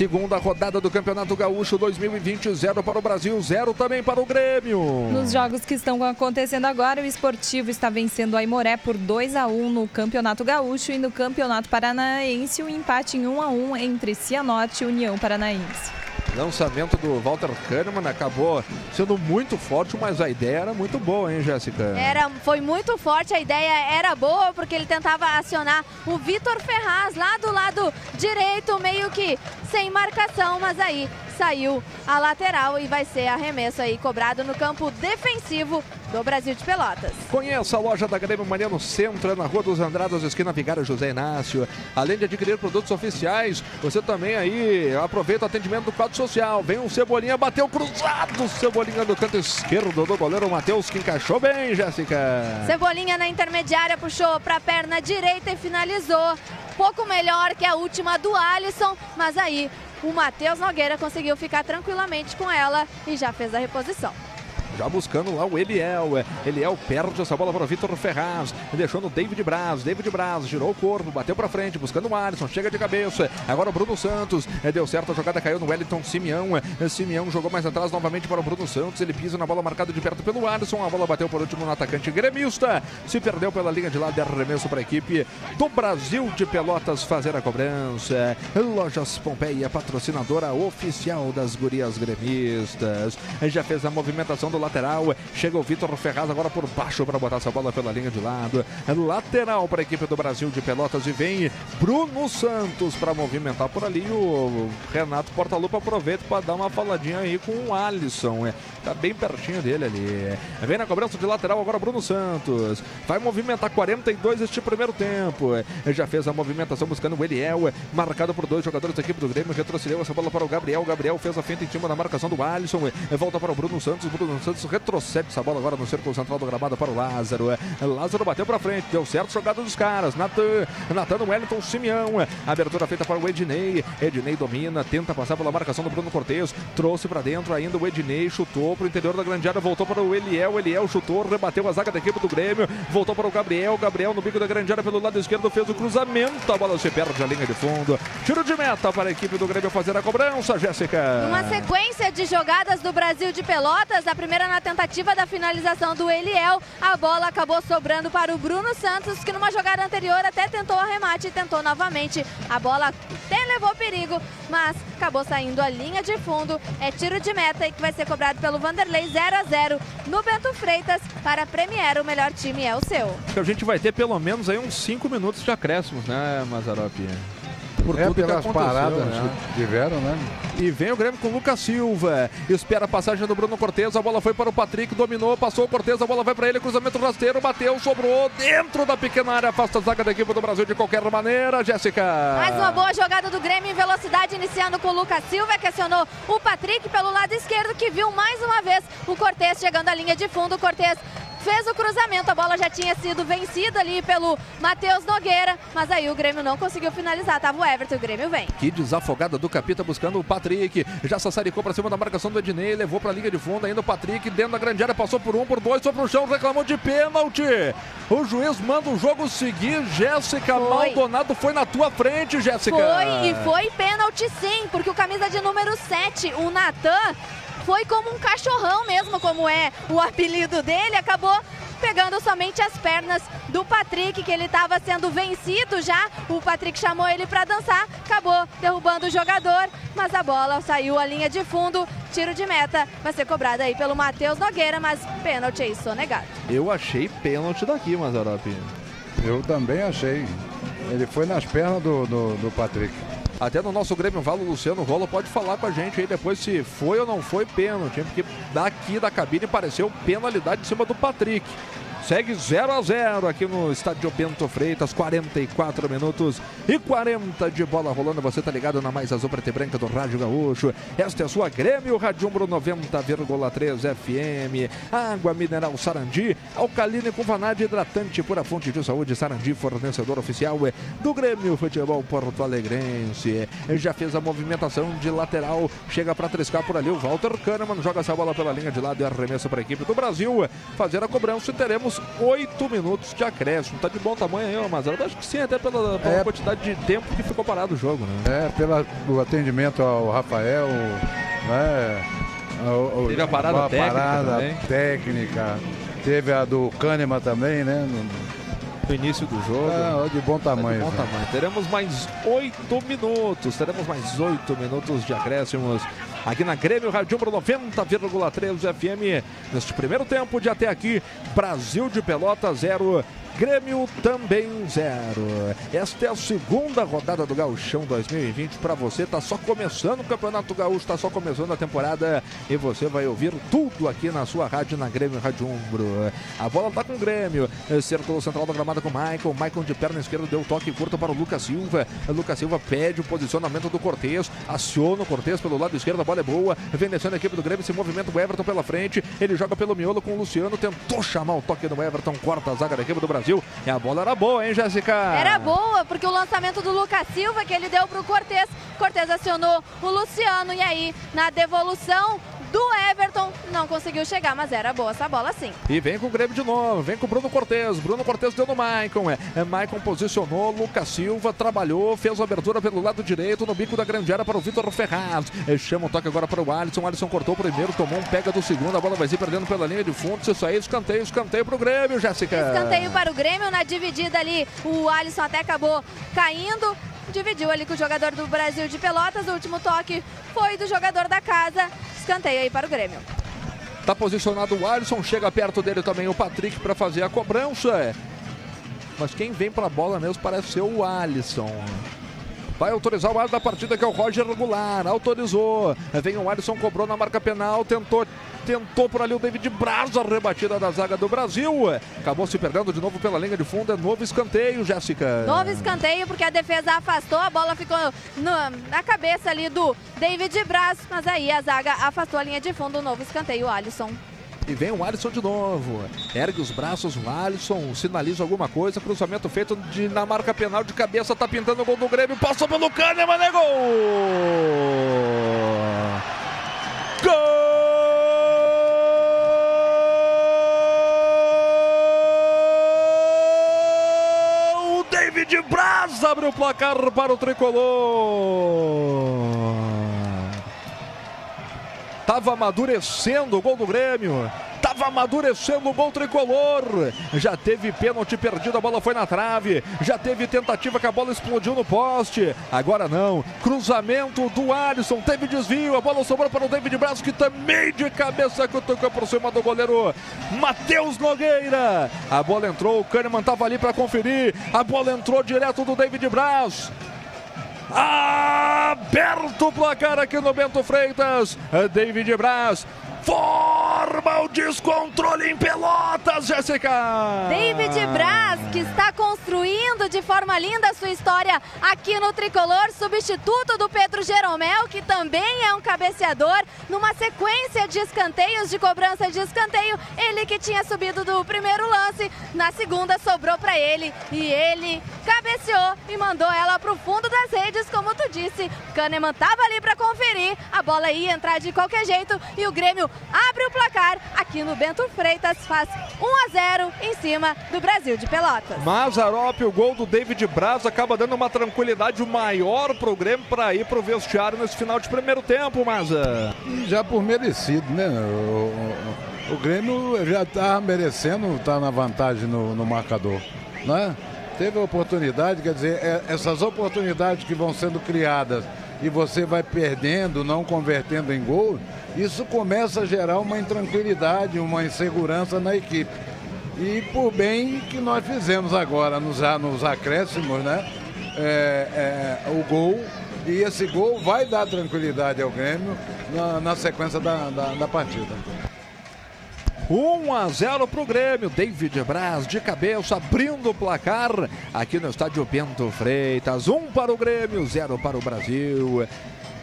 Segunda rodada do Campeonato Gaúcho 2020, 0 para o Brasil, 0 também para o Grêmio. Nos jogos que estão acontecendo agora, o Esportivo está vencendo a Imoré por 2 a 1 no Campeonato Gaúcho e no Campeonato Paranaense o empate em 1 a 1 entre Cianorte e União Paranaense. Lançamento do Walter Kahneman acabou sendo muito forte, mas a ideia era muito boa, hein, Jéssica? Era, foi muito forte, a ideia era boa, porque ele tentava acionar o Vitor Ferraz lá do lado direito, meio que sem marcação, mas aí saiu a lateral e vai ser arremesso aí cobrado no campo defensivo do Brasil de Pelotas. Conheça a loja da Grêmio Mania no centro, é na Rua dos Andradas, esquina Vigário José Inácio. Além de adquirir produtos oficiais, você também aí aproveita o atendimento do quadro social. Vem um Cebolinha, bateu cruzado, Cebolinha do canto esquerdo do goleiro Matheus, que encaixou bem, Jéssica. Cebolinha na intermediária puxou para a perna direita e finalizou. Pouco melhor que a última do Alisson, mas aí o Matheus Nogueira conseguiu ficar tranquilamente com ela e já fez a reposição. Já buscando lá o Eliel. Eliel perde essa bola para o Vitor Ferraz. Deixou no David Braz. David Braz girou o corpo, bateu para frente, buscando o Alisson. Chega de cabeça. Agora o Bruno Santos. Deu certo, a jogada caiu no Wellington Simeão. Simeão jogou mais atrás novamente para o Bruno Santos. Ele pisa na bola marcada de perto pelo Alisson. A bola bateu por último no atacante gremista. Se perdeu pela linha de lado de arremesso para a equipe do Brasil de Pelotas fazer a cobrança. Lojas Pompeia, patrocinadora oficial das gurias gremistas. Já fez a movimentação do lateral. Chega o Vitor Ferraz agora por baixo para botar essa bola pela linha de lado. Lateral para a equipe do Brasil de Pelotas e vem Bruno Santos para movimentar por ali. O Renato Portaluppa aproveita para dar uma faladinha aí com o Alisson. É, tá bem pertinho dele ali. Vem na cobrança de lateral agora Bruno Santos. Vai movimentar 42 este primeiro tempo. Já fez a movimentação buscando o Eliel, marcado por dois jogadores da equipe do Grêmio. Retrocedeu essa bola para o Gabriel. Gabriel fez a finta em cima da marcação do Alisson. Volta para o Bruno Santos. Bruno Santos retrocede essa bola agora no círculo central do gramado para o Lázaro. Lázaro bateu para frente, deu certo jogada dos caras. Natan Wellington Simeão. Abertura feita para o Ednei. Ednei domina, tenta passar pela marcação do Bruno Cortes. Trouxe para dentro ainda o Ednei, chutou para o interior da grande área, voltou para o Eliel. Eliel chutou, rebateu a zaga da equipe do Grêmio. Voltou para o Gabriel. Gabriel no bico da grande área pelo lado esquerdo fez o cruzamento. A bola se perde a linha de fundo. Tiro de meta para a equipe do Grêmio fazer a cobrança, Jéssica. Uma sequência de jogadas do Brasil de Pelotas, a primeira na tentativa da finalização do Eliel, a bola acabou sobrando para o Bruno Santos, que numa jogada anterior até tentou arremate e tentou novamente. A bola até levou perigo, mas acabou saindo a linha de fundo. É tiro de meta e que vai ser cobrado pelo Vanderlei 0 a 0 no Bento Freitas para a Premier. O melhor time é o seu. A gente vai ter pelo menos aí uns 5 minutos de acréscimos, né, Mazaropi? Por é, pelas paradas né? que tiveram, né? E vem o Grêmio com o Lucas Silva. Espera a passagem do Bruno Cortes. A bola foi para o Patrick, dominou, passou o Cortes. A bola vai para ele. Cruzamento rasteiro, bateu, sobrou dentro da pequena área. Afasta a zaga da equipe do Brasil de qualquer maneira, Jéssica. Mais uma boa jogada do Grêmio em velocidade, iniciando com o Lucas Silva, que acionou o Patrick pelo lado esquerdo, que viu mais uma vez o Cortes chegando à linha de fundo. O Cortes fez o cruzamento, a bola já tinha sido vencida ali pelo Matheus Nogueira, mas aí o Grêmio não conseguiu finalizar, tava o Everton, o Grêmio vem. Que desafogada do Capita buscando o Patrick, já sassaricou para cima da marcação do Ednei, levou para a liga de fundo, ainda o Patrick dentro da grande área, passou por um, por dois, foi pro chão, reclamou de pênalti. O juiz manda o jogo seguir, Jéssica Maldonado foi na tua frente, Jéssica. Foi, e foi pênalti sim, porque o camisa de número 7, o Natan, foi como um cachorrão mesmo, como é o apelido dele, acabou pegando somente as pernas do Patrick, que ele estava sendo vencido já. O Patrick chamou ele para dançar, acabou derrubando o jogador, mas a bola saiu à linha de fundo. Tiro de meta vai ser cobrado aí pelo Matheus Nogueira, mas pênalti aí sonegado. Eu achei pênalti daqui, Mazarop. Eu também achei. Ele foi nas pernas do, do, do Patrick. Até no nosso Grêmio Valo, Luciano Rola pode falar com a gente aí depois se foi ou não foi pênalti, porque daqui da cabine pareceu penalidade em cima do Patrick. Segue 0 a 0 aqui no estádio Bento Freitas, 44 minutos e 40 de bola rolando. Você tá ligado na mais azul preta e branca do Rádio Gaúcho. Esta é a sua Grêmio Radiumbro 90,3 FM. Água mineral Sarandi, alcalina com vanade hidratante por a fonte de saúde Sarandi, fornecedor oficial do Grêmio Futebol Porto Alegrense. Já fez a movimentação de lateral, chega para triscar por ali o Walter Kahneman, joga essa bola pela linha de lado e arremessa para a equipe do Brasil. Fazer a cobrança e teremos oito minutos de acréscimo. Tá de bom tamanho aí, eu acho que sim, até pela, pela É. quantidade de tempo que ficou parado o jogo, né? É, pelo atendimento ao Rafael, né? O- o- Teve a parada técnica parada técnica. Teve a do Kahneman também, né? No início do jogo. Ah, de bom tamanho. É de bom né? tamanho. Teremos mais oito minutos. Teremos mais oito minutos de acréscimos aqui na Grêmio Rádio Umbro 90,3 FM. Neste primeiro tempo de até aqui, Brasil de Pelota 0. Grêmio também zero. Esta é a segunda rodada do Gauchão 2020 para você. Tá só começando o Campeonato Gaúcho, tá só começando a temporada e você vai ouvir tudo aqui na sua rádio na Grêmio Rádio Umbro. A bola tá com o Grêmio. Círculo central da gramada com o Michael. Michael de perna esquerda deu toque curto para o Lucas Silva. Lucas Silva pede o posicionamento do Cortez. Aciona o Cortez pelo lado esquerdo. A bola é boa. Vem descendo a equipe do Grêmio. Se movimenta o Everton pela frente. Ele joga pelo miolo com o Luciano. Tentou chamar o toque do Everton. Corta a zaga da equipe do Brasil. E a bola era boa, hein, Jéssica? Era boa, porque o lançamento do Lucas Silva que ele deu pro Cortez, Cortez acionou o Luciano. E aí na devolução do Everton não conseguiu chegar, mas era boa essa bola sim. E vem com o Grêmio de novo, vem com o Bruno Cortes. Bruno Cortes deu no Maicon. É. É, Maicon posicionou, Lucas Silva trabalhou, fez a abertura pelo lado direito no bico da grande área para o Vitor Ferraz. É, chama o toque agora para o Alisson. O Alisson cortou o primeiro, tomou um pega do segundo. A bola vai se perdendo pela linha de fundo. Se sair, escanteio, escanteio para o Grêmio, Jéssica. Escanteio para o Grêmio na dividida ali. O Alisson até acabou caindo. Dividiu ali com o jogador do Brasil de Pelotas. O último toque foi do jogador da casa. Escanteio aí para o Grêmio. Tá posicionado o Alisson, chega perto dele também o Patrick para fazer a cobrança. Mas quem vem para a bola mesmo parece ser o Alisson. Vai autorizar o árbitro da partida que é o Roger Goulart. Autorizou. Vem o Alisson, cobrou na marca penal, tentou tentou por ali o David Braz, a rebatida da zaga do Brasil. Acabou se perdendo de novo pela linha de fundo. É novo escanteio, Jéssica. Novo escanteio, porque a defesa afastou, a bola ficou no- na cabeça ali do David Braz, mas aí a zaga afastou a linha de fundo, novo escanteio, Alisson. E vem o Alisson de novo. Ergue os braços, o Alisson sinaliza alguma coisa. Cruzamento feito de, na marca penal de cabeça. Tá pintando o gol do Grêmio. Passou pelo Kahneman, é gol! Gol! David Braz abre o placar para o tricolor. Tava amadurecendo o gol do Grêmio. Tava amadurecendo o gol tricolor. Já teve pênalti perdido, a bola foi na trave. Já teve tentativa que a bola explodiu no poste. Agora não. Cruzamento do Alisson. Teve desvio. A bola sobrou para o David Braz, que também de cabeça cutucou por cima do goleiro Matheus Nogueira. A bola entrou. O Kahneman tava ali para conferir. A bola entrou direto do David Braz. Aberto o placar aqui no Bento Freitas. David Braz forma o descontrole em Pelotas, Jéssica. David Braz, que está construindo de forma linda a sua história aqui no Tricolor, substituto do Pedro Jeromel, que também é um cabeceador, numa sequência de escanteios, de cobrança de escanteio, ele que tinha subido do primeiro lance, na segunda sobrou para ele e ele cabeceou e mandou ela para o fundo das redes, como tu disse. Kahneman estava ali para conferir, a bola ia entrar de qualquer jeito e o Grêmio abre o placar aqui no Bento Freitas, faz 1 a 0 em cima do Brasil de Pelotas. Mazarop, o gol do David Braz acaba dando uma tranquilidade maior pro Grêmio para ir pro vestiário nesse final de primeiro tempo, Maza. Já por merecido, né? O, o, o Grêmio já tá merecendo estar tá na vantagem no, no marcador, né? Teve a oportunidade, quer dizer, é, essas oportunidades que vão sendo criadas e você vai perdendo, não convertendo em gol, isso começa a gerar uma intranquilidade, uma insegurança na equipe. E por bem que nós fizemos agora nos, nos acréscimos, né? É, é, o gol e esse gol vai dar tranquilidade ao Grêmio na, na sequência da, da, da partida. 1 a 0 para o Grêmio. David Braz de cabeça abrindo o placar aqui no estádio Bento Freitas. 1 para o Grêmio, 0 para o Brasil.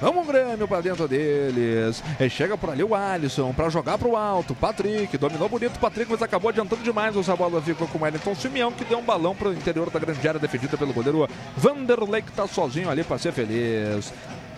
Vamos Grêmio para dentro deles. E chega por ali o Alisson para jogar para o alto. Patrick dominou bonito o Patrick, mas acabou adiantando demais. Essa bola ficou com o Wellington Simeão que deu um balão para o interior da grande área defendida pelo goleiro Vanderlei que está sozinho ali para ser feliz.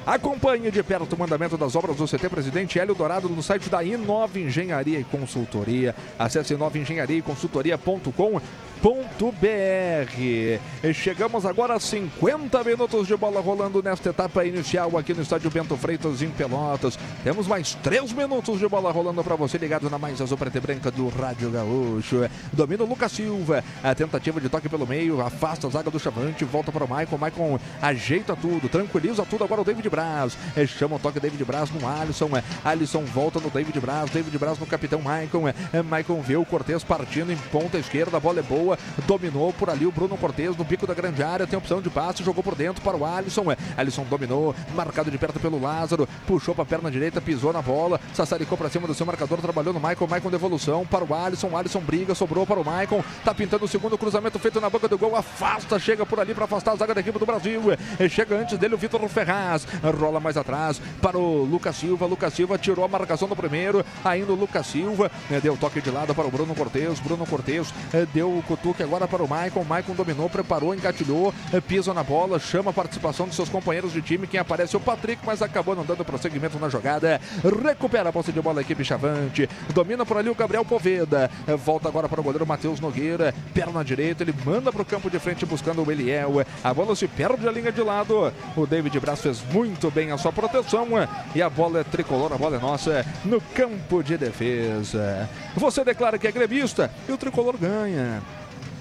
Acompanhe de perto o mandamento das obras do CT Presidente Hélio Dourado no site da Inova Engenharia e Consultoria. Acesse inovaengenhariaeconsultoria.com br Chegamos agora a 50 minutos de bola rolando nesta etapa inicial aqui no estádio Bento Freitas em Pelotas. Temos mais 3 minutos de bola rolando para você ligado na mais azul preta e branca do Rádio Gaúcho. Domina o Lucas Silva, a tentativa de toque pelo meio, afasta a zaga do Chavante, volta para o Maicon, Maicon ajeita tudo, tranquiliza tudo. Agora o David Braz, chama o toque David Braz no Alisson, Alisson volta no David Braz, David Braz no capitão Maicon, Maicon vê o Cortez partindo em ponta esquerda, a bola é boa, dominou por ali o Bruno Cortes no bico da grande área, tem opção de passe, jogou por dentro para o Alisson. É, Alisson dominou, marcado de perto pelo Lázaro, puxou para a perna direita, pisou na bola, sassaricou para cima do seu marcador, trabalhou no Michael, Michael devolução para o Alisson, Alisson briga, sobrou para o Michael, tá pintando o segundo cruzamento feito na boca do gol, afasta, chega por ali para afastar a zaga da equipe do Brasil. É, chega antes dele o Vitor Ferraz, rola mais atrás para o Lucas Silva, Lucas Silva tirou a marcação do primeiro, ainda o Lucas Silva, é, deu toque de lado para o Bruno Cortes, Bruno Cortes deu o cutuque agora para o Maicon. Maicon dominou, preparou, engatilhou, pisa na bola, chama a participação dos seus companheiros de time. Quem aparece é o Patrick, mas acabou não dando prosseguimento na jogada. Recupera a posse de bola a equipe Chavante. Domina por ali o Gabriel Poveda. Volta agora para o goleiro Matheus Nogueira. Perna direita, ele manda para o campo de frente buscando o Eliel. A bola se perde a linha de lado. O David Braz fez muito bem a sua proteção. E a bola é tricolor, a bola é nossa no campo de defesa. Você declara que é gremista e o tricolor ganha.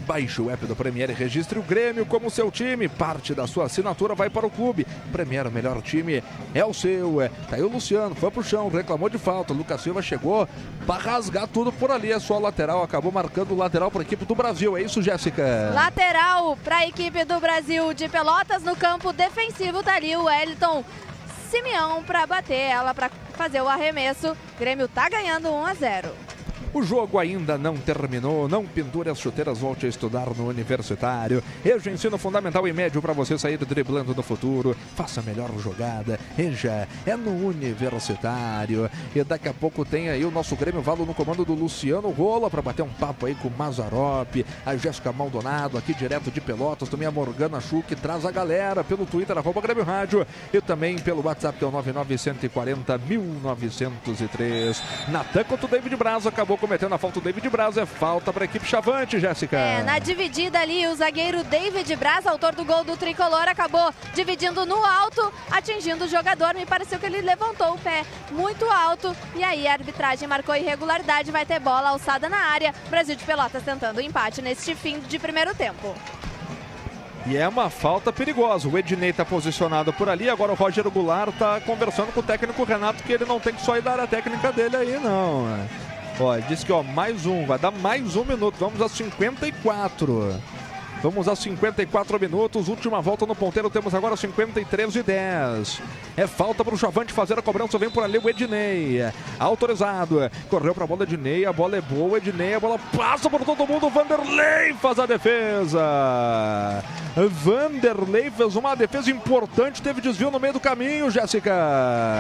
Baixe o app do Premier e registre o Grêmio como seu time. Parte da sua assinatura vai para o clube. Premier, o melhor time é o seu. É. Tá aí o Luciano, foi pro chão, reclamou de falta. Lucas Silva chegou para rasgar tudo por ali. A sua lateral acabou marcando o lateral para a equipe do Brasil. É isso, Jéssica? Lateral para a equipe do Brasil de Pelotas no campo defensivo. Tá ali o Wellington Simeão para bater ela, para fazer o arremesso. Grêmio tá ganhando 1 a 0. O jogo ainda não terminou. Não pendure as chuteiras, volte a estudar no universitário. Eja ensino fundamental e médio para você sair driblando no futuro. Faça a melhor jogada. Eja é no universitário. E daqui a pouco tem aí o nosso Grêmio Valo no comando do Luciano Rola para bater um papo aí com o Mazarop, a Jéssica Maldonado, aqui direto de Pelotas. Também a Morgana Chu que traz a galera pelo Twitter, arroba Grêmio Rádio. E também pelo WhatsApp, que é o 99140 1903. Natan contra o David Braz acabou cometendo a falta o David Braz. É falta para a equipe Chavante, Jéssica. É, na dividida ali, o zagueiro David Braz, autor do gol do tricolor, acabou dividindo no alto, atingindo o jogador. Me pareceu que ele levantou o pé muito alto. E aí a arbitragem marcou irregularidade. Vai ter bola alçada na área. Brasil de Pelotas tentando o empate neste fim de primeiro tempo. E é uma falta perigosa. O Ednei está posicionado por ali. Agora o Roger Goulart está conversando com o técnico Renato que ele não tem que só ir da área técnica dele aí, não. Ó, disse que ó, mais um, vai dar mais um minuto. Vamos a 54. Vamos a 54 minutos, última volta no ponteiro, temos agora 53 e 10. É falta para o Chavante fazer a cobrança, vem por ali o Ednei. Autorizado, correu para a bola Ednei, a bola é boa, Ednei, a bola passa por todo mundo, Vanderlei faz a defesa. Vanderlei fez uma defesa importante, teve desvio no meio do caminho, Jéssica.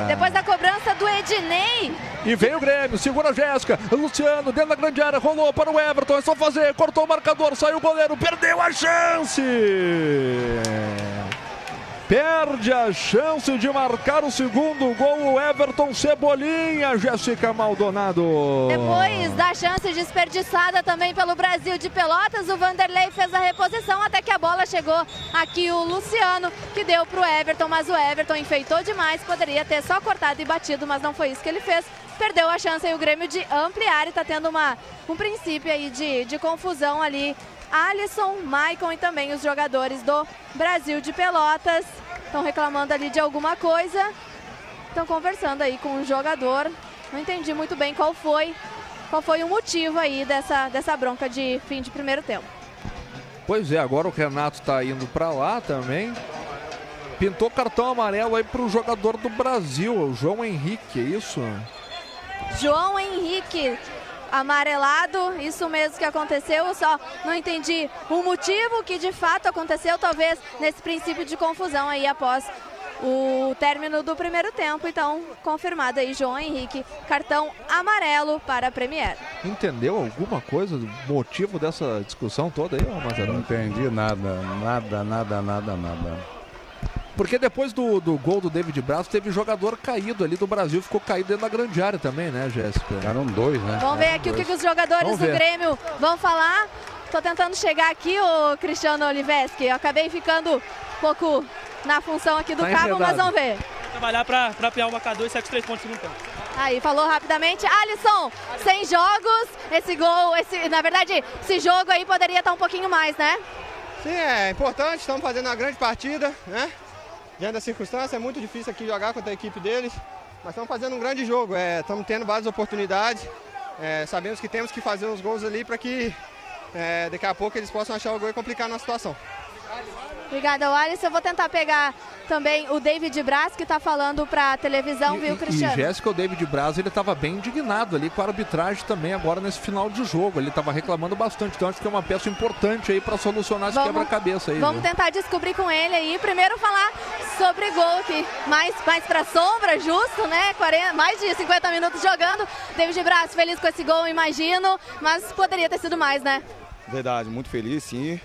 Depois da cobrança do Ednei. E veio o Grêmio, segura a Jéssica. Luciano dentro da grande área, rolou para o Everton, é só fazer, cortou o marcador, saiu o goleiro, perdeu a chance. Perde a chance de marcar o segundo gol o Everton Cebolinha, Jéssica Maldonado. Depois da chance desperdiçada também pelo Brasil de Pelotas, o Vanderlei fez a reposição até que a bola chegou aqui o Luciano, que deu para o Everton, mas o Everton enfeitou demais, poderia ter só cortado e batido, mas não foi isso que ele fez. Perdeu a chance aí o Grêmio de ampliar e está tendo uma, um princípio aí de, de confusão ali Alisson, Maicon e também os jogadores do Brasil de Pelotas. Estão reclamando ali de alguma coisa. Estão conversando aí com o jogador. Não entendi muito bem qual foi, qual foi o motivo aí dessa, dessa bronca de fim de primeiro tempo. Pois é, agora o Renato está indo para lá também. Pintou cartão amarelo aí para o jogador do Brasil, o João Henrique, é isso? João Henrique amarelado, isso mesmo que aconteceu, só não entendi o motivo que de fato aconteceu, talvez nesse princípio de confusão aí após o término do primeiro tempo, então confirmado aí João Henrique, cartão amarelo para a Premier. Entendeu alguma coisa do motivo dessa discussão toda aí, Mazarão? Não entendi nada, nada, nada, nada, nada. Porque depois do, do gol do David Braz, teve jogador caído ali do Brasil, ficou caído dentro da grande área também, né, Jéssica? Eram dois, né? Vamos ver aqui o que, que os jogadores do Grêmio vão falar. Tô tentando chegar aqui, o Cristiano Oliveski. Eu acabei ficando um pouco na função aqui do Tá cabo, enredado. mas vamos ver. Trabalhar pra, pra apiar o marcador e sair com os três pontos no campo. Aí, falou rapidamente. Alisson, sem jogos, esse gol, esse, na verdade, esse jogo aí poderia estar um pouquinho mais, né? Sim, é importante, estamos fazendo uma grande partida, né? Diante da circunstância, é muito difícil aqui jogar contra a equipe deles, mas estamos fazendo um grande jogo, é, estamos tendo várias oportunidades, é, sabemos que temos que fazer os gols ali para que é, daqui a pouco eles possam achar o gol e complicar na situação. Obrigada, Alisson. Eu vou tentar pegar também o David Braz, que está falando para a televisão, viu, E Cristiano? Jéssica, o David Braz, ele estava bem indignado ali com a arbitragem também agora nesse final de jogo. Ele estava reclamando bastante, então acho que é uma peça importante aí para solucionar esse quebra-cabeça aí. Vamos viu? tentar descobrir com ele aí. Primeiro falar sobre gol aqui. Mais, mais pra sombra, justo, né? 40, mais de 50 minutos jogando. David Braz feliz com esse gol, imagino. Mas poderia ter sido mais, né? Verdade, muito feliz, sim.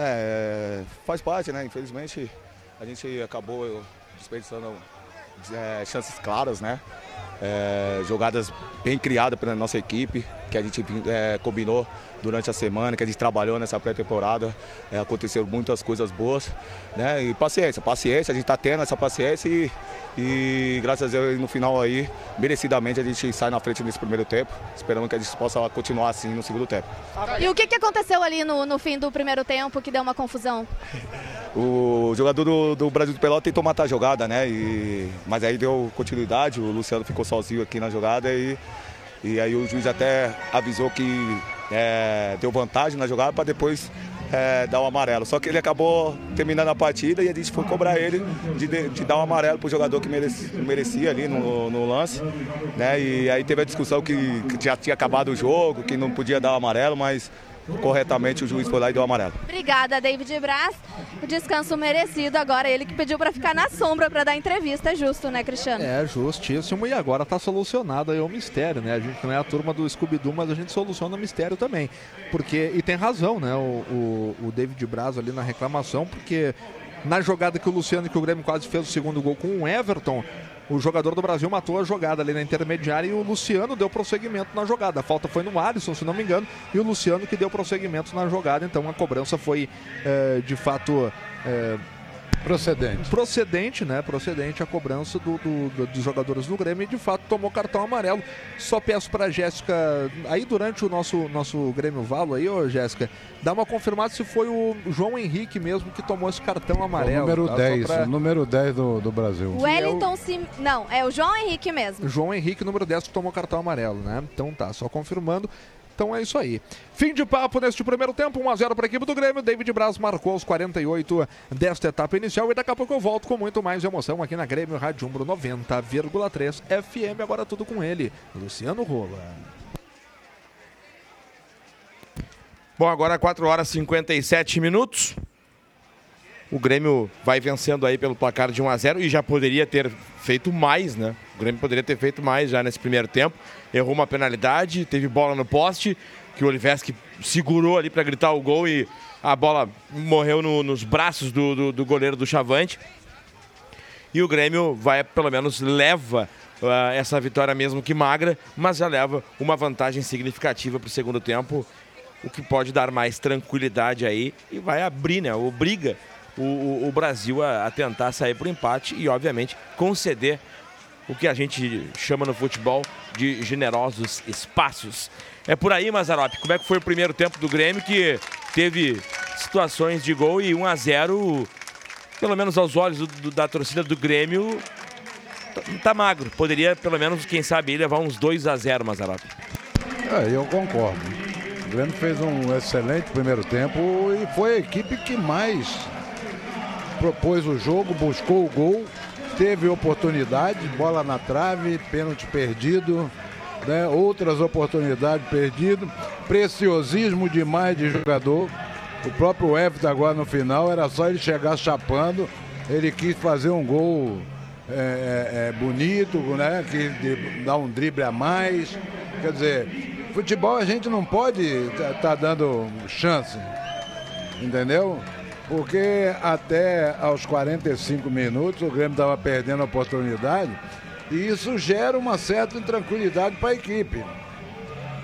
É, faz parte, né? Infelizmente, a gente acabou desperdiçando é, chances claras, né? É, jogadas bem criadas pela nossa equipe, que a gente é, combinou durante a semana, que a gente trabalhou nessa pré-temporada. É, aconteceram muitas coisas boas, né? E paciência, paciência, a gente está tendo essa paciência e, e graças a Deus no final aí, merecidamente a gente sai na frente nesse primeiro tempo. Esperamos que a gente possa continuar assim no segundo tempo. E o que, que aconteceu ali no, no fim do primeiro tempo que deu uma confusão? O jogador do, do Brasil de Pelota tentou matar a jogada, né? E, mas aí deu continuidade, o Luciano ficou sozinho aqui na jogada e, e aí o juiz até avisou que é, deu vantagem na jogada para depois é, dar o amarelo. Só que ele acabou terminando a partida e a gente foi cobrar ele de, de- dar o amarelo pro jogador que mereci- merecia ali no, no lance. Né? E aí teve a discussão que, que já tinha acabado o jogo, que não podia dar o amarelo, mas corretamente o juiz foi lá e deu amarelo. Obrigada, David Braz. O descanso merecido agora. Ele que pediu para ficar na sombra para dar entrevista. É justo, né, Cristiano? É, justíssimo. E agora tá solucionado aí o mistério, né? A gente não é a turma do Scooby-Doo, mas a gente soluciona o mistério também. Porque, e tem razão, né? O, o, o David Braz ali na reclamação, porque na jogada que o Luciano, que o Grêmio quase fez o segundo gol com o Everton, o jogador do Brasil matou a jogada ali na intermediária e o Luciano deu prosseguimento na jogada. A falta foi no Alisson, se não me engano, e o Luciano que deu prosseguimento na jogada. Então a cobrança foi eh, de fato. eh, Procedente. Procedente, né? Procedente a cobrança do, do- do- dos jogadores do Grêmio e de fato tomou cartão amarelo. Só peço pra Jéssica, aí durante o nosso, nosso Grêmio Valo aí, ô Jéssica, dá uma confirmada se foi o João Henrique mesmo que tomou esse cartão O amarelo. número tá? Só 10, pra- o número 10 do, do Brasil. O Wellington Sim. Não, é o João Henrique mesmo. João Henrique, número 10, que tomou cartão amarelo, né? Então tá, só confirmando. Então é isso aí. Fim de papo neste primeiro tempo, 1x0 para a equipe do Grêmio. David Braz marcou aos 48 desta etapa inicial. E daqui a pouco eu volto com muito mais emoção aqui na Grêmio Rádio Umbro 90,3 FM. Agora tudo com ele, Luciano Rola. Bom, agora 4 horas e 57 minutos. O Grêmio vai vencendo aí pelo placar de 1 a 0 e já poderia ter feito mais, né? O Grêmio poderia ter feito mais já nesse primeiro tempo. Errou uma penalidade, teve bola no poste, que o Oliveski segurou ali para gritar o gol e a bola morreu no- nos braços do, do- do goleiro do Chavante. e o Grêmio vai, pelo menos, leva uh, essa vitória mesmo que magra, mas já leva uma vantagem significativa para o segundo tempo, o que pode dar mais tranquilidade aí e vai abrir, né? Obriga o, o, o Brasil a, a tentar sair por empate e, obviamente, conceder o que a gente chama no futebol de generosos espaços. É por aí, Mazarop. Como é que foi o primeiro tempo do Grêmio que teve situações de gol e 1 a 0 pelo menos aos olhos do, do, da torcida do Grêmio, tá, tá, magro. Poderia, pelo menos, quem sabe, levar uns 2 a 0 Mazarop. É, eu concordo. O Grêmio fez um excelente primeiro tempo e foi a equipe que mais propôs o jogo, buscou o gol, teve oportunidade, bola na trave, pênalti perdido, né? outras oportunidades perdidas, preciosismo demais de jogador. O próprio Everton agora no final era só ele chegar chapando, ele quis fazer um gol é, é, é bonito, né? Quis dar um drible a mais. Quer dizer, futebol a gente não pode estar tá, tá dando chance, entendeu? Porque até aos 45 minutos o Grêmio estava perdendo a oportunidade e isso gera uma certa intranquilidade para a equipe.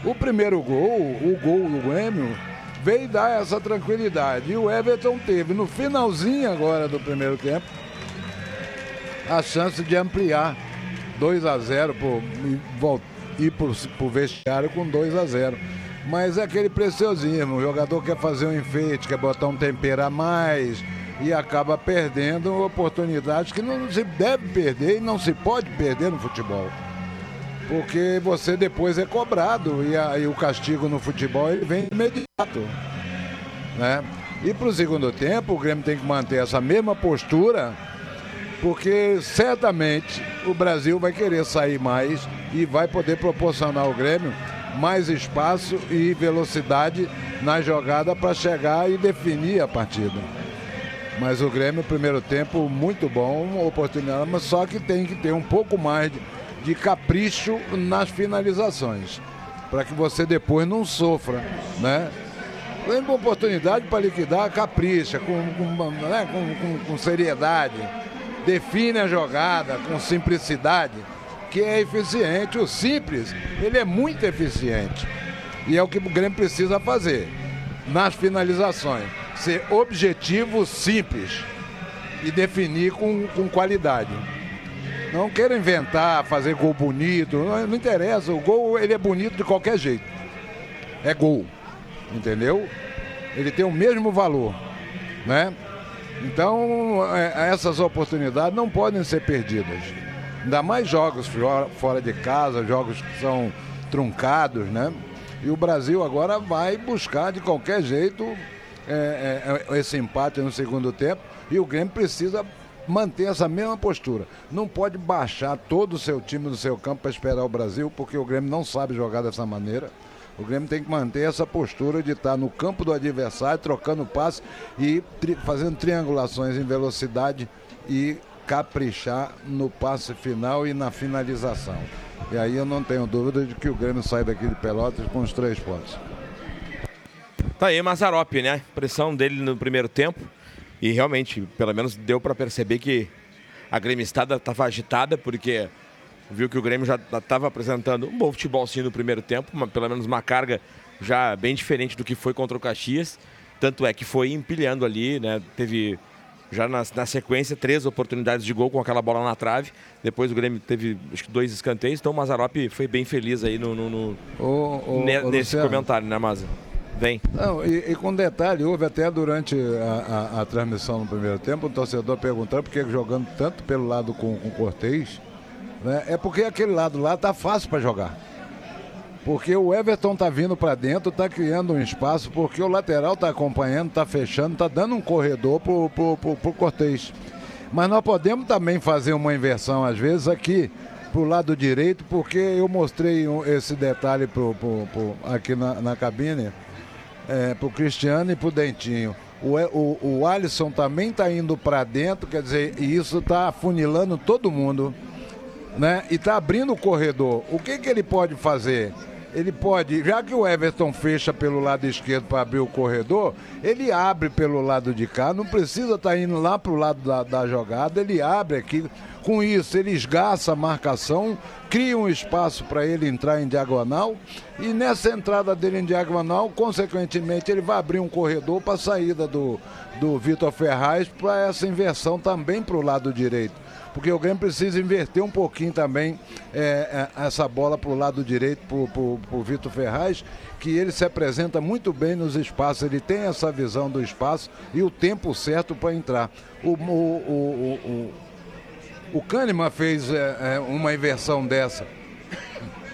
O primeiro gol, o gol do Grêmio, veio dar essa tranquilidade. E o Everton teve no finalzinho agora do primeiro tempo a chance de ampliar 2 a 0 por, ir para o vestiário com 2 a 0 mas é aquele preciosismo. O jogador quer fazer um enfeite, quer botar um tempero a mais e acaba perdendo oportunidades que não se deve perder e não se pode perder no futebol. Porque você depois é cobrado e, aí o castigo no futebol ele vem imediato. Né? E para o segundo tempo, o Grêmio tem que manter essa mesma postura, porque certamente o Brasil vai querer sair mais e vai poder proporcionar ao Grêmio mais espaço e velocidade na jogada para chegar e definir a partida. Mas o Grêmio, primeiro tempo, muito bom, oportunidade, mas só que tem que ter um pouco mais de, de capricho nas finalizações, para que você depois não sofra, né? Tem uma oportunidade para liquidar, capricha, com, com, né? com, com seriedade, define a jogada com simplicidade que é eficiente. O simples, ele é muito eficiente. E é o que o Grêmio precisa fazer nas finalizações. Ser objetivo, simples e definir com, com qualidade. Não quero inventar, fazer gol bonito, não, não, interessa. O gol ele é bonito de qualquer jeito. É gol, entendeu? Ele tem o mesmo valor, né? Então é, essas oportunidades não podem ser perdidas. Ainda mais jogos fora de casa, jogos que são truncados, né? E o Brasil agora vai buscar de qualquer jeito é, é, esse empate no segundo tempo. E o Grêmio precisa manter essa mesma postura. Não pode baixar todo o seu time do seu campo para esperar o Brasil, porque o Grêmio não sabe jogar dessa maneira. O Grêmio tem que manter essa postura de estar no campo do adversário, trocando passe e tri fazendo triangulações em velocidade e caprichar no passe final e na finalização. E aí eu não tenho dúvida de que o Grêmio sai daqui de Pelotas com os três pontos. Tá aí Mazarop, né? Pressão dele no primeiro tempo. E realmente, pelo menos deu para perceber que a gremistada estava agitada, porque viu que o Grêmio já estava apresentando um bom futebol sim no primeiro tempo, uma, pelo menos uma carga já bem diferente do que foi contra o Caxias. Tanto é que foi empilhando ali, né? Teve já na, na, sequência, três oportunidades de gol com aquela bola na trave. Depois o Grêmio teve acho que dois escanteios, então o Mazarop foi bem feliz aí no, no, no ô, ô, ne, ô, nesse Luciano. comentário, né, Maza? Vem. Não, e, e, com detalhe, houve até durante a, a, a, transmissão no primeiro tempo, um torcedor perguntando por que jogando tanto pelo lado com, com o Cortez. Né? É porque aquele lado lá tá fácil para jogar. Porque o Everton tá vindo para dentro, tá criando um espaço, porque o lateral tá acompanhando, tá fechando, tá dando um corredor pro, pro, pro, pro Cortez. Mas nós podemos também fazer uma inversão, às vezes, aqui pro lado direito, porque eu mostrei esse detalhe pro, pro, pro aqui na, na cabine é, pro Cristiano e pro Dentinho. O, o, o Alisson também tá indo para dentro, quer dizer, e isso tá afunilando todo mundo, né? E tá abrindo o corredor. O que que ele pode fazer? Ele pode, já que o Everton fecha pelo lado esquerdo para abrir o corredor, ele abre pelo lado de cá, não precisa estar indo lá para o lado da, da jogada, ele abre aqui. Com isso, ele esgaça a marcação, cria um espaço para ele entrar em diagonal e nessa entrada dele em diagonal, consequentemente, ele vai abrir um corredor para a saída do, do Vitor Ferraz para essa inversão também para o lado direito porque o Grêmio precisa inverter um pouquinho também é, é, essa bola para o lado direito, para o Vitor Ferraz, que ele se apresenta muito bem nos espaços, ele tem essa visão do espaço e o tempo certo para entrar. O, o, o, o, o Kahneman fez é, é, uma inversão dessa,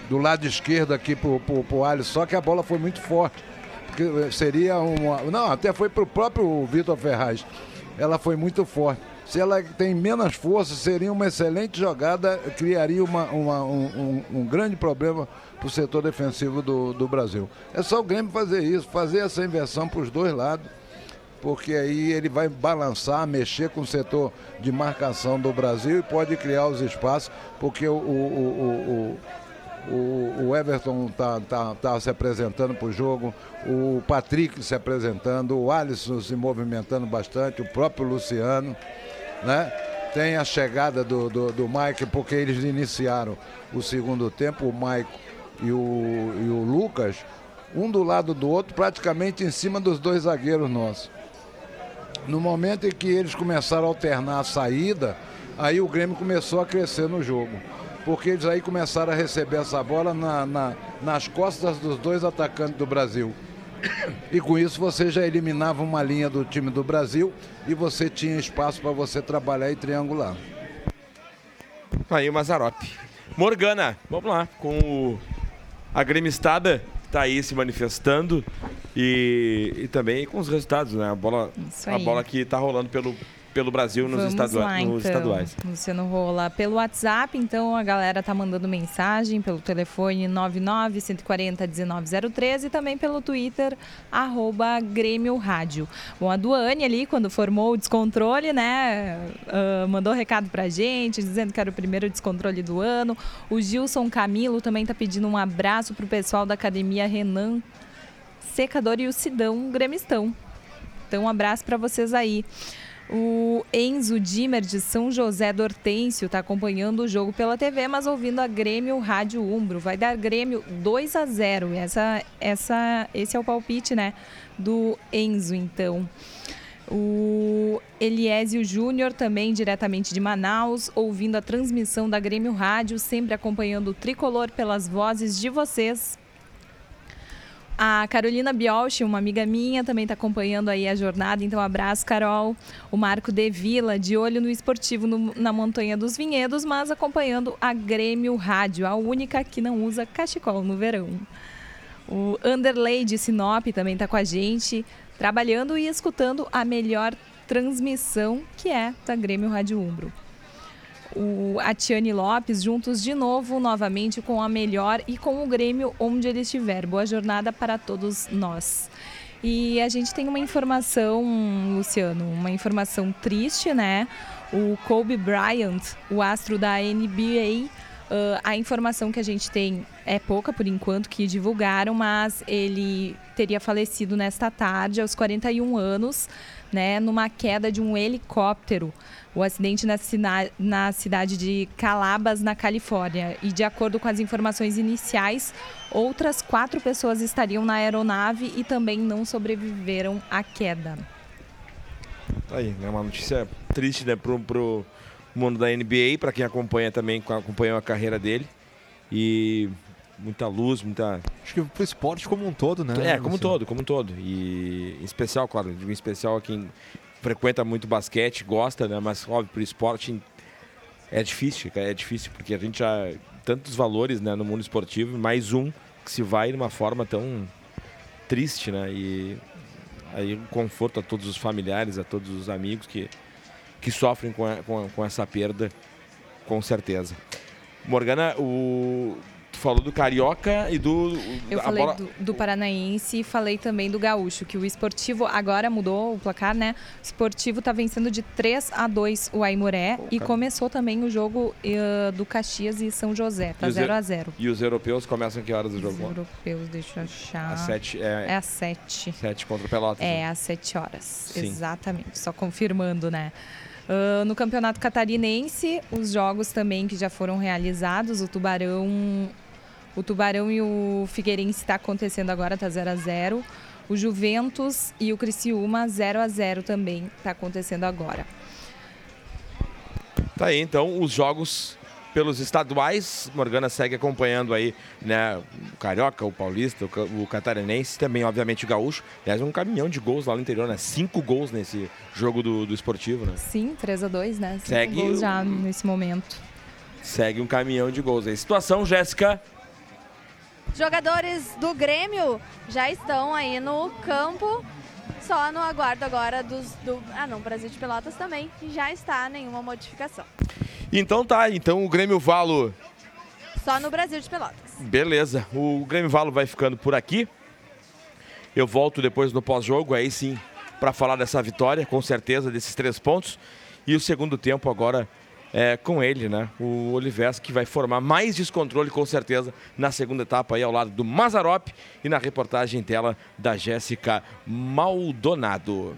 do lado esquerdo aqui para o Alisson, só que a bola foi muito forte. Porque seria uma. Não, até foi para o próprio Vitor Ferraz. Ela foi muito forte se ela tem menos força, seria uma excelente jogada, criaria uma, uma, um, um, um, grande problema para o setor defensivo do, do Brasil. É só o Grêmio fazer isso, fazer essa inversão para os dois lados, porque aí ele vai balançar, mexer com o setor de marcação do Brasil e pode criar os espaços, porque o, o, o, o o, o Everton está tá, tá se apresentando para o jogo, o Patrick se apresentando, o Alisson se movimentando bastante, o próprio Luciano né? Tem a chegada do, do, do Mike, porque eles iniciaram o segundo tempo, o Mike e o, e o Lucas, um do lado do outro, praticamente em cima dos dois zagueiros nossos. No momento em que eles começaram a alternar a saída, aí o Grêmio começou a crescer no jogo. Porque eles aí começaram a receber essa bola na, na, nas costas dos dois atacantes do Brasil. E com isso você já eliminava uma linha do time do Brasil e você tinha espaço para você trabalhar e triangular. Aí o Mazarop. Morgana, vamos lá, com o... a gremistada está aí se manifestando e, e também com os resultados, né? A bola, a bola que está rolando pelo pelo Brasil nos, estadua lá, nos então. estaduais. Luciano Rola, pelo WhatsApp, então a galera tá mandando mensagem pelo telefone 99 140 1903 e também pelo Twitter, arroba Grêmio Rádio. Bom, a Duane ali, quando formou o descontrole, né, uh, mandou recado pra gente, dizendo que era o primeiro descontrole do ano. O Gilson Camilo também tá pedindo um abraço pro pessoal da Academia Renan Secador e o Sidão Gremistão. Então, um abraço para vocês aí. O Enzo Dimer de São José do Hortêncio está acompanhando o jogo pela TV, mas ouvindo a Grêmio Rádio Umbro. Vai dar Grêmio 2 a 0. Essa, essa, esse é o palpite, né, do Enzo, então. O Eliésio Júnior, também diretamente de Manaus, ouvindo a transmissão da Grêmio Rádio, sempre acompanhando o tricolor pelas vozes de vocês. A Carolina Biolchi, uma amiga minha, também está acompanhando aí a jornada, então abraço, Carol. O Marco De Vila, de olho no esportivo no, na Montanha dos Vinhedos, mas acompanhando a Grêmio Rádio, a única que não usa cachecol no verão. O Underlay de Sinop também está com a gente, trabalhando e escutando a melhor transmissão, que é da Grêmio Rádio Umbro o, a Tiane Lopes, juntos de novo, novamente com a melhor e com o Grêmio onde ele estiver. Boa jornada para todos nós. E a gente tem uma informação, Luciano, uma informação triste, né? O Kobe Bryant, o astro da NBA, uh, a informação que a gente tem é pouca por enquanto que divulgaram, mas ele teria falecido nesta tarde, aos 41 anos, né, numa queda de um helicóptero o acidente na, na cidade de Calabas, na Califórnia. E de acordo com as informações iniciais, outras quatro pessoas estariam na aeronave e também não sobreviveram à queda. Tá aí, é uma notícia triste né, pro, pro mundo da NBA, para quem acompanha também, acompanhou a carreira dele. E muita luz, muita. Acho que pro esporte como um todo, né? É, como um todo, como um todo. E em especial, claro, em especial a quem frequenta muito basquete, gosta, né? Mas, óbvio, pro esporte é difícil, é difícil, porque a gente já. Tantos valores né, no mundo esportivo, mais um que se vai de uma forma tão triste, né? E aí um conforto a todos os familiares, a todos os amigos que, que sofrem com, a, com, com essa perda, com certeza. Morgana, o, falou do Carioca e do. Eu falei bola- do, do Paranaense e falei também do Gaúcho, que o esportivo agora mudou o placar, né? O esportivo tá vencendo de 3 a 2 o Aimoré e cara. começou também o jogo eh, do Caxias e São José. Tá E os 0 eu- a 0 E os europeus começam que horas Os jogo? europeus, deixa eu achar. Às sete, é- É às 7. 7 contra o Pelotas. É, né? às 7 horas. Sim. Exatamente. Só confirmando, né? Ah, no Campeonato Catarinense, os jogos também que já foram realizados, o Tubarão, o Tubarão e o Figueirense está acontecendo agora, tá 0 a 0. O Juventus e o Criciúma 0 a 0 também está acontecendo agora. Tá aí, então, os jogos pelos estaduais. Morgana segue acompanhando aí, né? O Carioca, o Paulista, o, ca- o Catarinense, também, obviamente, o Gaúcho. Aliás, um caminhão de gols lá no interior, né? Cinco gols nesse jogo do, do esportivo, né? Sim, 3 a 2, né? Cinco Segue gols já nesse momento. Segue um caminhão de gols aí. Situação, Jéssica. Jogadores do Grêmio já estão aí no campo, só no aguardo agora dos. Do, ah, não, Brasil de Pelotas também já está nenhuma modificação. Então tá, então o Grêmio Valo Só no Brasil de Pelotas. Beleza, o Grêmio Valo vai ficando por aqui. Eu volto depois no pós-jogo, aí sim, para falar dessa vitória, com certeza, desses três pontos. E o segundo tempo agora é com ele, né? O Olivés, que vai formar mais descontrole, com certeza, na segunda etapa aí ao lado do Mazarop e na reportagem tela da Jéssica Maldonado.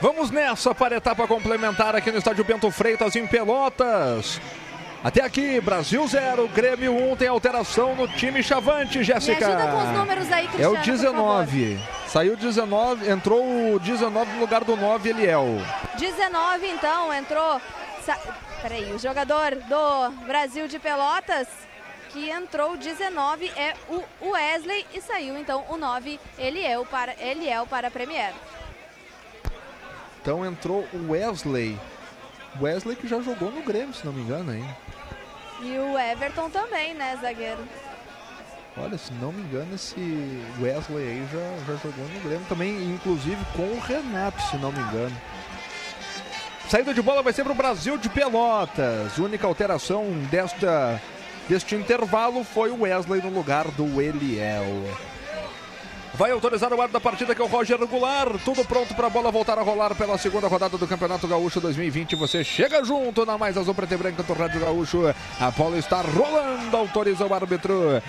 Vamos nessa para a etapa complementar aqui no estádio Bento Freitas, em Pelotas. Até aqui, Brasil 0, Grêmio 1, tem alteração no time Chavante, Jéssica. Me ajuda com os números aí, É Cristiano, o 19. Saiu 19, entrou o 19 no lugar do 9, Eliel. 19, então, entrou. Sa... Peraí, o jogador do Brasil de Pelotas que entrou 19 é o Wesley e saiu então o 9, Eliel para, Eliel para a Premier. Então entrou o Wesley. Wesley que já jogou no Grêmio, se não me engano, hein? E o Everton também, né, zagueiro? Olha, se não me engano, esse Wesley aí já, já jogou no Grêmio também, inclusive com o Renato, se não me engano. Saída de bola vai ser para o Brasil de Pelotas. Única alteração desta, deste intervalo foi o Wesley no lugar do Eliel. Vai autorizar o ar da partida que é o Roger Goulart. Tudo pronto para a bola voltar a rolar pela segunda rodada do Campeonato Gaúcho 2020. Você chega junto na mais azul preta e branca do Rádio Gaúcho. A bola está rolando, autoriza o árbitro.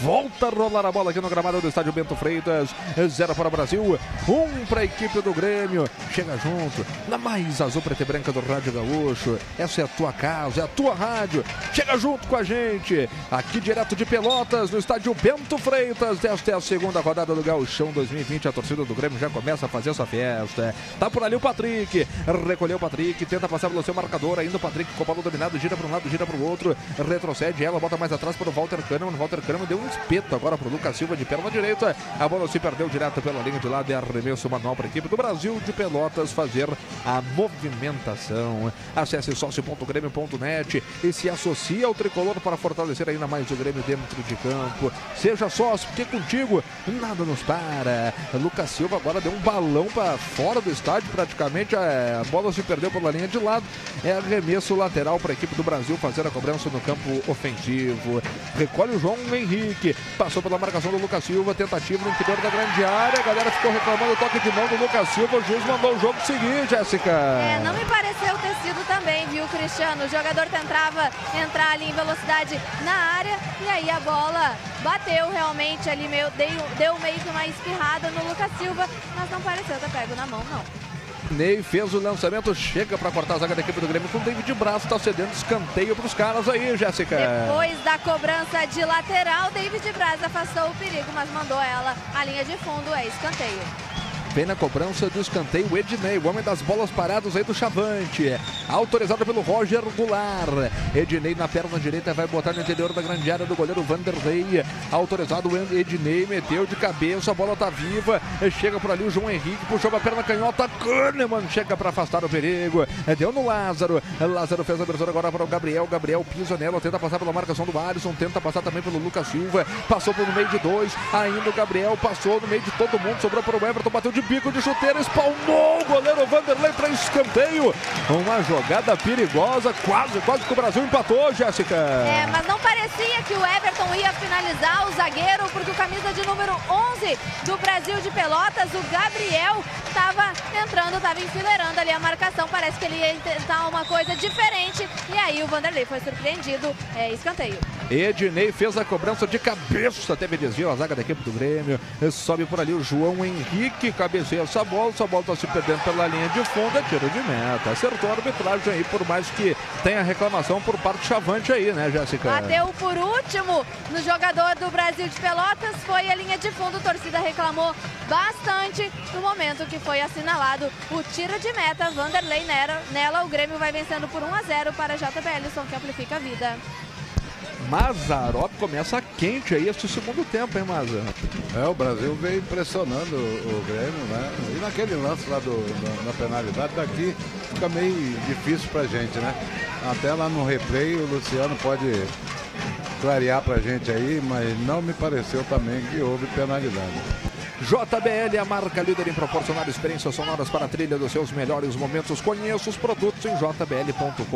Volta a rolar a bola aqui no gramado do estádio Bento Freitas. Zero para o Brasil, um para a equipe do Grêmio. Chega junto na mais azul preta e branca do Rádio Gaúcho. Essa é a tua casa, é a tua rádio. Chega junto com a gente. Aqui direto de Pelotas, no estádio Bento Freitas. Esta é a segunda rodada do Gauchão 2020. A torcida do Grêmio já começa a fazer sua festa. Tá por ali o Patrick. Recolheu o Patrick, tenta passar pelo seu marcador. Ainda o Patrick com o balo dominado, gira para um lado, gira para o outro. Retrocede ela, bota mais atrás para o Walter Kahneman. Walter Kahneman deu um espeto agora para o Lucas Silva de perna direita. A bola se perdeu direto pela linha de lado e arremesso manual para a equipe do Brasil de Pelotas fazer a movimentação. Acesse sócio.grêmio.net e se associe ao tricolor para fortalecer ainda mais o Grêmio dentro de campo. Seja sócio, porque contigo nada nos para. Lucas Silva agora deu um balão para fora do estádio, praticamente a bola se perdeu pela linha de lado. É arremesso lateral para a equipe do Brasil fazer a cobrança no campo ofensivo. Recolhe o João Henrique, passou pela marcação do Lucas Silva, tentativa no interior da grande área. A galera ficou reclamando o toque de mão do Lucas Silva. O juiz mandou o jogo seguir, Jéssica. É, não me pareceu ter sido também, viu, Cristiano? O jogador tentava entrar ali em velocidade na área e aí a bola bateu realmente ali, meio, deu, deu meio que uma espirrada no Lucas Silva, mas não pareceu ter pego na mão, não. Ney fez o lançamento, chega para cortar a zaga da equipe do Grêmio com o David Braz, está cedendo escanteio para os caras aí, Jéssica. Depois da cobrança de lateral, David Braz afastou o perigo, mas mandou ela à linha de fundo, é escanteio. Vem na cobrança do escanteio Ednei, o homem das bolas paradas aí do Chavante. Autorizado pelo Roger Goulart. Ednei na perna direita vai botar no interior da grande área do goleiro Vanderlei. Autorizado o Ednei, meteu de cabeça, a bola tá viva. Chega por ali o João Henrique, puxou a perna canhota. Kahneman chega para afastar o perigo. Deu no Lázaro. Lázaro fez a abertura agora para o Gabriel. Gabriel pisa nela, tenta passar pela marcação do Alisson, tenta passar também pelo Lucas Silva. Passou pelo meio de dois. Ainda o Gabriel passou no meio de todo mundo, sobrou para o Everton, bateu de bico de chuteira, espalmou o goleiro Vanderlei para escanteio. Uma jogada perigosa, quase, quase que o Brasil empatou, Jéssica. É, mas não parecia que o Everton ia finalizar o zagueiro, porque o camisa de número 11 do Brasil de Pelotas, o Gabriel, estava entrando, estava enfileirando ali a marcação. Parece que ele ia tentar uma coisa diferente. E aí o Vanderlei foi surpreendido. É, escanteio. Ednei fez a cobrança de cabeça, teve desvio a zaga da equipe do Grêmio. Sobe por ali o João Henrique, cabeceia. Essa bola está se perdendo pela linha de fundo, é tiro de meta. Acertou a arbitragem aí, por mais que tenha reclamação por parte do Chavante aí, né, Jéssica? Bateu por último no jogador do Brasil de Pelotas, foi a linha de fundo. A torcida reclamou bastante no momento que foi assinalado o tiro de meta. Vanderlei nela, nela o Grêmio vai vencendo por 1 a 0 para JBL, som que amplifica a vida. Mazarop começa quente aí esse segundo tempo, hein, Maza? É, o Brasil veio pressionando o, Grêmio, né? E naquele lance lá do, da, na penalidade daqui fica meio difícil pra gente, né? Até lá no replay o Luciano pode clarear pra gente aí, mas não me pareceu também que houve penalidade. JBL, a marca líder em proporcionar experiências sonoras para a trilha dos seus melhores momentos. Conheça os produtos em jbl.com.br.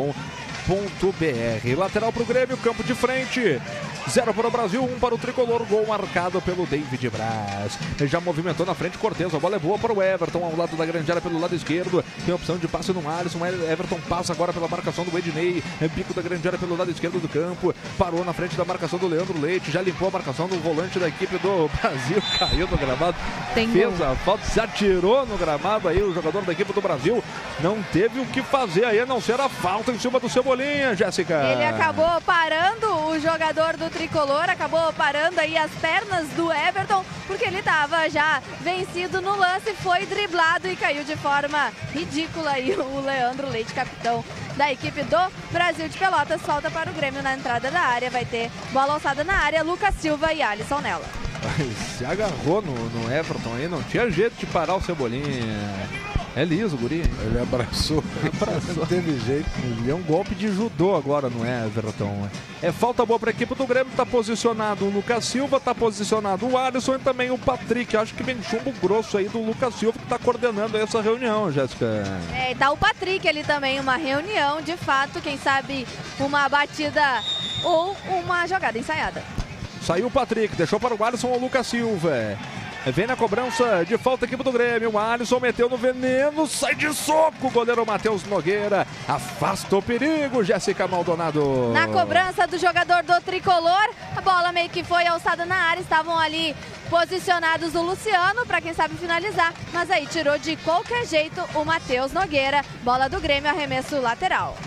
Lateral para o Grêmio, campo de frente. Zero para o Brasil, um para o tricolor. Gol marcado pelo David Braz. Já movimentou na frente Cortez. A bola é boa para o Everton, ao lado da grande área pelo lado esquerdo. Tem opção de passe no Alisson. Everton passa agora pela marcação do Ednei. Bico da grande área pelo lado esquerdo do campo. Parou na frente da marcação do Leandro Leite. Já limpou a marcação do volante da equipe do <laughs> Brasil. Caiu no gramado. Tem Fez gol. a falta, se atirou no gramado aí. O jogador da equipe do Brasil não teve o que fazer aí, a não ser a falta em cima do Cebolinha, Jéssica. Ele acabou parando o jogador do tricolor, acabou parando aí as pernas do Everton, porque ele estava já vencido no lance, foi driblado e caiu de forma ridícula aí o Leandro Leite, capitão da equipe do Brasil de Pelotas. Falta para o Grêmio na entrada da área, vai ter bola alçada na área, Lucas Silva e Alisson nela. Se agarrou no, no Everton aí, não tinha jeito de parar o Cebolinha. É liso, guri. hein? Ele abraçou. <laughs> Abraçou. Não teve jeito. Ele é um golpe de judô agora no Everton. É falta boa para a equipe do Grêmio. Tá posicionado o Lucas Silva, tá posicionado o Alisson e também o Patrick. Acho que vem chumbo grosso aí do Lucas Silva que tá coordenando essa reunião, Jéssica. É, e tá o Patrick ali também, uma reunião, de fato, quem sabe uma batida ou uma jogada ensaiada. Saiu o Patrick, deixou para o Alisson o Lucas Silva. Vem na cobrança de falta a equipe do Grêmio. O Alisson meteu no veneno, sai de soco. O goleiro Matheus Nogueira afasta o perigo. Jéssica Maldonado. Na cobrança do jogador do tricolor, a bola meio que foi alçada na área, estavam ali posicionados o Luciano para quem sabe finalizar, mas aí tirou de qualquer jeito o Matheus Nogueira. Bola do Grêmio, arremesso lateral.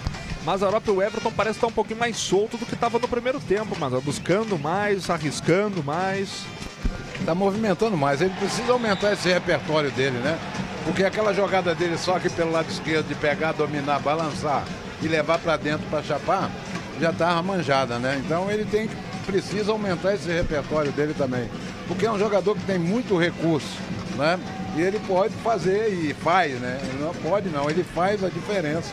Mazarop e o Everton parece estar um pouquinho mais solto do que estava no primeiro tempo, mas buscando mais, arriscando mais. Tá movimentando mais. Ele precisa aumentar esse repertório dele, né? Porque aquela jogada dele só aqui pelo lado esquerdo de pegar, dominar, balançar e levar para dentro para chapar, já tá manjada, né? Então ele tem precisa aumentar esse repertório dele também. Porque é um jogador que tem muito recurso, né? E ele pode fazer e faz, né? Ele não pode não, ele faz a diferença.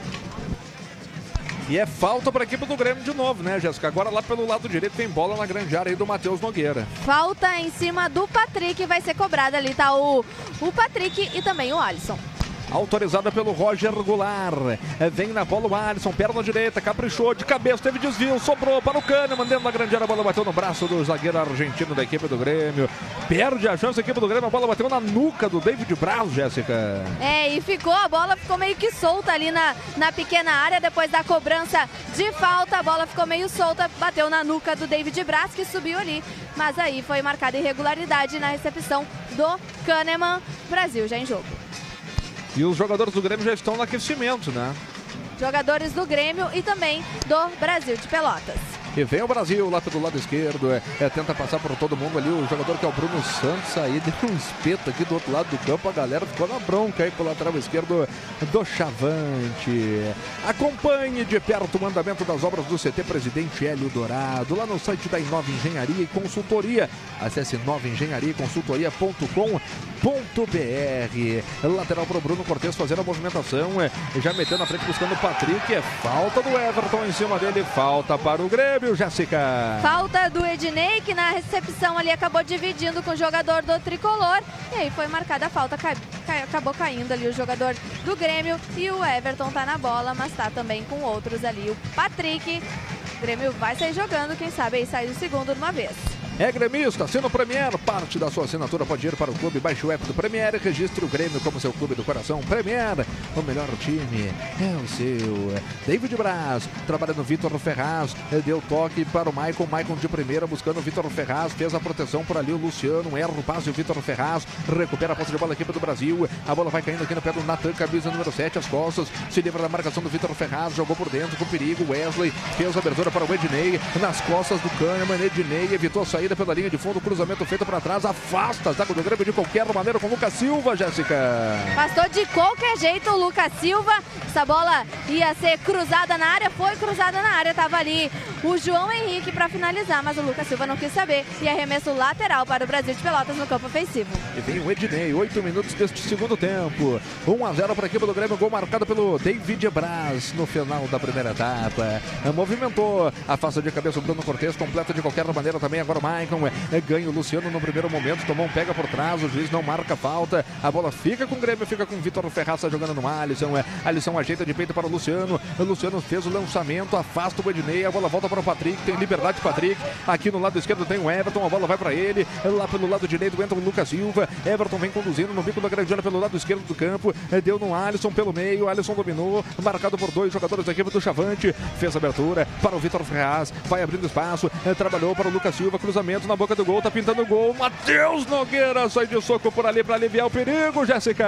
E é falta para a equipe do Grêmio de novo, né, Jéssica? Agora lá pelo lado direito tem bola na grande área aí do Matheus Nogueira. Falta em cima do Patrick, vai ser cobrada ali, tá o, o Patrick e também o Alisson. Autorizada pelo Roger Goulart. Vem na bola o Alisson, perna direita, caprichou de cabeça, teve desvio, sobrou para o Kahneman, dentro da grande área, a bola bateu no braço do zagueiro argentino da equipe do Grêmio. Perde a chance a equipe do Grêmio, a bola bateu na nuca do David Braz, Jéssica. É, e ficou, a bola ficou meio que solta ali na, na pequena área, depois da cobrança de falta, a bola ficou meio solta, bateu na nuca do David Braz, que subiu ali, mas aí foi marcada irregularidade na recepção do Kahneman, Brasil já em jogo. E os jogadores do Grêmio já estão no aquecimento, né? Jogadores do Grêmio e também do Brasil de Pelotas. E vem o Brasil lá pelo lado esquerdo. É, é, tenta passar por todo mundo ali. O jogador que é o Bruno Santos aí deu um espeto aqui do outro lado do campo. A galera ficou na bronca aí pelo lateral esquerdo do Chavante. Acompanhe de perto o mandamento das obras do CT Presidente Hélio Dourado. Lá no site da Inova Engenharia e Consultoria. Acesse novaengenhariaconsultoria.com.br. Lateral para o Bruno Cortes fazendo a movimentação. É, já metendo na frente buscando o Patrick. É falta do Everton em cima dele. Falta para o Grêmio, Jéssica. Falta do Ednei, que na recepção ali acabou dividindo com o jogador do Tricolor. E aí foi marcada a falta, cai, cai, acabou caindo ali o jogador do Grêmio. E o Everton tá na bola, mas tá também com outros ali. O Patrick. O Grêmio vai sair jogando, quem sabe aí sai do segundo de uma vez. É gremista, sendo Premier, parte da sua assinatura pode ir para o clube, baixe o app do Premier e registre o Grêmio como seu clube do coração. Premier, o melhor time é o seu. David Braz, trabalha no Vitor Ferraz, deu toque para o Maicon, Maicon de primeira, buscando o Vitor Ferraz, fez a proteção por ali o Luciano, erra o passe, o Vitor Ferraz, recupera a posse de bola aqui do Brasil, a bola vai caindo aqui no pé do Natan, camisa número 7, as costas, se livra da marcação do Vitor Ferraz, jogou por dentro com perigo, Wesley, fez a abertura para o Ednei, nas costas do Kahneman, Ednei evitou a saída pela linha de fundo, cruzamento feito para trás, afasta a zaga do Grêmio de qualquer maneira com o Lucas Silva, Jéssica. Passou de qualquer jeito o Lucas Silva. Essa bola ia ser cruzada na área, foi cruzada na área, tava ali o João Henrique para finalizar, mas o Lucas Silva não quis saber e arremesso lateral para o Brasil de Pelotas no campo ofensivo. E vem o Ednei, oito minutos deste segundo tempo. 1 a 0 para a equipe do Grêmio, gol marcado pelo David Braz no final da primeira etapa. Movimentou, afasta de cabeça o Bruno Cortes, completa de qualquer maneira também agora o Maicon. É, ganha o Luciano no primeiro momento, tomou um pega por trás, o juiz não marca falta, a bola fica com o Grêmio, fica com o Vitor Ferraça jogando no Alisson, é, Alisson ajeita de peito para o Luciano, o Luciano fez o lançamento, afasta o Ednei, a bola volta para o Patrick, tem liberdade Patrick, aqui no lado esquerdo tem o Everton, a bola vai para ele, lá pelo lado direito entra o Lucas Silva, Everton vem conduzindo no bico da grande área pelo lado esquerdo do campo, é, deu no Alisson pelo meio, Alisson dominou, marcado por dois jogadores da equipe do Chavante, fez abertura para o Vitor Ferraz, vai abrindo espaço, é, trabalhou para o Lucas Silva, cruzamento na boca do gol, tá pintando o gol. Matheus Nogueira sai de soco por ali para aliviar o perigo, Jéssica.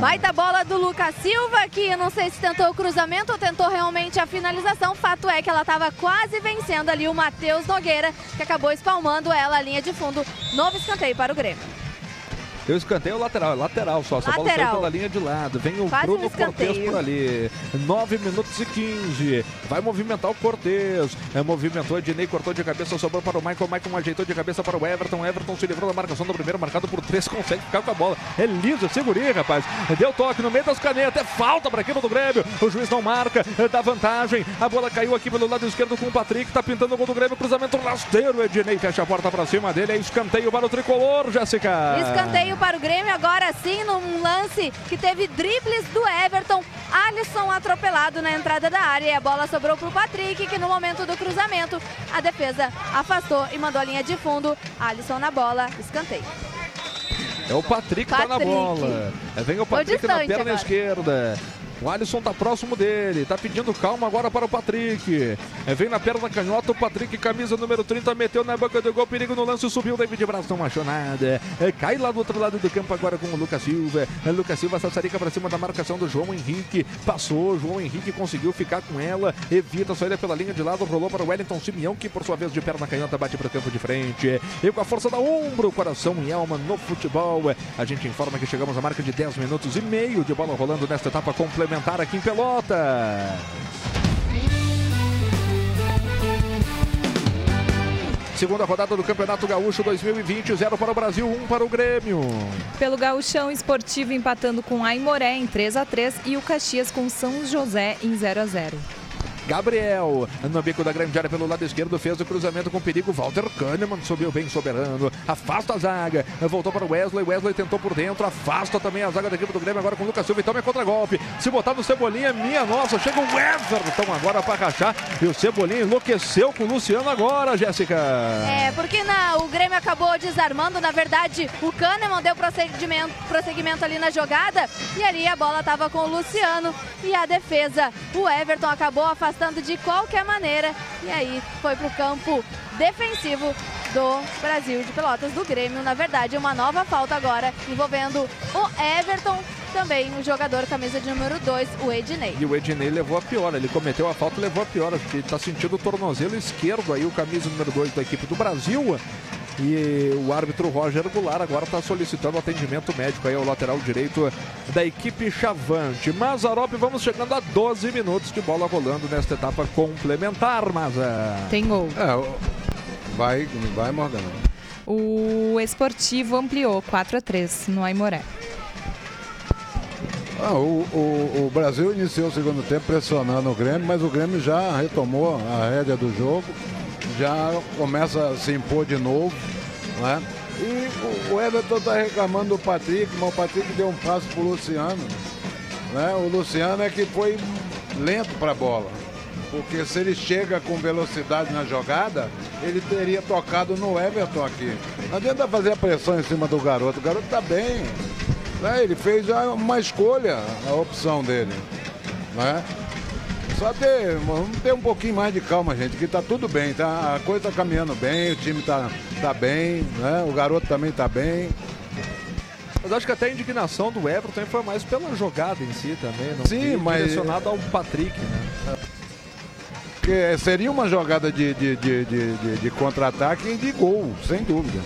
Baita bola do Lucas Silva, que não sei se tentou o cruzamento ou tentou realmente a finalização. Fato é que ela estava quase vencendo ali o Matheus Nogueira, que acabou espalmando ela a linha de fundo. Novo escanteio para o Grêmio. Eu escanteio lateral, é lateral só. Essa bola saiu pela linha de lado. Vem o Quase Bruno um Cortes por ali. 9 minutos e 15. Vai movimentar o Cortes. É, movimentou, Ednei cortou de cabeça, sobrou para o Michael. Michael ajeitou de cabeça para o Everton. Everton se livrou da marcação do primeiro, marcado por três, consegue ficar com a bola. É liso, segurinho, rapaz. Deu toque no meio das canetas. É falta para a equipe do Grêmio. O juiz não marca, é, dá vantagem. A bola caiu aqui pelo lado esquerdo com o Patrick. Tá pintando o gol do Grêmio. Cruzamento rasteiro. Ednei fecha a porta para cima dele. É escanteio para o tricolor, Jéssica. Escanteio para o Grêmio, agora sim, num lance que teve dribles do Everton. Alisson atropelado na entrada da área e a bola sobrou para o Patrick, que no momento do cruzamento a defesa afastou e mandou a linha de fundo. Alisson na bola, escanteio. É o Patrick, tá na Patrick. bola. É, Vem o Patrick na perna agora. esquerda. O Alisson tá próximo dele, tá pedindo calma agora para o Patrick. É, vem na perna canhota, o Patrick, camisa número 30, meteu na boca do gol, perigo no lance, subiu, David Braz não achou nada. É, cai lá do outro lado do campo agora com o Lucas Silva. É, Lucas Silva sassarica para cima da marcação do João Henrique. Passou, João Henrique conseguiu ficar com ela, evita a saída pela linha de lado, rolou para o Wellington Simeão, que por sua vez de perna canhota bate para o campo de frente. E com a força da ombro, coração e alma no futebol. A gente informa que chegamos à marca de 10 minutos e meio de bola rolando nesta etapa complementar aqui em Pelotas. Segunda rodada do Campeonato Gaúcho 2020, 0 para o Brasil, 1 para o Grêmio. Pelo Gauchão Esportivo empatando com Aimoré em 3 a 3 e o Caxias com São José em 0 a 0. Gabriel, no bico da grande área pelo lado esquerdo, fez o cruzamento com perigo. Walter Kahneman subiu bem soberano, afasta a zaga, voltou para o Wesley. Wesley tentou por dentro, afasta também a zaga da equipe do Grêmio. Agora com o Lucas Silva, então é contra-golpe. Se botar no Cebolinha, minha nossa, chega o Everton agora para rachar. E o Cebolinha enlouqueceu com o Luciano agora, Jéssica. É, porque na, o Grêmio acabou desarmando. Na verdade, o Kahneman deu prosseguimento, prosseguimento ali na jogada. E ali a bola estava com o Luciano. E a defesa, o Everton acabou afastando de qualquer maneira. E aí foi para o campo defensivo do Brasil de Pelotas, do Grêmio. Na verdade, uma nova falta agora envolvendo o Everton. também o jogador camisa de número 2, o Ednei. E o Ednei levou a pior, ele cometeu a falta levou a pior. Ele tá sentindo o tornozelo esquerdo aí, o camisa número 2 da equipe do Brasil. E o árbitro Roger Goulart agora está solicitando atendimento médico aí ao lateral direito da equipe Chavante. Mazarop, vamos chegando a 12 minutos de bola rolando nesta etapa complementar, mas Tem gol. É, vai, vai Morgana. O Esportivo ampliou 4 a 3 no Aimoré. Ah, o, o, o Brasil iniciou o segundo tempo pressionando o Grêmio, mas o Grêmio já retomou a rédea do jogo, já começa a se impor de novo, né? E o, o Everton está reclamando do Patrick, mas o Patrick deu um passo pro Luciano. Né? O Luciano é que foi lento para a bola. Porque se ele chega com velocidade na jogada, ele teria tocado no Everton aqui. Não adianta fazer a pressão em cima do garoto. O garoto está bem. Né? Ele fez uma escolha, a opção dele. Né? Só ter, vamos ter um pouquinho mais de calma, gente, que tá tudo bem, tá? A coisa tá caminhando bem, o time tá, tá bem, né? O garoto também tá bem. Mas acho que até a indignação do Everton foi mais pela jogada em si também, não Sim, mas- direcionado ao Patrick, né? Porque seria uma jogada de, de, de, de, de- de contra-ataque e de gol, sem dúvida.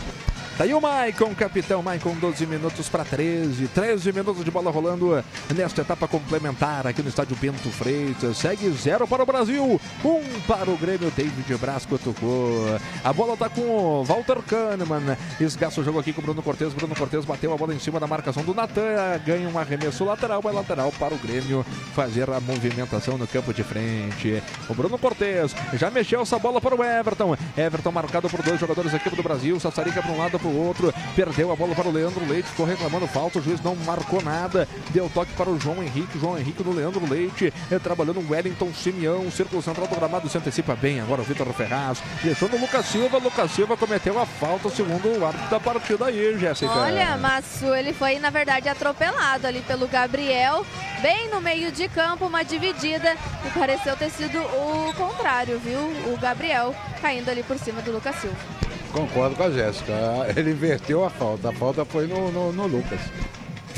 Daí o Maicon, capitão Maicon, 12 minutos para 13. 13 minutos de bola rolando nesta etapa complementar aqui no estádio Bento Freitas. Segue zero para o Brasil, um para o Grêmio. David Brasco tocou. A bola tá com o Walter Kahneman. Esgaça o jogo aqui com o Bruno Cortes. Bruno Cortes bateu a bola em cima da marcação do Natan. Ganha um arremesso lateral, é lateral para o Grêmio fazer a movimentação no campo de frente. O Bruno Cortes já mexeu essa bola para o Everton. Everton marcado por dois jogadores da equipe do Brasil. Sassarica para um lado para o outro. Perdeu a bola para o Leandro Leite. Ficou reclamando falta. O juiz não marcou nada. Deu toque para o João Henrique. João Henrique no Leandro Leite. eh, Trabalhando o Wellington Simeão. O círculo central do gramado se antecipa bem. Agora o Vitor Ferraz. Deixou no Lucas Silva. Lucas Silva cometeu a falta, segundo o árbitro da partida aí, Jéssica. Olha, mas ele foi, na verdade, atropelado ali pelo Gabriel, bem no meio de campo, uma dividida, e pareceu ter sido o contrário, viu? O Gabriel caindo ali por cima do Lucas Silva. Concordo com a Jéssica. Ele inverteu a falta. A falta foi no, no, no Lucas.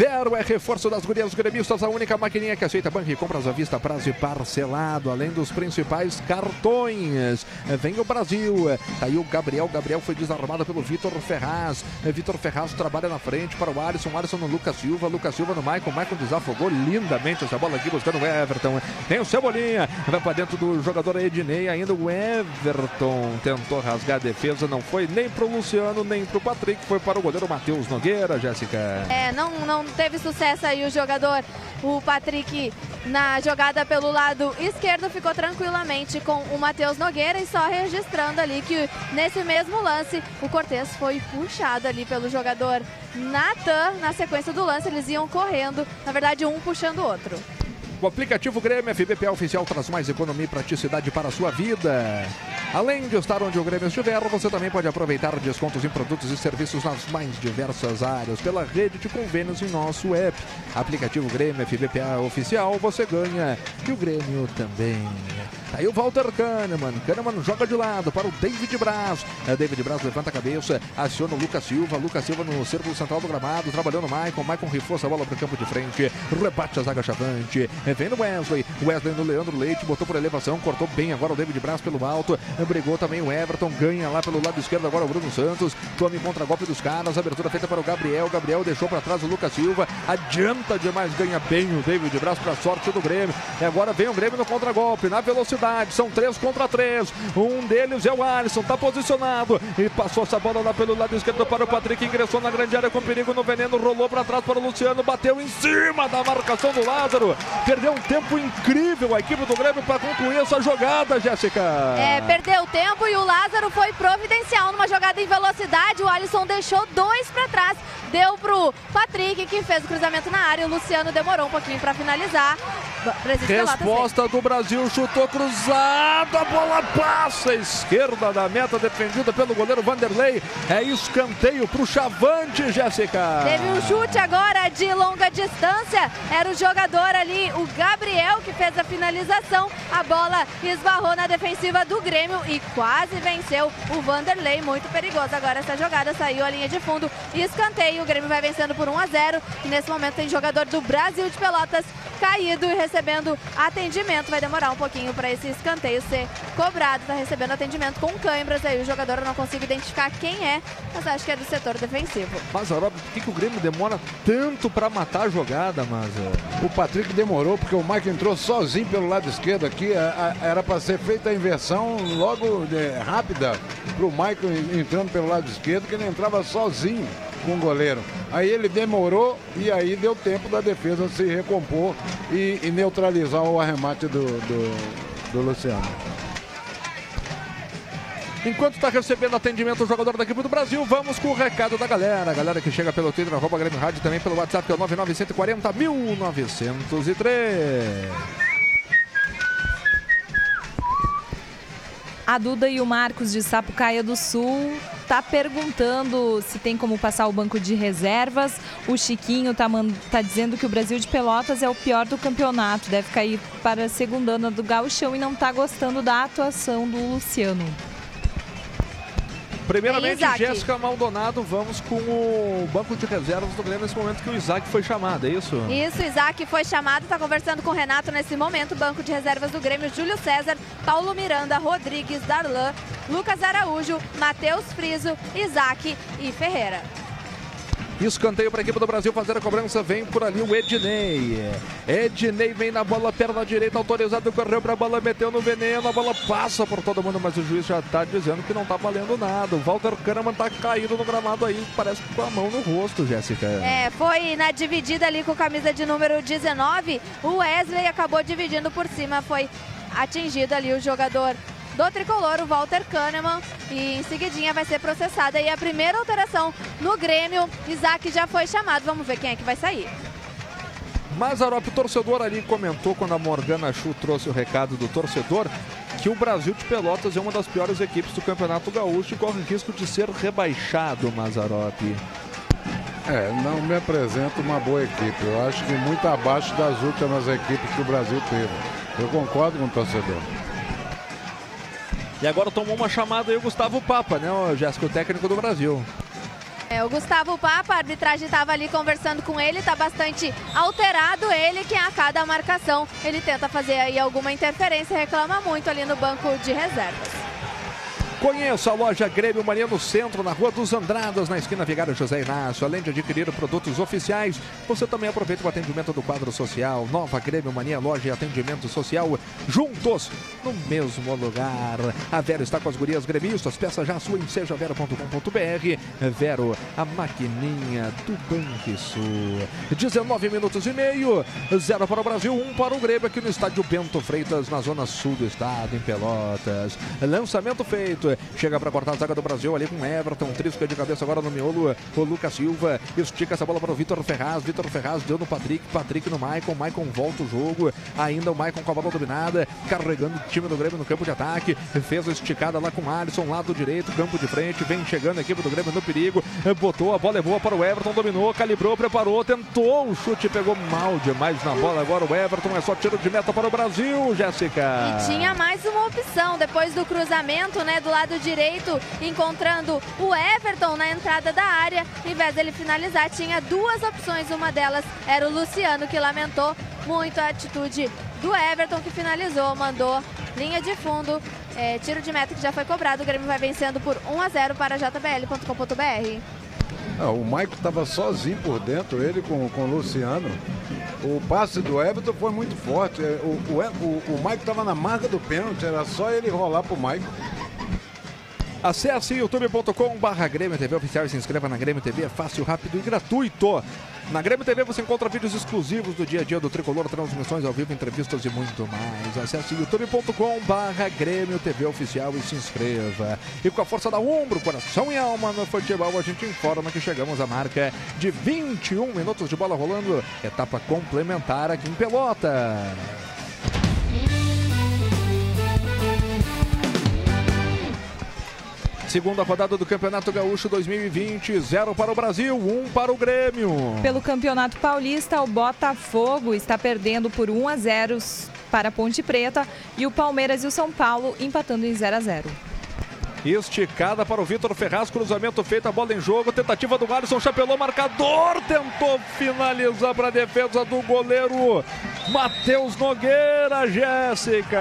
Vero é reforço das gurias gremistas, a única maquininha que aceita banco e compras à vista, prazo e parcelado, além dos principais cartões. Vem o Brasil, tá aí o Gabriel, Gabriel foi desarmado pelo Vitor Ferraz. Vitor Ferraz trabalha na frente para o Alisson, Alisson no Lucas Silva, Lucas Silva no Maicon, Maicon desafogou lindamente essa bola aqui buscando o Everton. Tem o Cebolinha, vai para dentro do jogador Ednei, ainda o Everton tentou rasgar a defesa, não foi nem pro Luciano, nem pro Patrick, foi para o goleiro Matheus Nogueira, Jéssica. É, não, não teve sucesso aí o jogador, o Patrick, na jogada pelo lado esquerdo, ficou tranquilamente com o Matheus Nogueira e só registrando ali que nesse mesmo lance o Cortez foi puxado ali pelo jogador Natan. Na sequência do lance, eles iam correndo, na verdade, um puxando o outro. O aplicativo Grêmio FBPA Oficial traz mais economia e praticidade para a sua vida. Além de estar onde o Grêmio estiver, você também pode aproveitar descontos em produtos e serviços nas mais diversas áreas pela rede de convênios em nosso app. Aplicativo Grêmio FBPA Oficial, você ganha e o Grêmio também. Aí o Walter Kahneman. Kahneman joga de lado para o David Braz. É, David Braz levanta a cabeça, aciona o Lucas Silva. Lucas Silva no círculo central do gramado, trabalhando o Maicon. Maicon reforça a bola para o campo de frente, rebate a zaga chavante. É, Vem no Wesley. Wesley no Leandro Leite, botou por elevação, cortou bem agora o David Braz pelo alto. É, Brigou também o Everton, ganha lá pelo lado esquerdo agora o Bruno Santos. Tome contra-golpe dos caras, abertura feita para o Gabriel. Gabriel deixou para trás o Lucas Silva. Adianta demais, ganha bem o David Braz para sorte do Grêmio. E agora vem o Grêmio no contra-golpe, na velocidade. São três contra três. Um deles é o Alisson, tá posicionado. E passou essa bola lá pelo lado esquerdo para o Patrick. Ingressou na grande área com perigo no veneno. Rolou para trás para o Luciano. Bateu em cima da marcação do Lázaro. Perdeu um tempo incrível a equipe do Grêmio para concluir essa jogada, Jéssica. É, perdeu tempo e o Lázaro foi providencial numa jogada em velocidade. O Alisson deixou dois para trás, deu pro Patrick que fez o cruzamento na área. O Luciano demorou um pouquinho para finalizar. Resposta do Brasil, chutou cruzado, a bola passa, esquerda da meta, defendida pelo goleiro Vanderlei. É escanteio pro Chavante, Jéssica. Teve um chute agora de longa distância. Era o jogador ali, o Gabriel, que fez a finalização. A bola esbarrou na defensiva do Grêmio e quase venceu o Vanderlei. Muito perigoso. Agora essa jogada saiu a linha de fundo. Escanteio. O Grêmio vai vencendo por 1 a 0. E nesse momento tem jogador do Brasil de Pelotas caído e recebendo atendimento. Vai demorar um pouquinho para esse escanteio ser cobrado. Está recebendo atendimento com câimbras. Aí o jogador eu não consigo identificar quem é, mas acho que é do setor defensivo. Mazarop, por que, que o Grêmio demora tanto pra matar a jogada, Maza? O Patrick demorou porque o Mike entrou sozinho pelo lado esquerdo aqui. a- a- Era para ser feita a inversão logo é, rápida para o Mike entrando pelo lado esquerdo, que ele entrava sozinho com o goleiro. Aí ele demorou e aí deu tempo da defesa se recompor e, e neutralizar o arremate do, do, do Luciano. Enquanto está recebendo atendimento o jogador da equipe do Brasil, vamos com o recado da galera. A galera que chega pelo Twitter, arroba Grêmio Rádio, também pelo WhatsApp, que é o 99140 1903. A Duda e o Marcos de Sapucaia do Sul tá perguntando se tem como passar o banco de reservas. O Chiquinho tá, tá dizendo que o Brasil de Pelotas é o pior do campeonato. Deve cair para a segunda ano do gauchão e não tá gostando da atuação do Luciano. Primeiramente. Jéssica Maldonado, vamos com o banco de reservas do Grêmio nesse momento que o Isaac foi chamado, é isso? Isso, Isaac foi chamado, está conversando com o Renato nesse momento. Banco de reservas do Grêmio, Júlio César, Paulo Miranda, Rodrigues, Darlan, Lucas Araújo, Matheus Friso, Isaac e Ferreira. Escanteio para a equipe do Brasil fazer a cobrança. Vem por ali o Ednei. Ednei vem na bola, perna direita, autorizado, correu para a bola, meteu no veneno. A bola passa por todo mundo, mas o juiz já está dizendo que não está valendo nada. O Walter Kahneman está caído no gramado aí, parece com a mão no rosto, Jéssica. É, foi na dividida ali com camisa de número 19. O Wesley acabou dividindo por cima, foi atingido ali o jogador do tricolor, o Walter Kahneman, e em seguidinha vai ser processada aí a primeira alteração no Grêmio. Isaac já foi chamado, vamos ver quem é que vai sair. Mazarop, o torcedor ali comentou quando a Morgana Chu trouxe o recado do torcedor que o Brasil de Pelotas é uma das piores equipes do Campeonato Gaúcho e corre risco de ser rebaixado, Mazarop. É, não me apresenta uma boa equipe. Eu acho que muito abaixo das últimas equipes que o Brasil teve. Eu concordo com o torcedor. E agora tomou uma chamada aí o Gustavo Papa, né, Jéssica, o técnico do Brasil. É, o Gustavo Papa, a arbitragem estava ali conversando com ele, está bastante alterado ele, que a cada marcação ele tenta fazer aí alguma interferência, reclama muito ali no banco de reservas. Conheça a loja Grêmio Mania no centro, na Rua dos Andradas, na esquina Vigário José Inácio. Além de adquirir produtos oficiais, você também aproveita o atendimento do quadro social. Nova Grêmio Mania Loja e Atendimento Social, juntos no mesmo lugar. A Vero está com as gurias gremistas. Peça já a sua em sejavero.com.br. Vero, a maquininha do Banrisul. 19 minutos e meio, zero para o Brasil, um para o Grêmio aqui no estádio Bento Freitas, na zona sul do estado, em Pelotas. Lançamento feito. Chega para cortar a zaga do Brasil ali com Everton. Trisca de cabeça agora no miolo. O Lucas Silva estica essa bola para o Vitor Ferraz. Vitor Ferraz deu no Patrick. Patrick no Maicon. Maicon volta o jogo. Ainda o Maicon com a bola dominada. Carregando o time do Grêmio no campo de ataque. Fez a esticada lá com o Alisson, lado direito, campo de frente. Vem chegando a equipe do Grêmio no perigo. Botou a bola, levou para o Everton. Dominou, calibrou, preparou, tentou. O chute pegou mal demais na bola. Agora o Everton é só tiro de meta para o Brasil, Jéssica. E tinha mais uma opção depois do cruzamento, né, do lado direito, encontrando o Everton na entrada da área. Em vez dele finalizar, tinha duas opções. Uma delas era o Luciano, que lamentou muito a atitude do Everton, que finalizou, mandou linha de fundo. é, tiro de meta que já foi cobrado. O Grêmio vai vencendo por 1 a 0 para jbl.com.br. Ah, o Maico estava sozinho por dentro, ele com, com o Luciano. O passe do Everton foi muito forte. É, O, o, o, o Maico estava na marca do pênalti, era só ele rolar pro Maico. Acesse youtube.com barra Grêmio TV Oficial e se inscreva na Grêmio TV, é fácil, rápido e gratuito. Na Grêmio TV você encontra vídeos exclusivos do dia a dia do Tricolor, transmissões ao vivo, entrevistas e muito mais. Acesse youtube.com barra Grêmio TV Oficial e se inscreva. E com a força da Umbro, coração e alma no futebol, a gente informa que chegamos à marca de 21 minutos de bola rolando. Etapa complementar aqui em Pelota. Segunda rodada do Campeonato Gaúcho 2020, 0 para o Brasil, 1 um para o Grêmio. Pelo Campeonato Paulista, o Botafogo está perdendo por 1 a 0 para a Ponte Preta e o Palmeiras e o São Paulo empatando em 0 a 0. Esticada para o Vitor Ferraz, cruzamento feito, a bola em jogo, tentativa do Alisson, chapelou marcador, tentou finalizar para a defesa do goleiro Matheus Nogueira, Jéssica.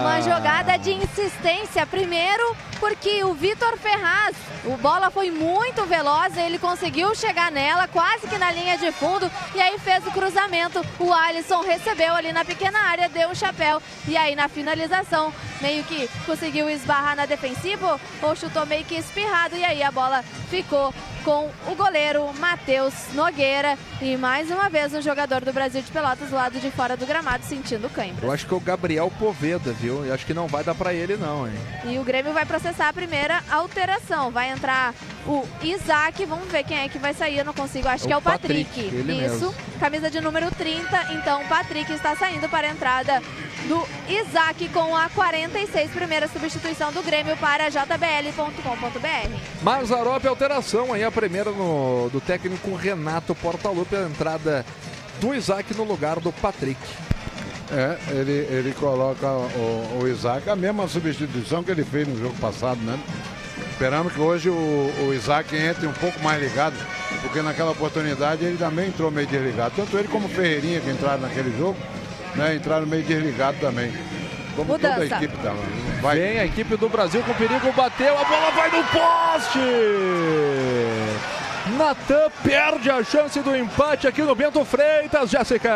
Uma jogada de insistência, primeiro porque o Vitor Ferraz, o bola foi muito veloz, ele conseguiu chegar nela, quase que na linha de fundo, e aí fez o cruzamento. O Alisson recebeu ali na pequena área, deu o chapéu, e aí na finalização, meio que conseguiu esbarrar na defensiva, ou chutou meio que espirrado, e aí a bola ficou com o goleiro Matheus Nogueira. E mais uma vez um jogador do Brasil de Pelotas do lado de fora do gramado sentindo cãibra. Eu acho que é o Gabriel Poveda, viu? Eu acho que não vai dar para ele não, hein? E o Grêmio vai processar a primeira alteração. Vai entrar o Isaac, vamos ver quem é que vai sair, eu não consigo, acho É que o é o Patrick. Patrick, Isso, mesmo. camisa de número 30, então o Patrick está saindo para a entrada do Isaac com a 46, primeira substituição do Grêmio para jbl.com.br. Mazarop, alteração aí, a primeira no, do técnico Renato Portaluppi, a entrada do Isaac no lugar do Patrick. É, ele, ele coloca o, o Isaac, a mesma substituição que ele fez no jogo passado, né? Esperamos que hoje o, o Isaac entre um pouco mais ligado, porque naquela oportunidade ele também entrou meio desligado. Tanto ele como o Ferreirinha que entraram naquele jogo, né? Entraram meio desligado também. Como toda a Mudança. equipe tá. Vai. Vem a equipe do Brasil com perigo, bateu, a bola vai no poste! Natan perde a chance do empate aqui no Bento Freitas, Jéssica.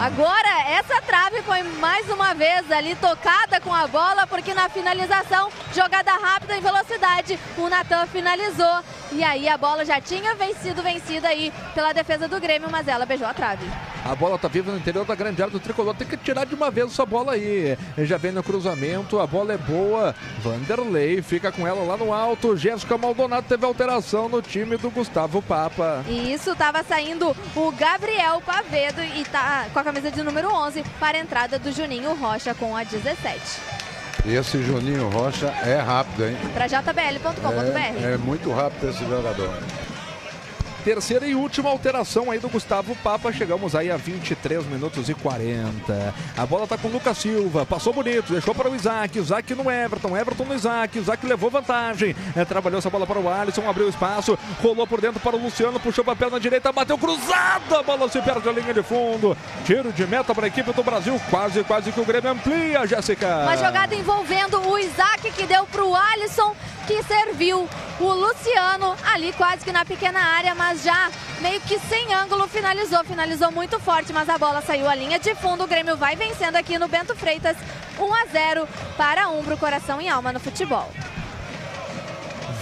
Agora, essa trave foi mais uma vez ali tocada com a bola, porque na finalização, jogada rápida em velocidade, o Natan finalizou. E aí a bola já tinha vencido, vencida aí pela defesa do Grêmio, mas ela beijou a trave. A bola tá viva no interior da grande área do tricolor. Tem que tirar de uma vez essa bola aí. Já vem no cruzamento, a bola é boa. Vanderlei fica com ela lá no alto. Jéssica Maldonado teve alteração no time do Gustavo Papa. E isso estava saindo o Gabriel Pavedo e tá com a camisa de número 11 para a entrada do Juninho Rocha com a 17. Esse Juninho Rocha é rápido, hein? Para jbl.com.br. É, é muito rápido esse jogador. Terceira e última alteração aí do Gustavo Papa. Chegamos aí a 23 minutos e 40. A bola tá com o Lucas Silva. Passou bonito, deixou para o Isaac. Isaac no Everton. Everton no Isaac. Isaac levou vantagem. É, trabalhou essa bola para o Alisson. Abriu espaço. Rolou por dentro para o Luciano. Puxou para a perna direita. Bateu cruzado. A bola se perde a linha de fundo. Tiro de meta para a equipe do Brasil. Quase, quase que o Grêmio amplia, Jéssica. Uma jogada envolvendo o Isaac que deu para o Alisson, que serviu o Luciano ali quase que na pequena área, mas já meio que sem ângulo finalizou. Finalizou muito forte, mas a bola saiu à linha de fundo. O Grêmio vai vencendo aqui no Bento Freitas 1 a 0 para Umbro, coração e alma no futebol.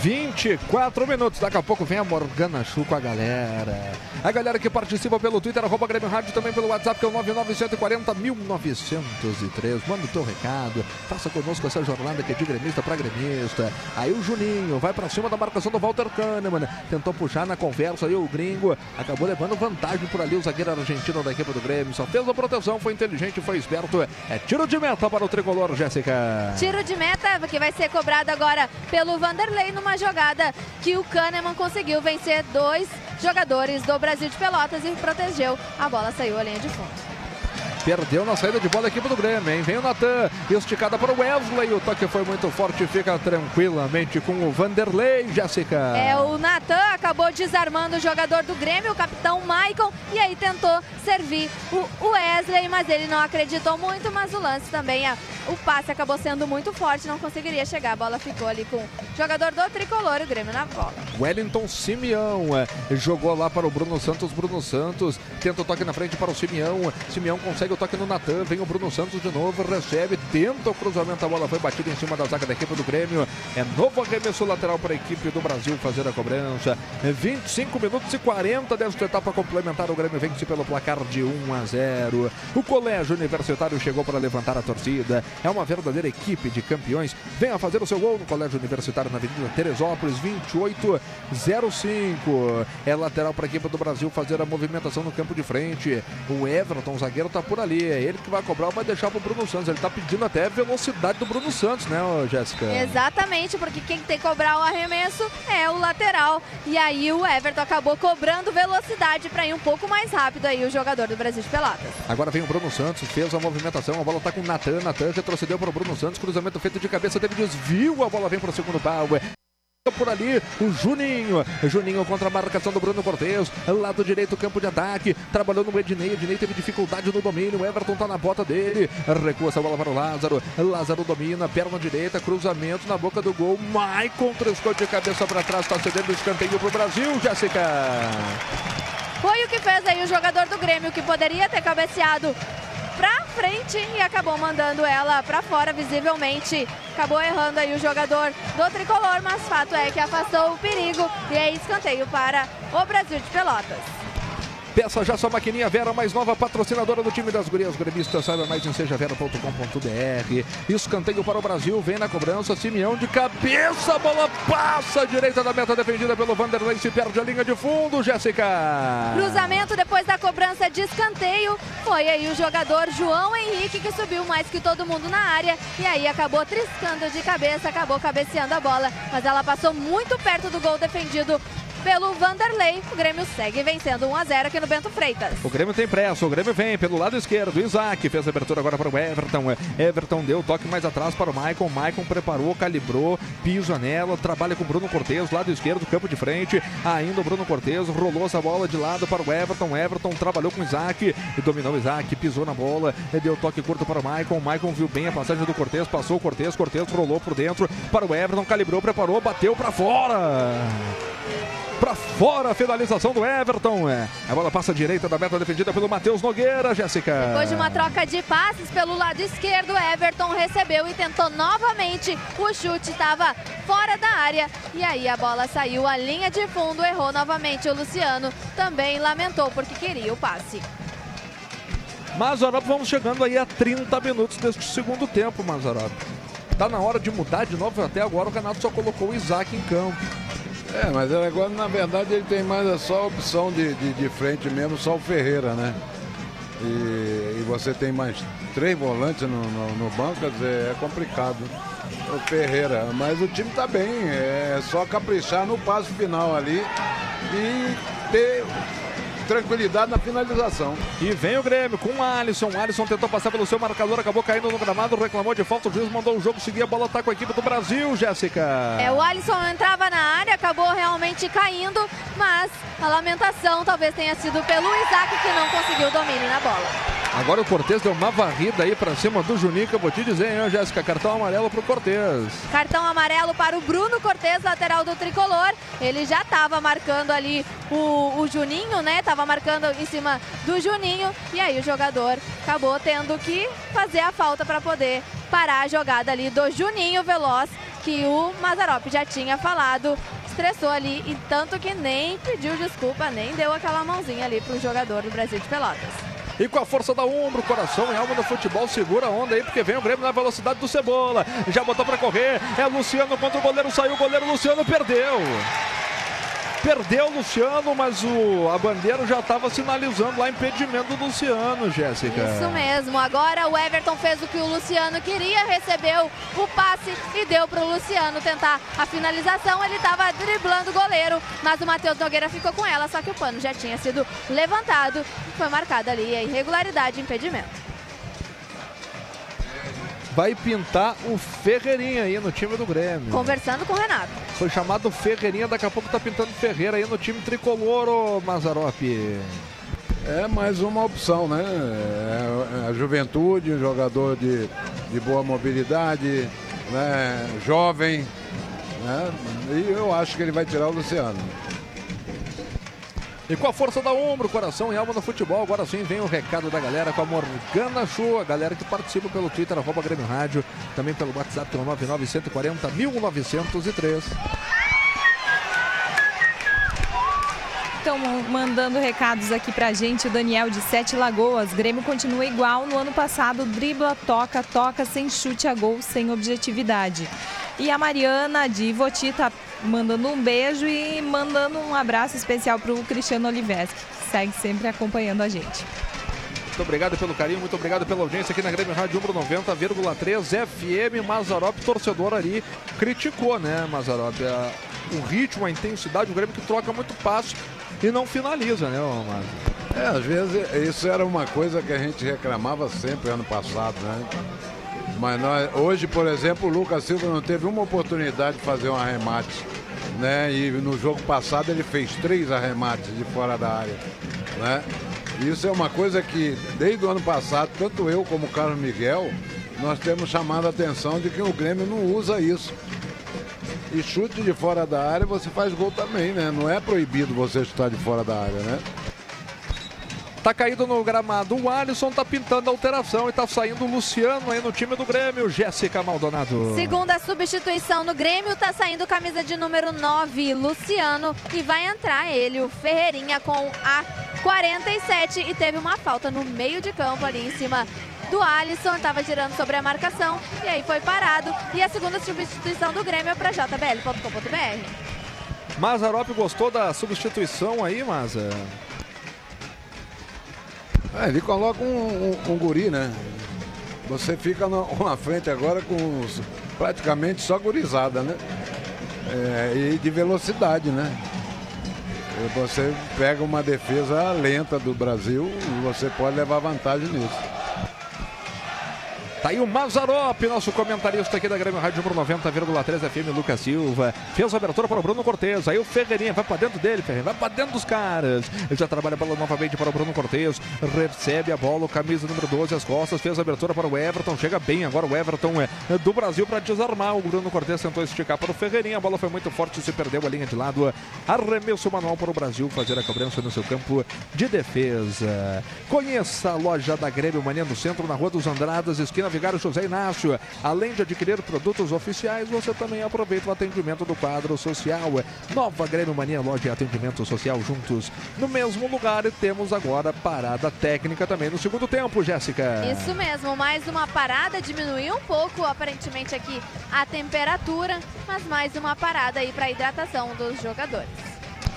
24 minutos. Daqui a pouco vem a Morgana Chu com a galera. A galera que participa pelo Twitter, arroba Grêmio Rádio, também pelo WhatsApp, que é o 99140 1903. Manda o teu recado. Faça conosco essa jornada que é de gremista para gremista. Aí o Juninho vai para cima da marcação do Walter Kahneman. Tentou puxar na conversa aí o gringo. Acabou levando vantagem por ali o zagueiro argentino da equipe do Grêmio. Só fez a proteção, foi inteligente, foi esperto. É tiro de meta para o tricolor, Jéssica. Tiro de meta que vai ser cobrado agora pelo Vanderlei numa jogada que o Kahneman conseguiu vencer dois jogadores do Brasil de Pelotas e protegeu. A bola saiu à linha de fundo. Perdeu na saída de bola a equipe do Grêmio, hein? Vem o Natan, esticada para o Wesley. O toque foi muito forte, fica tranquilamente com o Vanderlei, Jéssica. É, o Natan acabou desarmando o jogador do Grêmio, o capitão Maicon, e aí tentou servir o Wesley, mas ele não acreditou muito, mas o lance também, a- o passe acabou sendo muito forte, não conseguiria chegar. A bola ficou ali com o jogador do tricolor, o Grêmio na bola. Wellington Simeão eh, jogou lá para o Bruno Santos. Bruno Santos tenta o toque na frente para o Simeão. Simeão consegue deu toque no Natan, vem o Bruno Santos de novo, recebe, tenta o cruzamento, a bola foi batida em cima da zaga da equipe do Grêmio. É novo arremesso lateral para a equipe do Brasil fazer a cobrança. 25 minutos e 40 desta etapa complementar. O Grêmio vence pelo placar de 1 a 0. O Colégio Universitário chegou para levantar a torcida. É uma verdadeira equipe de campeões. Venha fazer o seu gol no Colégio Universitário na Avenida Teresópolis, 2805. É lateral para a equipe do Brasil fazer a movimentação no campo de frente. O Everton, o zagueiro, tá por ali. É ele que vai cobrar, vai deixar pro Bruno Santos. Ele tá pedindo até velocidade do Bruno Santos, né, Jéssica? Exatamente, porque quem tem que cobrar o arremesso é o lateral. E aí o Everton acabou cobrando velocidade para ir um pouco mais rápido aí o jogador do Brasil de Pelotas. Agora vem o Bruno Santos, fez a movimentação, a bola tá com o Natan, Natan retrocedeu para o Bruno Santos, cruzamento feito de cabeça, teve desvio, a bola vem para o segundo pau. Por ali, o Juninho. Juninho contra a marcação do Bruno Cortes. Lado direito, campo de ataque. Trabalhou no Ednei. Ednei teve dificuldade no domínio. O Everton tá na bota dele. Recua essa bola para o Lázaro. Lázaro domina, perna direita, cruzamento na boca do gol. Maicon triscou de cabeça para trás. Tá cedendo o escanteio pro Brasil, Jéssica. Foi o que fez aí o jogador do Grêmio, que poderia ter cabeceado pra frente e acabou mandando ela pra fora, visivelmente. Acabou errando aí o jogador do tricolor, mas fato é que afastou o perigo e é escanteio para o Brasil de Pelotas. Peça já sua maquininha Vera, mais nova patrocinadora do time das gurias gremistas. Saiba mais em sejavera.com.br. Escanteio para o Brasil, vem na cobrança. Simeão de cabeça, bola passa direita da meta defendida pelo Vanderlei. Se perde a linha de fundo, Jéssica. Cruzamento depois da cobrança de escanteio. Foi aí o jogador João Henrique que subiu mais que todo mundo na área. E aí acabou triscando de cabeça, acabou cabeceando a bola. Mas ela passou muito perto do gol defendido pelo Vanderlei. O Grêmio segue vencendo 1 a 0 aqui no Bento Freitas. O Grêmio tem pressa, o Grêmio vem pelo lado esquerdo. Isaac fez a abertura agora para o Everton. Everton deu toque mais atrás para o Maicon. Maicon preparou, calibrou, pisa nela, trabalha com o Bruno Cortes, lado esquerdo, campo de frente. Ainda o Bruno Cortes rolou essa bola de lado para o Everton. Everton trabalhou com o Isaac e dominou o Isaac, pisou na bola, deu toque curto para o Maicon. Maicon viu bem a passagem do Cortes, passou o Cortes, Cortes rolou por dentro para o Everton, calibrou, preparou, bateu para fora para fora a finalização do Everton. É. A bola passa à direita da meta defendida pelo Matheus Nogueira, Jéssica. Depois de uma troca de passes pelo lado esquerdo, Everton recebeu e tentou novamente. O chute estava fora da área e aí a bola saiu à linha de fundo, errou novamente o Luciano. Também lamentou porque queria o passe. Mazarop, vamos chegando aí a 30 minutos deste segundo tempo, Mazarop. Tá na hora de mudar de novo, até agora o Renato só colocou o Isaac em campo. É, mas agora na verdade ele tem mais só a opção de, de, de frente mesmo, só o Ferreira, né? E, e, você tem mais três volantes no, no, no, banco, dizer, é complicado. O Ferreira, mas o time tá bem, é só caprichar no passo final ali e ter tranquilidade na finalização. E vem o Grêmio com o Alisson. O Alisson tentou passar pelo seu marcador, acabou caindo no gramado, reclamou de falta. O juiz mandou o jogo seguir. A bola tá com a equipe do Brasil, Jéssica. É, o Alisson entrava na área, acabou realmente caindo, mas a lamentação talvez tenha sido pelo Isaac que não conseguiu o domínio na bola. Agora o Cortez deu uma varrida aí pra cima do Juninho, que eu vou te dizer, hein, Jéssica? Cartão amarelo pro Cortez. Cartão amarelo para o Bruno Cortez, lateral do tricolor. Ele já tava marcando ali o, o Juninho, né? Tava marcando em cima do Juninho. E aí o jogador acabou tendo que fazer a falta para poder parar a jogada ali do Juninho Veloz, que o Mazarop já tinha falado estressou ali e tanto que nem pediu desculpa, nem deu aquela mãozinha ali pro jogador do Brasil de Pelotas. E com a força da ombro, coração e alma do futebol, segura a onda aí, porque vem o Grêmio na velocidade do Cebola. Já botou para correr, é Luciano contra o goleiro, saiu o goleiro, Luciano perdeu. Perdeu o Luciano, mas o, a bandeira já estava sinalizando lá impedimento do Luciano, Jéssica. Isso mesmo. Agora o Everton fez o que o Luciano queria, recebeu o passe e deu para o Luciano tentar a finalização. Ele estava driblando o goleiro, mas o Matheus Nogueira ficou com ela, só que o pano já tinha sido levantado e foi marcada ali a irregularidade impedimento vai pintar o Ferreirinha aí no time do Grêmio. Conversando com o Renato. Foi chamado Ferreirinha, daqui a pouco tá pintando Ferreira aí no time tricolor, ô Mazarop. É mais uma opção, né? É a juventude, um jogador de, de boa mobilidade, né? jovem. Né? E eu acho que ele vai tirar o Luciano. E com a força da ombro, coração e alma no futebol, agora sim vem o recado da galera com a Morgana Show, a galera que participa pelo Twitter, arroba Grêmio Rádio, também pelo WhatsApp, pelo 99140 1903. Estão mandando recados aqui pra gente. O Daniel de Sete Lagoas. Grêmio continua igual no ano passado. Dribla, toca, toca, sem chute a gol, sem objetividade. E a Mariana de Ivoti tá mandando um beijo e mandando um abraço especial pro Cristiano Oliveski, que segue sempre acompanhando a gente. Muito obrigado pelo carinho, muito obrigado pela audiência aqui na Grêmio Rádio Umbro 90,3 FM. Mazarop, torcedor ali, criticou, né, Mazarop? O ritmo, a intensidade, o Grêmio que troca muito passe e não finaliza, né, Mazarop? É, às vezes isso era uma coisa que a gente reclamava sempre ano passado, né? Mas nós, hoje, por exemplo, o Lucas Silva não teve uma oportunidade de fazer um arremate. Né? E no jogo passado ele fez três arremates de fora da área. Né? Isso é uma coisa que, desde o ano passado, tanto eu como o Carlos Miguel, nós temos chamado a atenção de que o Grêmio não usa isso. E chute de fora da área você faz gol também, né? Não é proibido você chutar de fora da área, né? Tá caído no gramado o Alisson, tá pintando a alteração e tá saindo o Luciano aí no time do Grêmio, Jéssica Maldonado. Segunda substituição no Grêmio, tá saindo camisa de número 9, Luciano, e vai entrar ele, o Ferreirinha, com a 47 e teve uma falta no meio de campo ali em cima do Alisson, estava girando sobre a marcação e aí foi parado. E a segunda substituição do Grêmio é para jbl.com.br. Mazarop gostou da substituição aí, Maza? É, ele coloca um, um, um, guri, né? Você fica na, <laughs> na frente agora com os, praticamente só gurizada, né? É, e de velocidade, né? E você pega uma defesa lenta do Brasil e você pode levar vantagem nisso. Tá aí o Mazarop, nosso comentarista aqui da Grêmio Rádio Número 90,3 FM, Lucas Silva. Fez a abertura para o Bruno Cortez. Aí o Ferreirinha vai para dentro dele, Ferreirinha, vai para dentro dos caras. Ele já trabalha a bola novamente para o Bruno Cortez. Recebe a bola, o camisa número 12, as costas. Fez a abertura para o Everton. Chega bem agora o Everton é do Brasil para desarmar. O Bruno Cortez tentou esticar para o Ferreirinha. A bola foi muito forte se perdeu a linha de lado. Arremesso manual para o Brasil fazer a cobrança no seu campo de defesa. Conheça a loja da Grêmio Mania no centro, na Rua dos Andradas, esquina Vigário José Inácio. Além de adquirir produtos oficiais, você também aproveita o atendimento do quadro social. Nova Grêmio Mania Loja de Atendimento Social juntos no mesmo lugar. E temos agora parada técnica também no segundo tempo, Jéssica. Isso mesmo, mais uma parada, diminuiu um pouco aparentemente aqui a temperatura, mas mais uma parada aí para hidratação dos jogadores.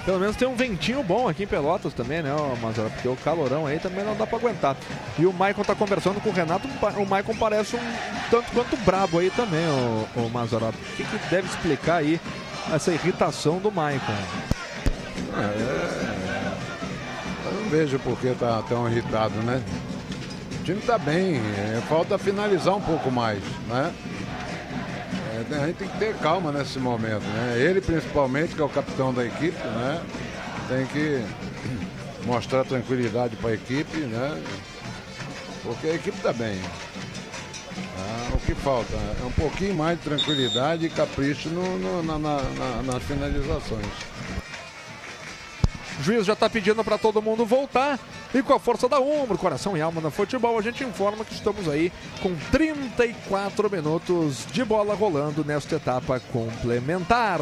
Pelo menos tem um ventinho bom aqui em Pelotas também, né, Mazara? Porque o calorão aí também não dá pra aguentar. E o Maicon tá conversando com o Renato. O Maicon parece um tanto quanto brabo aí também, o, o. O que, que deve explicar aí essa irritação do Maicon? É, eu não vejo por que tá tão irritado, né? O time tá bem, é, falta finalizar um pouco mais, né? É, a gente tem que ter calma nesse momento, né? Ele principalmente, que é o capitão da equipe, né? Tem que <clears throat> mostrar tranquilidade para a equipe, né? Porque a equipe está bem. Ah, o que falta é um pouquinho mais de tranquilidade e capricho no, no, na, na, na, nas finalizações. O juiz já está pedindo para todo mundo voltar. E com a força da ombro, coração e alma no futebol, a gente informa que estamos aí com 34 minutos de bola rolando nesta etapa complementar.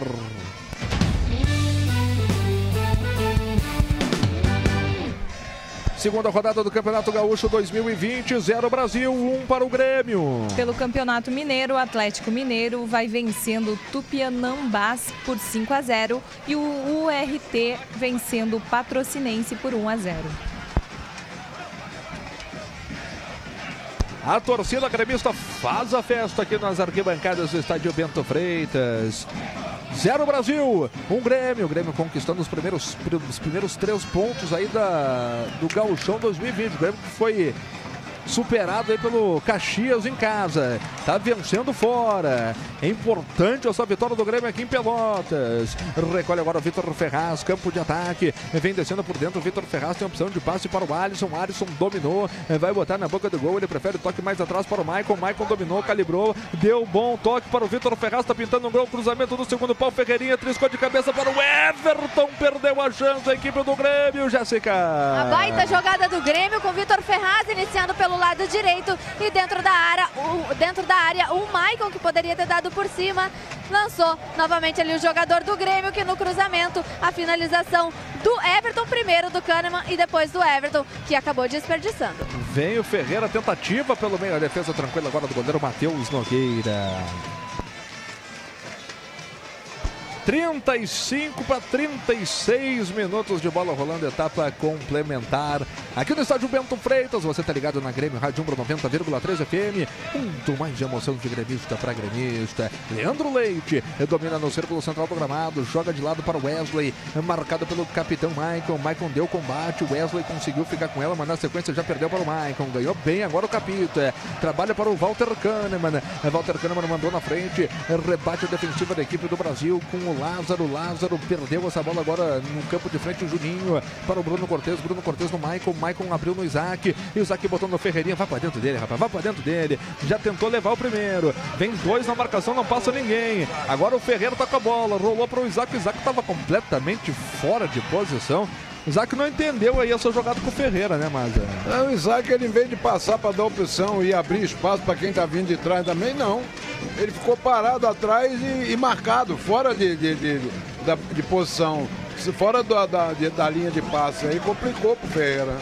Segunda rodada do Campeonato Gaúcho 2020, 0 Brasil, 1 um para o Grêmio. Pelo Campeonato Mineiro, o Atlético Mineiro vai vencendo o Tupianambás por 5 a 0 e o URT vencendo o Patrocinense por 1 a 0. A torcida gremista faz a festa aqui nas arquibancadas do estádio Bento Freitas. Zero Brasil, um Grêmio. O Grêmio conquistando os primeiros, os primeiros três pontos aí da, do Gauchão 2020. O Grêmio que foi superado aí pelo Caxias em casa. Tá vencendo fora. É importante essa vitória do Grêmio aqui em Pelotas. Recolhe agora o Vitor Ferraz, campo de ataque. Vem descendo por dentro. O Vitor Ferraz tem opção de passe para o Alisson. O Alisson dominou. Vai botar na boca do gol. Ele prefere toque mais atrás para o Maicon. Maicon dominou, calibrou. Deu bom toque para o Vitor Ferraz. Tá pintando um gol. Cruzamento do segundo pau. Ferreirinha triscou de cabeça para o Everton. Perdeu a chance a equipe do Grêmio, Jéssica. A baita jogada do Grêmio com Vitor Ferraz iniciando pelo lado direito e dentro da área, o, dentro da área, o Maicon que poderia ter dado por cima, lançou novamente ali o jogador do Grêmio que no cruzamento a finalização do Everton primeiro do Kahneman e depois do Everton que acabou desperdiçando. Vem o Ferreira, tentativa pelo meio, a defesa tranquila agora do goleiro Matheus Nogueira. 35 para 36 minutos de bola rolando, etapa complementar. Aqui no estádio Bento Freitas, você tá ligado na Grêmio Rádio Umbro 90,3 FM. Muito mais emoção de gremista para gremista. Leandro Leite domina no círculo central do gramado, joga de lado para Wesley, marcado pelo capitão Michael. Michael deu combate, Wesley conseguiu ficar com ela, mas na sequência já perdeu para o Michael. Ganhou bem agora o capitão. É, trabalha para o Walter Kahneman. Walter Kahneman mandou na frente, rebate a defensiva da equipe do Brasil com o Lázaro. Lázaro perdeu essa bola agora no campo de frente. O Juninho para o Bruno Cortes. Bruno Cortes no Maicon. Maicon abriu no Isaac. E o Isaac botou no Ferreirinha. Vai para dentro dele, rapaz. Vai para dentro dele. Já tentou levar o primeiro. Vem dois na marcação, não passa ninguém. Agora o Ferreira tá com a bola. Rolou para o Isaac. O Isaac estava completamente fora de posição. O Isaac não entendeu aí essa jogada com o Ferreira, né, Maza? É, o Isaac, ele, em vez de passar para dar opção e abrir espaço para quem está vindo de trás também, não. Ele ficou parado atrás e, e marcado, fora de, de, de, de, de posição, fora da, da, da linha de passe. Aí complicou pro Ferreira.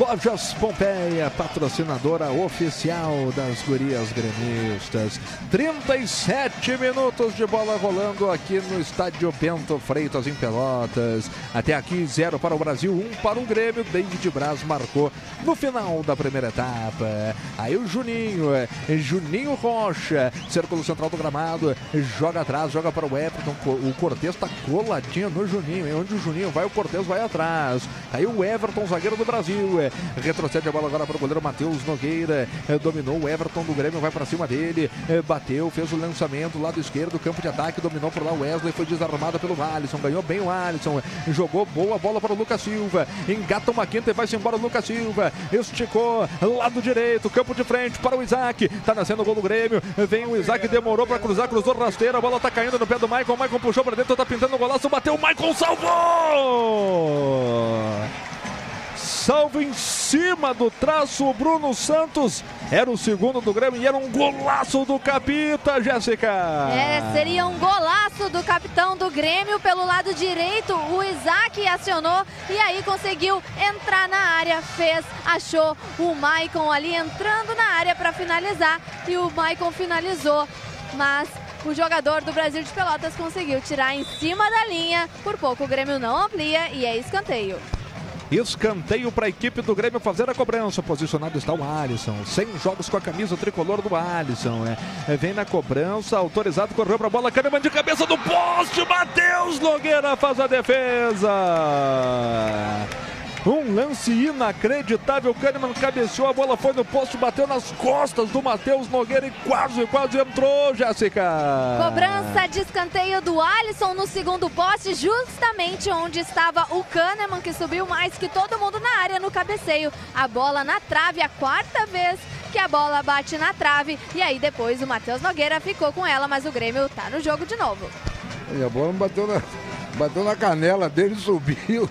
Lojas Pompeia, patrocinadora oficial das gurias gremistas. 37 minutos de bola rolando aqui no estádio Bento Freitas, em Pelotas. Até aqui, zero para o Brasil, um para o Grêmio. David Braz marcou no final da primeira etapa. Aí o Juninho, Juninho Rocha, círculo central do gramado, joga atrás, joga para o Everton. O Cortez está coladinho no Juninho. Onde o Juninho vai, o Cortez vai atrás. Aí o Everton, zagueiro do Brasil. Retrocede a bola agora para o goleiro Matheus Nogueira. Dominou o Everton do Grêmio, vai para cima dele. Bateu, fez o lançamento, lado esquerdo, campo de ataque. Dominou por lá o Wesley, foi desarmada pelo Alisson. Ganhou bem o Alisson. Jogou boa bola para o Lucas Silva. Engata uma quinta e vai-se embora o Lucas Silva. Esticou, lado direito, campo de frente para o Isaac. Tá nascendo o gol do Grêmio. Vem o Isaac, demorou para cruzar, cruzou rasteira. A bola tá caindo no pé do Maicon. O Maicon puxou para dentro, tá pintando o golaço. Bateu o Maicon, salvou! Salvo em cima do traço. O Bruno Santos era o segundo do Grêmio e era um golaço do Capita, Jéssica. É, seria um golaço do capitão do Grêmio pelo lado direito. O Isaac acionou e aí conseguiu entrar na área. Fez, achou o Maicon ali entrando na área para finalizar e o Maicon finalizou. Mas o jogador do Brasil de Pelotas conseguiu tirar em cima da linha. Por pouco o Grêmio não amplia e é escanteio. Escanteio para a equipe do Grêmio fazer a cobrança. Posicionado está o Alisson. 100 jogos com a camisa tricolor do Alisson. É. Vem na cobrança, autorizado, correu para a bola. Kahneman de cabeça do poste. Matheus Nogueira faz a defesa. Um lance inacreditável. Kahneman cabeceou, a bola foi no poste, bateu nas costas do Matheus Nogueira e quase, quase entrou, Jéssica. Cobrança de escanteio do Alisson no segundo poste, justamente onde estava o Kahneman, que subiu mais que todo mundo na área no cabeceio. A bola na trave, a quarta vez que a bola bate na trave. E aí depois o Matheus Nogueira ficou com ela, mas o Grêmio tá no jogo de novo. E a bola bateu na, bateu na canela dele, subiu.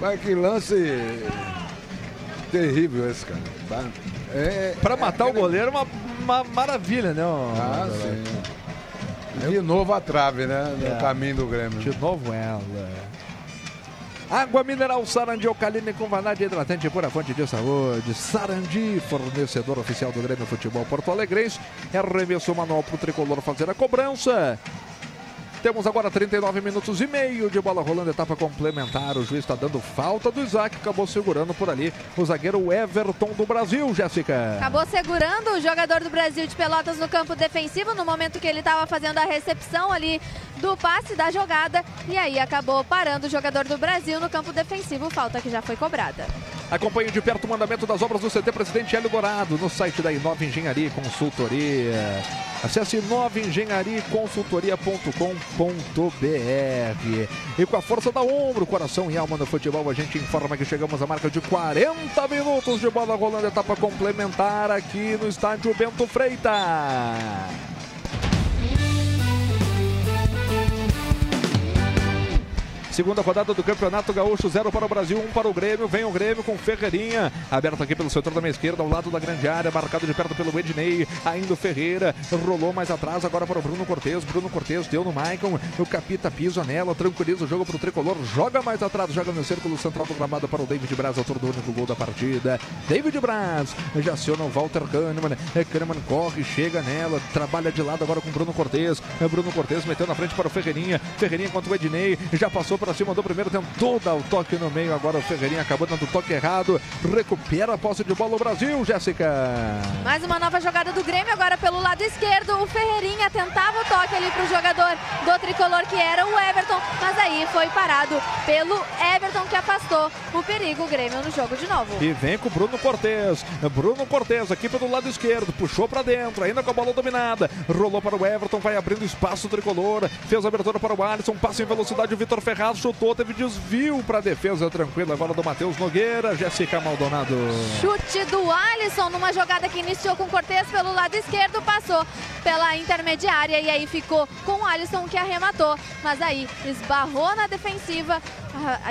Mas que lance terrível esse, cara. Tá? É, Para matar é, o goleiro, uma, uma maravilha, né? Ah, sim. De novo a trave, né? No é. caminho do Grêmio. De novo ela. Água mineral Sarandi Alcalina com vanade hidratante pura fonte de saúde. Sarandi, fornecedor oficial do Grêmio Futebol Porto Alegrense. Arremesso manual para o tricolor fazer a cobrança. Temos agora 39 minutos e meio de bola rolando, etapa complementar. O juiz está dando falta do Isaac, acabou segurando por ali o zagueiro Everton do Brasil, Jéssica. Acabou segurando o jogador do Brasil de Pelotas no campo defensivo no momento que ele estava fazendo a recepção ali do passe da jogada e aí acabou parando o jogador do Brasil no campo defensivo, falta que já foi cobrada. Acompanhe de perto o mandamento das obras do CT Presidente Hélio Dourado no site da Inova Engenharia e Consultoria. Acesse inovaengenharia.com.br. E com a força da ombro, coração e alma no futebol, a gente informa que chegamos à marca de 40 minutos de bola rolando, etapa complementar aqui no estádio Bento Freitas. Segunda rodada do Campeonato Gaúcho, 0 para o Brasil, 1 um para o Grêmio. Vem o Grêmio com Ferreirinha, aberto aqui pelo setor da minha esquerda, ao lado da grande área, marcado de perto pelo Ednei. Ainda o Ferreira, rolou mais atrás, agora para o Bruno Cortes. Bruno Cortes deu no Maicon, o Capita pisa nela, tranquiliza o jogo para o tricolor, joga mais atrás, joga no círculo central do para o David Braz, autor do único gol da partida. David Braz já aciona o Walter Kahneman. É, Kahneman corre, chega nela, trabalha de lado agora com Bruno Cortes. É, Bruno Cortes meteu na frente para o Ferreirinha. Ferreirinha contra o Ednei, já passou para cima do primeiro, tentou dar o toque no meio. Agora o Ferreirinha acabou dando o toque errado. Recupera a posse de bola o Brasil, Jéssica. Mais uma nova jogada do Grêmio, agora pelo lado esquerdo. O Ferreirinha tentava o toque ali para o jogador do tricolor, que era o Everton, mas aí foi parado pelo Everton, que afastou o perigo. O Grêmio no jogo de novo. E vem com o Bruno Cortes. Bruno Cortes aqui pelo lado esquerdo, puxou para dentro, ainda com a bola dominada. Rolou para o Everton, vai abrindo espaço tricolor. Fez a abertura para o Alisson, passa em velocidade. O Vitor Ferraz chutou, teve desvio para a defesa tranquila agora do Matheus Nogueira. Jéssica Maldonado. Chute do Alisson numa jogada que iniciou com Cortes pelo lado esquerdo, passou pela intermediária e aí ficou com o Alisson que arrematou, mas aí esbarrou na defensiva,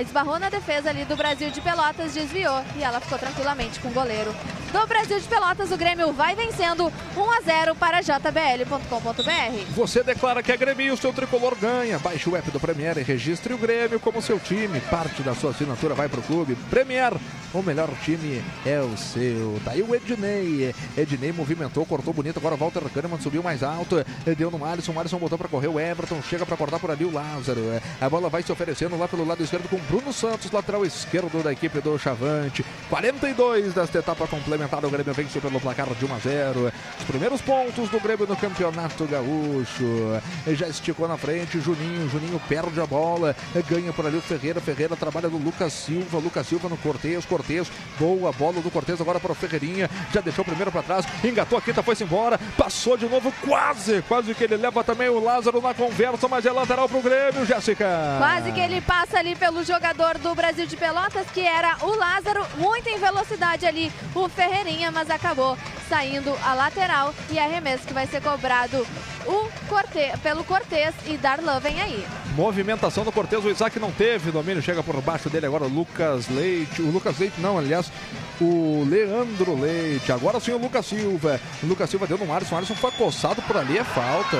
esbarrou na defesa ali do Brasil de Pelotas, desviou e ela ficou tranquilamente com o goleiro do Brasil de Pelotas. O Grêmio vai vencendo 1 a 0 para jbl.com.br. Você declara que é Grêmio o seu tricolor ganha. Baixe o app do Premier e registre o Grêmio como seu time. Parte da sua assinatura vai para o clube. Premier, o melhor time é o seu. Tá aí o Ednei. Ednei movimentou, cortou bonito. Agora o Walter Kahneman subiu mais alto. Deu no Alisson. O Alisson botou para correr. O Everton chega para cortar por ali o Lázaro. A bola vai se oferecendo lá pelo lado esquerdo com Bruno Santos, lateral esquerdo da equipe do Chavante. 42 desta etapa complementar. O Grêmio vence pelo placar de 1 a 0. Os primeiros pontos do Grêmio no Campeonato Gaúcho. Já esticou na frente. Juninho. Juninho perde a bola. Ganha por ali o Ferreira. Ferreira trabalha do Lucas Silva. Lucas Silva no Cortez. Cortez. Boa bola do Cortez agora para o Ferreirinha. Já deixou o primeiro para trás. Engatou a quinta, foi-se embora. Passou de novo. Quase. Quase que ele leva também o Lázaro na conversa. Mas é lateral para o Grêmio, Jéssica. Quase que ele passa ali pelo jogador do Brasil de Pelotas, que era o Lázaro. Muito em velocidade ali o Ferreirinha, mas acabou saindo a lateral. E arremesso que vai ser cobrado o Corte, pelo Cortez e Darlan vem aí. Movimentação do Cortez, o Isaac não teve. Domínio chega por baixo dele agora o Lucas Leite. O Lucas Leite não, aliás, o Leandro Leite. Agora sim o Lucas Silva. O Lucas Silva deu no Alisson. O Alisson foi acossado por ali. É falta.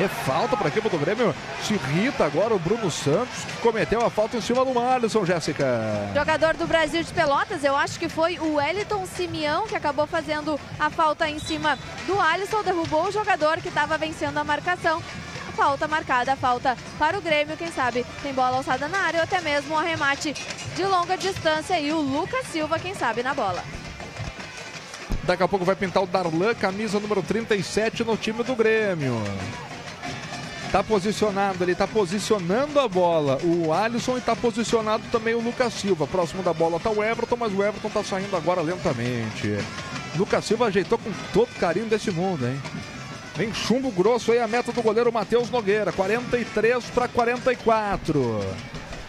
É falta para a equipe do Grêmio. Se irrita agora o Bruno Santos, que cometeu a falta em cima do Alisson, Jéssica. Jogador do Brasil de Pelotas, eu acho que foi o Wellington Simeão que acabou fazendo a falta em cima do Alisson. Derrubou o jogador que estava vencendo a marcação falta marcada, falta para o Grêmio, quem sabe tem bola alçada na área ou até mesmo um arremate de longa distância e o Lucas Silva, quem sabe, na bola. Daqui a pouco vai pintar o Darlan, camisa número 37 no time do Grêmio. Tá posicionado, ele tá posicionando a bola. O Alisson e tá posicionado também o Lucas Silva. Próximo da bola tá o Everton, mas o Everton tá saindo agora lentamente. Lucas Silva ajeitou com todo carinho desse mundo, hein? Vem chumbo grosso aí a meta do goleiro Matheus Nogueira, 43 para 44.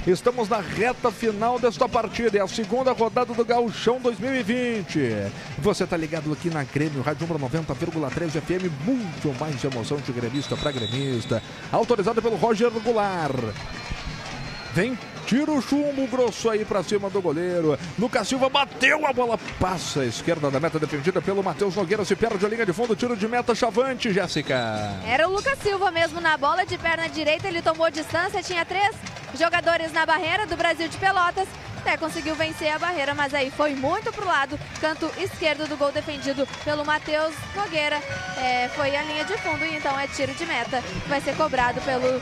Estamos na reta final desta partida, é a segunda rodada do Gauchão 2020. Você tá ligado aqui na Grêmio, Rádio 90,3 FM, muito mais emoção de gremista para gremista. Autorizado pelo Roger Goulart. Vem, tira o chumbo grosso aí pra cima do goleiro. Lucas Silva bateu a bola, passa à esquerda da meta defendida pelo Matheus Nogueira. Se perde a linha de fundo, tiro de meta chavante, Jéssica. Era o Lucas Silva mesmo na bola de perna direita, ele tomou distância, tinha três jogadores na barreira do Brasil de Pelotas. Até conseguiu vencer a barreira, mas aí foi muito pro lado, canto esquerdo do gol defendido pelo Matheus Nogueira. É, foi a linha de fundo e então é tiro de meta. Vai ser cobrado pelo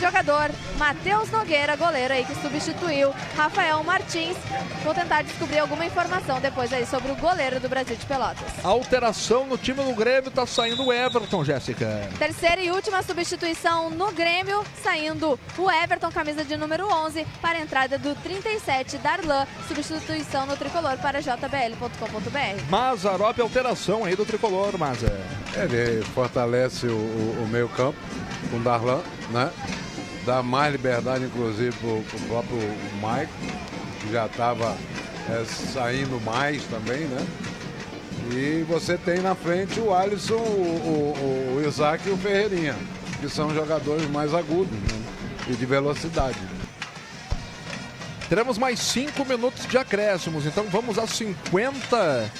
jogador Matheus Nogueira, goleiro aí que substituiu Rafael Martins. Vou tentar descobrir alguma informação depois aí sobre o goleiro do Brasil de Pelotas. Alteração no time do Grêmio, tá saindo o Everton, Jéssica. Terceira e última substituição no Grêmio, saindo o Everton, camisa de número 11, para a entrada do 37, Darlan, substituição no tricolor para jbl.com.br. Mazarop, alteração aí do tricolor, Maza. Ele fortalece o, o- o meio campo com o Darlan, né? Dá mais liberdade, inclusive, para o próprio Mike, que já estava saindo mais também, né? E você tem na frente o Alisson, o, o- o Isaac e o Ferreirinha, que são jogadores mais agudos né? e de velocidade. Teremos mais 5 minutos de acréscimos, então vamos a 50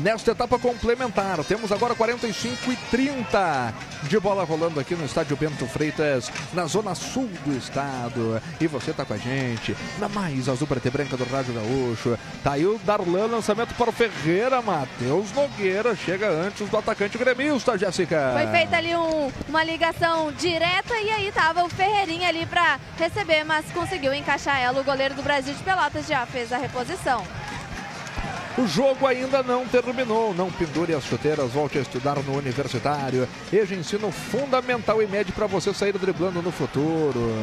nesta etapa complementar. Temos agora 45 e 30 de bola rolando aqui no estádio Bento Freitas, na zona sul do estado. E você tá com a gente na mais azul preta e branca do Rádio Gaúcho. Tá aí o Darlan, lançamento para o Ferreira, Matheus Nogueira. Chega antes do atacante gremista, Jéssica. Foi feita ali um- uma ligação direta e aí tava o Ferreirinha ali para receber, mas conseguiu encaixar ela. O goleiro do Brasil de Pelotas já fez a reposição. O jogo ainda não terminou. Não pendure as chuteiras, volte a estudar no universitário. EJA ensino fundamental e médio para você sair driblando no futuro.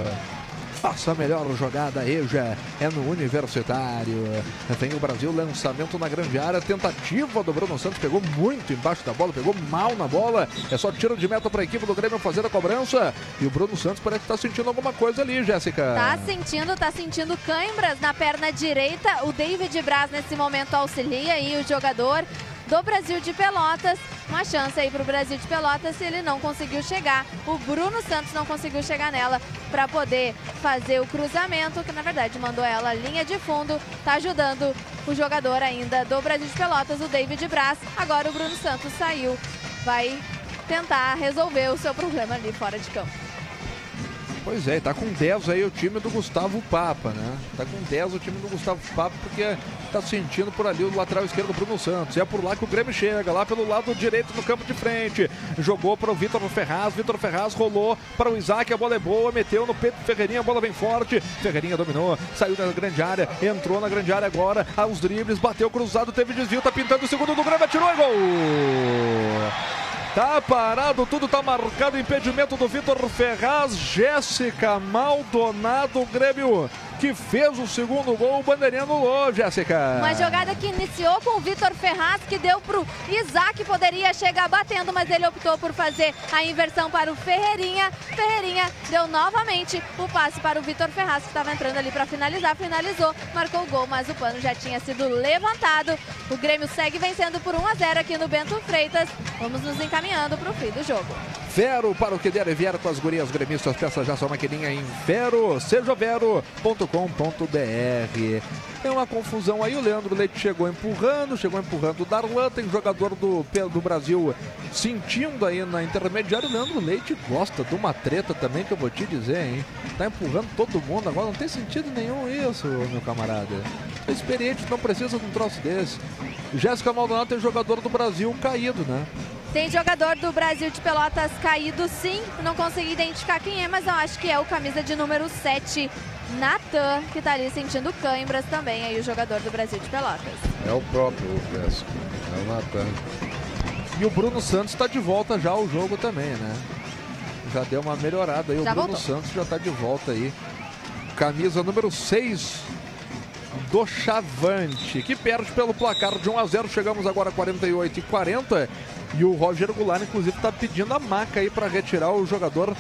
Faça a melhor jogada, EJA, é no Universitário. Vem o Brasil, lançamento na grande área, tentativa do Bruno Santos, pegou muito embaixo da bola, pegou mal na bola. É só tiro de meta para a equipe do Grêmio fazer a cobrança. E o Bruno Santos parece que está sentindo alguma coisa ali, Jéssica. Tá sentindo, tá sentindo cãibras na perna direita. O David Braz nesse momento auxilia aí o jogador do Brasil de Pelotas. Uma chance aí pro Brasil de Pelotas se ele não conseguiu chegar. O Bruno Santos não conseguiu chegar nela para poder fazer o cruzamento, que na verdade mandou ela linha de fundo. Tá ajudando o jogador ainda do Brasil de Pelotas, o David Braz. Agora o Bruno Santos saiu, vai tentar resolver o seu problema ali fora de campo. Pois é, tá com 10 aí o time do Gustavo Papa, né? Tá com 10 o time do Gustavo Papa porque tá sentindo por ali o lateral esquerdo Bruno Santos. E é por lá que o Grêmio chega, lá pelo lado direito do campo de frente. Jogou para o Vitor Ferraz, Vitor Ferraz rolou para o Isaac, a bola é boa, meteu no peito do Ferreirinha, a bola bem forte. Ferreirinha dominou, saiu da grande área, entrou na grande área agora, aos dribles, bateu cruzado, teve desvio, tá pintando o segundo do Grêmio, atirou e gol! Tá parado, tudo tá marcado. Impedimento do Vitor Ferraz. Jéssica Maldonado, Grêmio, que fez o segundo gol. O bandeirinha anulou, Jéssica. Uma jogada que iniciou com o Vitor Ferraz, que deu pro Isaac, poderia chegar batendo, mas ele optou por fazer a inversão para o Ferreirinha. Ferreirinha deu novamente o passe para o Vitor Ferraz, que estava entrando ali para finalizar. Finalizou, marcou o gol, mas o pano já tinha sido levantado. O Grêmio segue vencendo por 1 a 0 aqui no Bento Freitas. Vamos nos encaminhando para o fim do jogo. Vero para o que der e vier com as gurias gremistas. Peça já sua maquininha em vero, sejavero.com.br. Tem uma confusão aí, o Leandro Leite chegou empurrando, chegou empurrando o Darlan, tem jogador do, do Brasil sentindo aí na intermediária. O Leandro Leite gosta de uma treta também, que eu vou te dizer, hein? Tá empurrando todo mundo agora, não tem sentido nenhum isso, meu camarada. É experiente, não precisa de um troço desse. Jéssica Maldonado tem jogador do Brasil caído, né? Tem jogador do Brasil de Pelotas caído sim, não consegui identificar quem é, mas eu acho que é o camisa de número 7, Natan, que tá ali sentindo cãibras também, aí o jogador do Brasil de Pelotas. É o próprio é o Natan. E o Bruno Santos está de volta já ao jogo também, né? Já deu uma melhorada aí. Já o Bruno voltou. Santos já está de volta aí. Camisa número 6 do Chavante, que perde pelo placar de 1 a 0. Chegamos agora a 48 e 40. E o Roger Goulart, inclusive, está pedindo a maca aí para retirar o jogador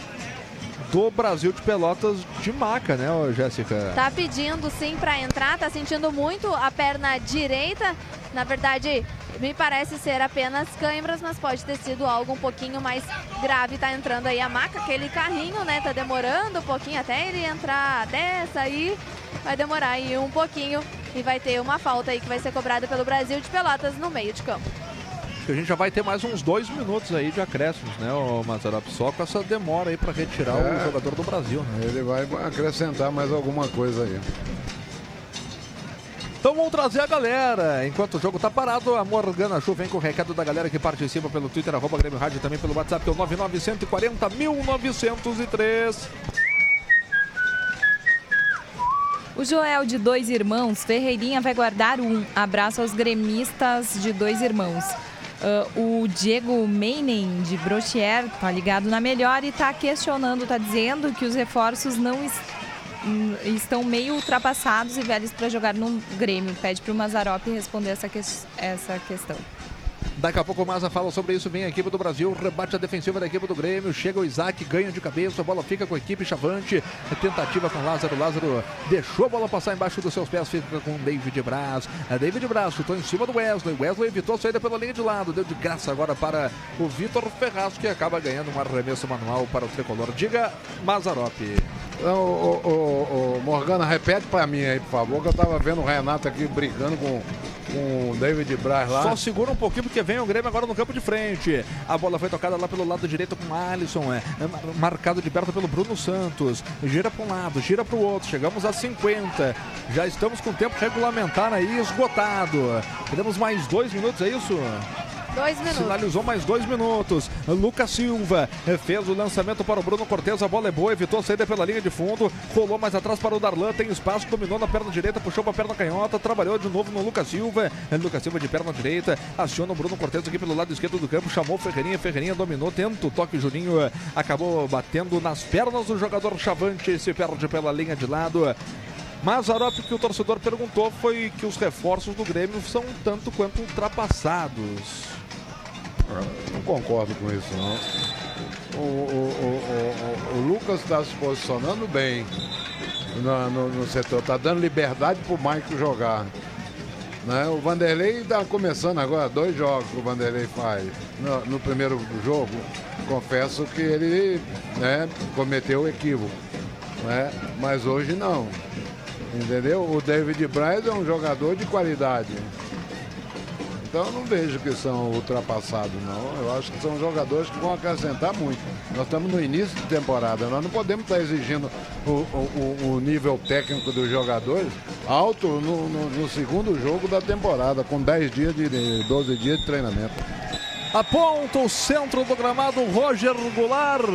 do Brasil de Pelotas de maca, né, Jéssica? Tá pedindo sim para entrar, tá sentindo muito a perna direita. Na verdade, me parece ser apenas câimbras, mas pode ter sido algo um pouquinho mais grave. Tá entrando aí a maca, aquele carrinho, né? Tá demorando um pouquinho até ele entrar, até sair. Vai demorar aí um pouquinho e vai ter uma falta aí que vai ser cobrada pelo Brasil de Pelotas no meio de campo. Acho que a gente já vai ter mais uns dois minutos aí de acréscimos, né, o Mazarop? Só com essa demora aí para retirar o É. jogador do Brasil, né? Ele vai acrescentar mais alguma coisa aí. Então vamos trazer a galera. Enquanto o jogo tá parado, a Morgana Chu vem com o recado da galera que participa pelo Twitter, arroba Grêmio Rádio, também pelo WhatsApp, que é o 99140 1903. O Joel de Dois Irmãos, Ferreirinha vai guardar um. Abraço aos gremistas de Dois Irmãos. Uh, o Diego Meinen de Brochier tá ligado na melhor e tá questionando, tá dizendo que os reforços não hum, estão meio ultrapassados e velhos para jogar no Grêmio. Pede pro Mazarop responder essa, que- essa questão. Daqui a pouco o Maza fala sobre isso. Vem a equipe do Brasil, rebate a defensiva da equipe do Grêmio. Chega o Isaac, ganha de cabeça, a bola fica com a equipe Chavante. Tentativa com Lázaro. Lázaro deixou a bola passar embaixo dos seus pés, fica com David Braz. É David Braz chutou em cima do Wesley. Wesley evitou a saída pela linha de lado. Deu de graça agora para o Vitor Ferraz, que acaba ganhando um arremesso manual para o tricolor. Diga, Mazarop. Então, o, o- o Morgana, repete pra mim aí, por favor, que eu tava vendo o Renato aqui brigando com, com o David Braz lá. Só segura um pouquinho porque vem o Grêmio agora no campo de frente. A bola foi tocada lá pelo lado direito com o Alisson, é, é mar- marcado de perto pelo Bruno Santos. Gira para um lado, gira para o outro. Chegamos a 50. Já estamos com o tempo regulamentar aí esgotado. Teremos mais dois minutos, é isso? Dois minutos. Sinalizou mais dois minutos. Lucas Silva eh, fez o lançamento para o Bruno Cortes. A bola é boa, evitou a saída pela linha de fundo. Rolou mais atrás para o Darlan. Tem espaço, dominou na perna direita, puxou para a perna canhota. Trabalhou de novo no Lucas Silva. Eh, Lucas Silva de perna direita. Aciona o Bruno Cortes aqui pelo lado esquerdo do campo. Chamou Ferreirinha. Ferreirinha dominou. Tenta o toque. Juninho eh, acabou batendo nas pernas do jogador Chavante. Se perde pela linha de lado. Mazarop, o que o torcedor perguntou foi que os reforços do Grêmio são um tanto quanto ultrapassados. Não concordo com isso, não. O, o- o- o- o Lucas está se posicionando bem no, no- no setor, está dando liberdade para o Mike jogar. Né? O Vanderlei está começando agora, dois jogos que o Vanderlei faz. No, no primeiro jogo, confesso que ele né, cometeu equívoco. Né? Mas hoje não. Entendeu? O David Braz é um jogador de qualidade. Então eu não vejo que são ultrapassados, não. Eu acho que são jogadores que vão acrescentar muito. Nós estamos no início de temporada, nós não podemos estar exigindo o, o- o- nível técnico dos jogadores alto no, no- no segundo jogo da temporada, com 10 dias de 12 dias de treinamento. Aponta o centro do gramado, Roger Goulart.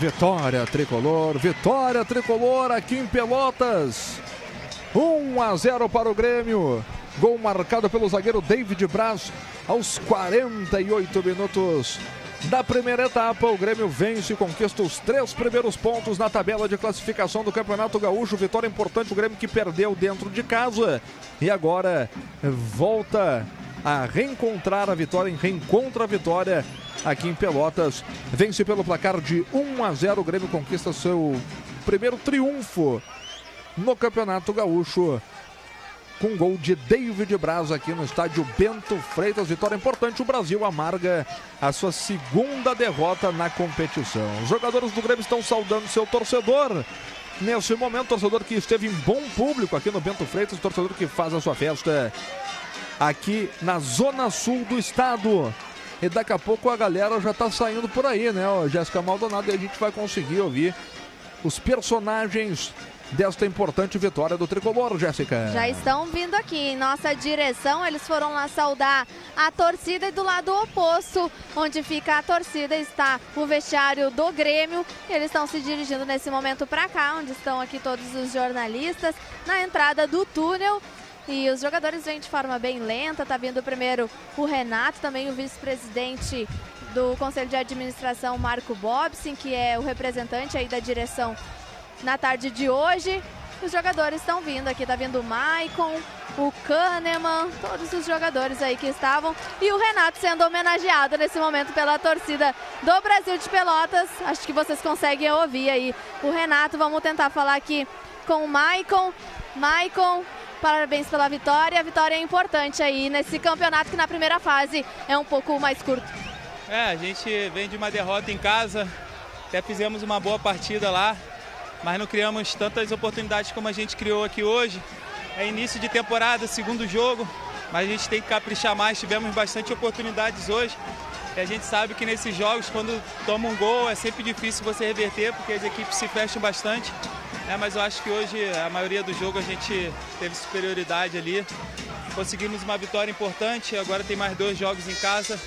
Vitória tricolor, vitória tricolor aqui em Pelotas. 1 a 0 para o Grêmio. Gol marcado pelo zagueiro David Braz aos 48 minutos da primeira etapa. O Grêmio vence e conquista os três primeiros pontos na tabela de classificação do Campeonato Gaúcho. Vitória importante, o Grêmio que perdeu dentro de casa e agora volta a reencontrar a vitória, reencontra a vitória aqui em Pelotas. Vence pelo placar de 1 a 0. O Grêmio conquista seu primeiro triunfo no Campeonato Gaúcho. Com gol de David Braz aqui no estádio Bento Freitas. Vitória importante. O Brasil amarga a sua segunda derrota na competição. Os jogadores do Grêmio estão saudando seu torcedor. Nesse momento, torcedor que esteve em bom público aqui no Bento Freitas, torcedor que faz a sua festa aqui na zona sul do estado. E daqui a pouco a galera já tá saindo por aí, né, Jéssica Maldonado, e a gente vai conseguir ouvir os personagens desta importante vitória do tricolor, Jéssica. Já estão vindo aqui em nossa direção. Eles foram lá saudar a torcida e do lado oposto, onde fica a torcida, está o vestiário do Grêmio. Eles estão se dirigindo nesse momento para cá, onde estão aqui todos os jornalistas, na entrada do túnel. E os jogadores vêm de forma bem lenta. Tá vindo primeiro o Renato, também o vice-presidente do Conselho de Administração, Marco Bobsin, que é o representante aí da direção na tarde de hoje. Os jogadores estão vindo aqui, tá vindo o Maicon, o Kahneman, todos os jogadores aí que estavam. E o Renato sendo homenageado nesse momento pela torcida do Brasil de Pelotas. Acho que vocês conseguem ouvir aí o Renato. Vamos tentar falar aqui com o Maicon. Maicon, parabéns pela vitória. A vitória é importante aí nesse campeonato que na primeira fase é um pouco mais curto. É, a gente vem de uma derrota em casa, até fizemos uma boa partida lá, mas não criamos tantas oportunidades como a gente criou aqui hoje. É início de temporada, segundo jogo, mas a gente tem que caprichar mais. Tivemos bastante oportunidades hoje. E a gente sabe que nesses jogos, quando toma um gol, é sempre difícil você reverter, porque as equipes se fecham bastante. É, mas eu acho que hoje, a maioria do jogo, a gente teve superioridade ali. Conseguimos uma vitória importante, agora tem mais dois jogos em casa.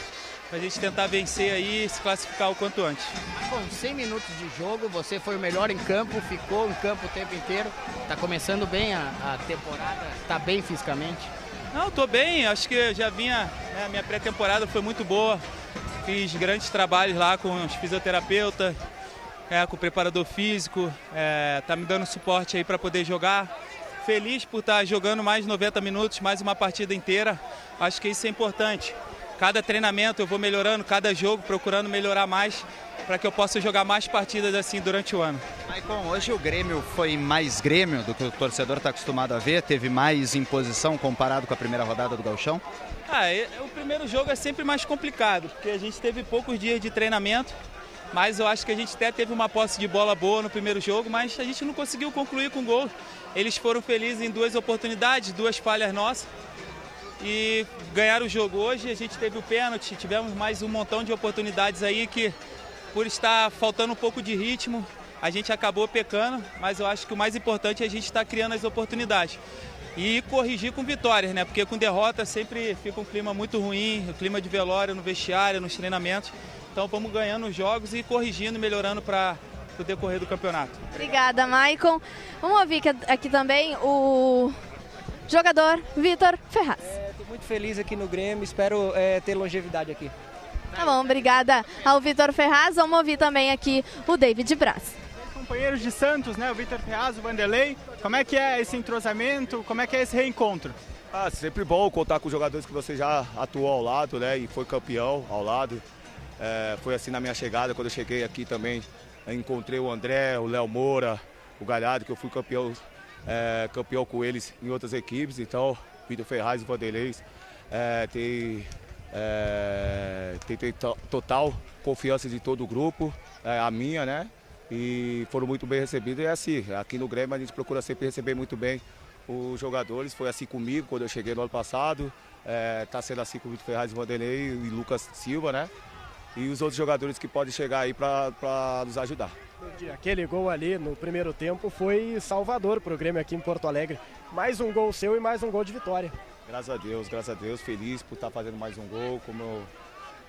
Pra gente tentar vencer aí e se classificar o quanto antes. Com 100 minutos de jogo, você foi o melhor em campo, ficou em campo o tempo inteiro. Tá começando bem a, a temporada, tá bem fisicamente. Não, tô bem, acho que já vinha, né, a minha pré-temporada foi muito boa. Fiz grandes trabalhos lá com os fisioterapeutas, é, com o preparador físico, é, tá me dando suporte aí para poder jogar. Feliz por estar jogando mais 90 minutos, mais uma partida inteira. Acho que isso é importante. Cada treinamento eu vou melhorando, cada jogo procurando melhorar mais para que eu possa jogar mais partidas assim durante o ano. Maicon, hoje o Grêmio foi mais Grêmio do que o torcedor está acostumado a ver? Teve mais imposição comparado com a primeira rodada do Galchão? Ah, é- o primeiro jogo é sempre mais complicado, porque a gente teve poucos dias de treinamento, mas eu acho que a gente até teve uma posse de bola boa no primeiro jogo, mas a gente não conseguiu concluir com gol. Eles foram felizes em duas oportunidades, duas falhas nossas e ganharam o jogo. Hoje a gente teve o pênalti, tivemos mais um montão de oportunidades aí que, por estar faltando um pouco de ritmo, a gente acabou pecando, mas eu acho que o mais importante é a gente estar criando as oportunidades. E corrigir com vitórias, né? Porque com derrota sempre fica um clima muito ruim, o clima de velório no vestiário, nos treinamentos. Então vamos ganhando os jogos e corrigindo, melhorando para o decorrer do campeonato. Obrigada, Maicon. Vamos ouvir aqui também o jogador Vitor Ferraz. Muito feliz aqui no Grêmio, espero é, ter longevidade aqui. Tá bom, obrigada ao Vitor Ferraz. Vamos ouvir também aqui o David Braz. companheiros de Santos, né? O Vitor Ferraz, o Vanderlei. Como é que é esse entrosamento? Como é que é esse reencontro? Ah, sempre bom contar com jogadores que você já atuou ao lado, né? E foi campeão ao lado. É, foi assim na minha chegada, quando eu cheguei aqui também. encontrei o André, o Léo Moura, o Galhardo, que eu fui campeão, é, campeão com eles em outras equipes. Então, Vitor Ferraz e Vanderlei é, tem, é, total confiança de todo o grupo, é, a minha, né? E foram muito bem recebidos. E é assim, aqui no Grêmio a gente procura sempre receber muito bem os jogadores. Foi assim comigo quando eu cheguei no ano passado. Está sendo assim com o Vitor Ferraz, Vanderlei e Lucas Silva, né? E os outros jogadores que podem chegar aí para nos ajudar. Aquele gol ali no primeiro tempo foi salvador para o Grêmio aqui em Porto Alegre. Mais um gol seu e mais um gol de vitória. Graças a Deus, graças a Deus, feliz por estar fazendo mais um gol. Como eu,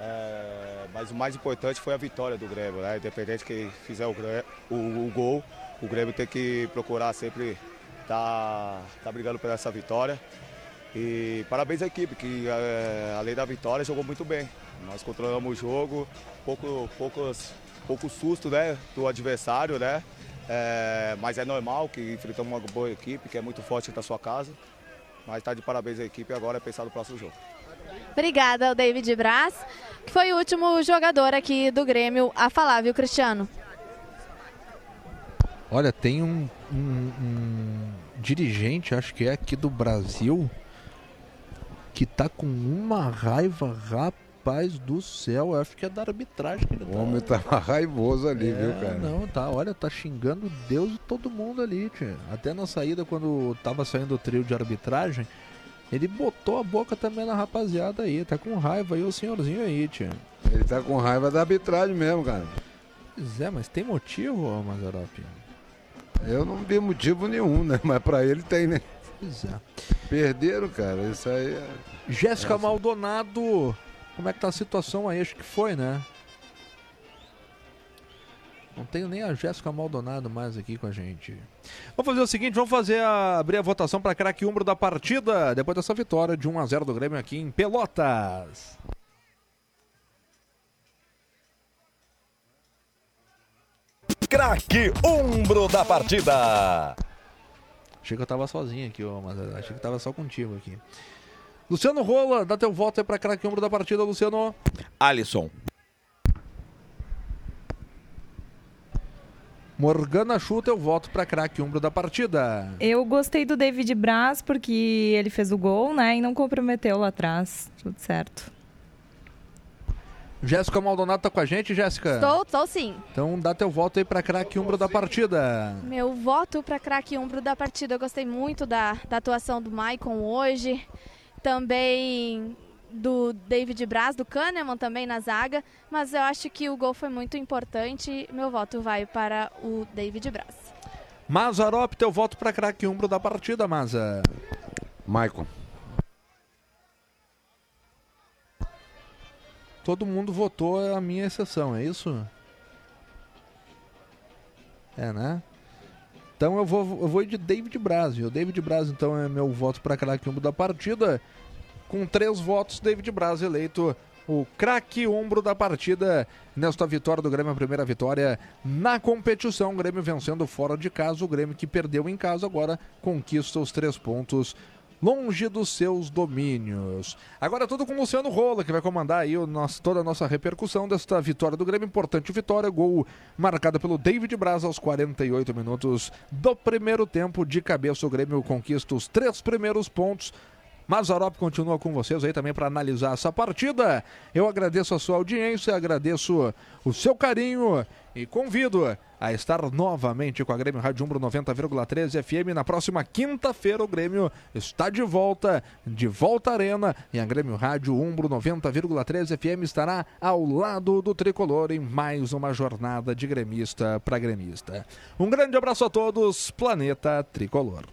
é, mas o mais importante foi a vitória do Grêmio, né? Independente que fizer o, o- o gol, o Grêmio tem que procurar sempre estar tá, brigando por essa vitória. E parabéns à equipe, que é, além da vitória jogou muito bem. Nós controlamos o jogo, pouco, poucos, pouco susto né, do adversário, né? É, mas é normal que enfrentamos uma boa equipe, que é muito forte na sua casa. Mas está de parabéns à equipe agora é pensar no próximo jogo. Obrigada ao David Braz, que foi o último jogador aqui do Grêmio a falar, viu, Cristiano? Olha, tem um, um- um dirigente, acho que é aqui do Brasil, que tá com uma raiva, rapaz do céu. Eu acho que é da arbitragem que ele O homem tá raivoso ali, É, viu, cara? Não, tá, olha, tá xingando Deus e todo mundo ali, tia. Até na saída, quando tava saindo o trio de arbitragem, ele botou a boca também na rapaziada aí. Tá com raiva aí o senhorzinho aí, tia. Ele tá com raiva da arbitragem mesmo, cara. Pois é, mas tem motivo, ô Mazarop? Eu não vi motivo nenhum, né? Mas pra ele tem, né? Pois é. Perderam, cara. Isso aí é... Jéssica Maldonado, como é que tá a situação aí? Acho que foi, né? Não tenho nem a Jéssica Maldonado mais aqui com a gente. Vamos fazer o seguinte, vamos fazer a, abrir a votação para craque umbro da partida, depois dessa vitória de 1 a 0 do Grêmio aqui em Pelotas. Craque Umbro da partida. Achei que eu tava sozinho aqui, mas achei que tava só contigo aqui. Luciano Rola, dá teu voto aí pra craque umbro da partida, Luciano. Alisson. Morgana chuta, eu voto pra craque umbro da partida. Eu gostei do David Braz porque ele fez o gol, né? E não comprometeu lá atrás. Tudo certo. Jéssica Maldonado tá com a gente, Jéssica? Estou, estou sim. Então dá teu voto aí pra craque umbro da partida. Meu voto para craque umbro da partida. Eu gostei muito da, da atuação do Maicon hoje. Também do David Braz, do Kahneman também na zaga. Mas eu acho que o gol foi muito importante. Meu voto vai para o David Braz. Mazarop, teu voto pra craque umbro da partida, Maza. Maicon. Todo mundo votou a minha exceção, é isso? É, né? Então eu vou, eu vou de David Braz. O David Braz, então, é meu voto para craque umbro da partida. Com três votos, David Braz eleito o craque umbro da partida nesta vitória do Grêmio, a primeira vitória na competição. O Grêmio vencendo fora de casa. O Grêmio que perdeu em casa agora conquista os três pontos longe dos seus domínios. Agora tudo com o Luciano Rola, que vai comandar aí o nosso, toda a nossa repercussão desta vitória do Grêmio. Importante vitória, gol marcado pelo David Braz aos 48 minutos do primeiro tempo. De cabeça, o Grêmio conquista os três primeiros pontos. Mazarop continua com vocês aí também para analisar essa partida. Eu agradeço a sua audiência, agradeço o seu carinho e convido a estar novamente com a Grêmio Rádio Umbro 90,13 FM. Na próxima quinta-feira, o Grêmio está de volta, de volta à Arena, e a Grêmio Rádio Umbro 90,13 FM estará ao lado do tricolor em mais uma jornada de gremista para gremista. Um grande abraço a todos, Planeta Tricolor.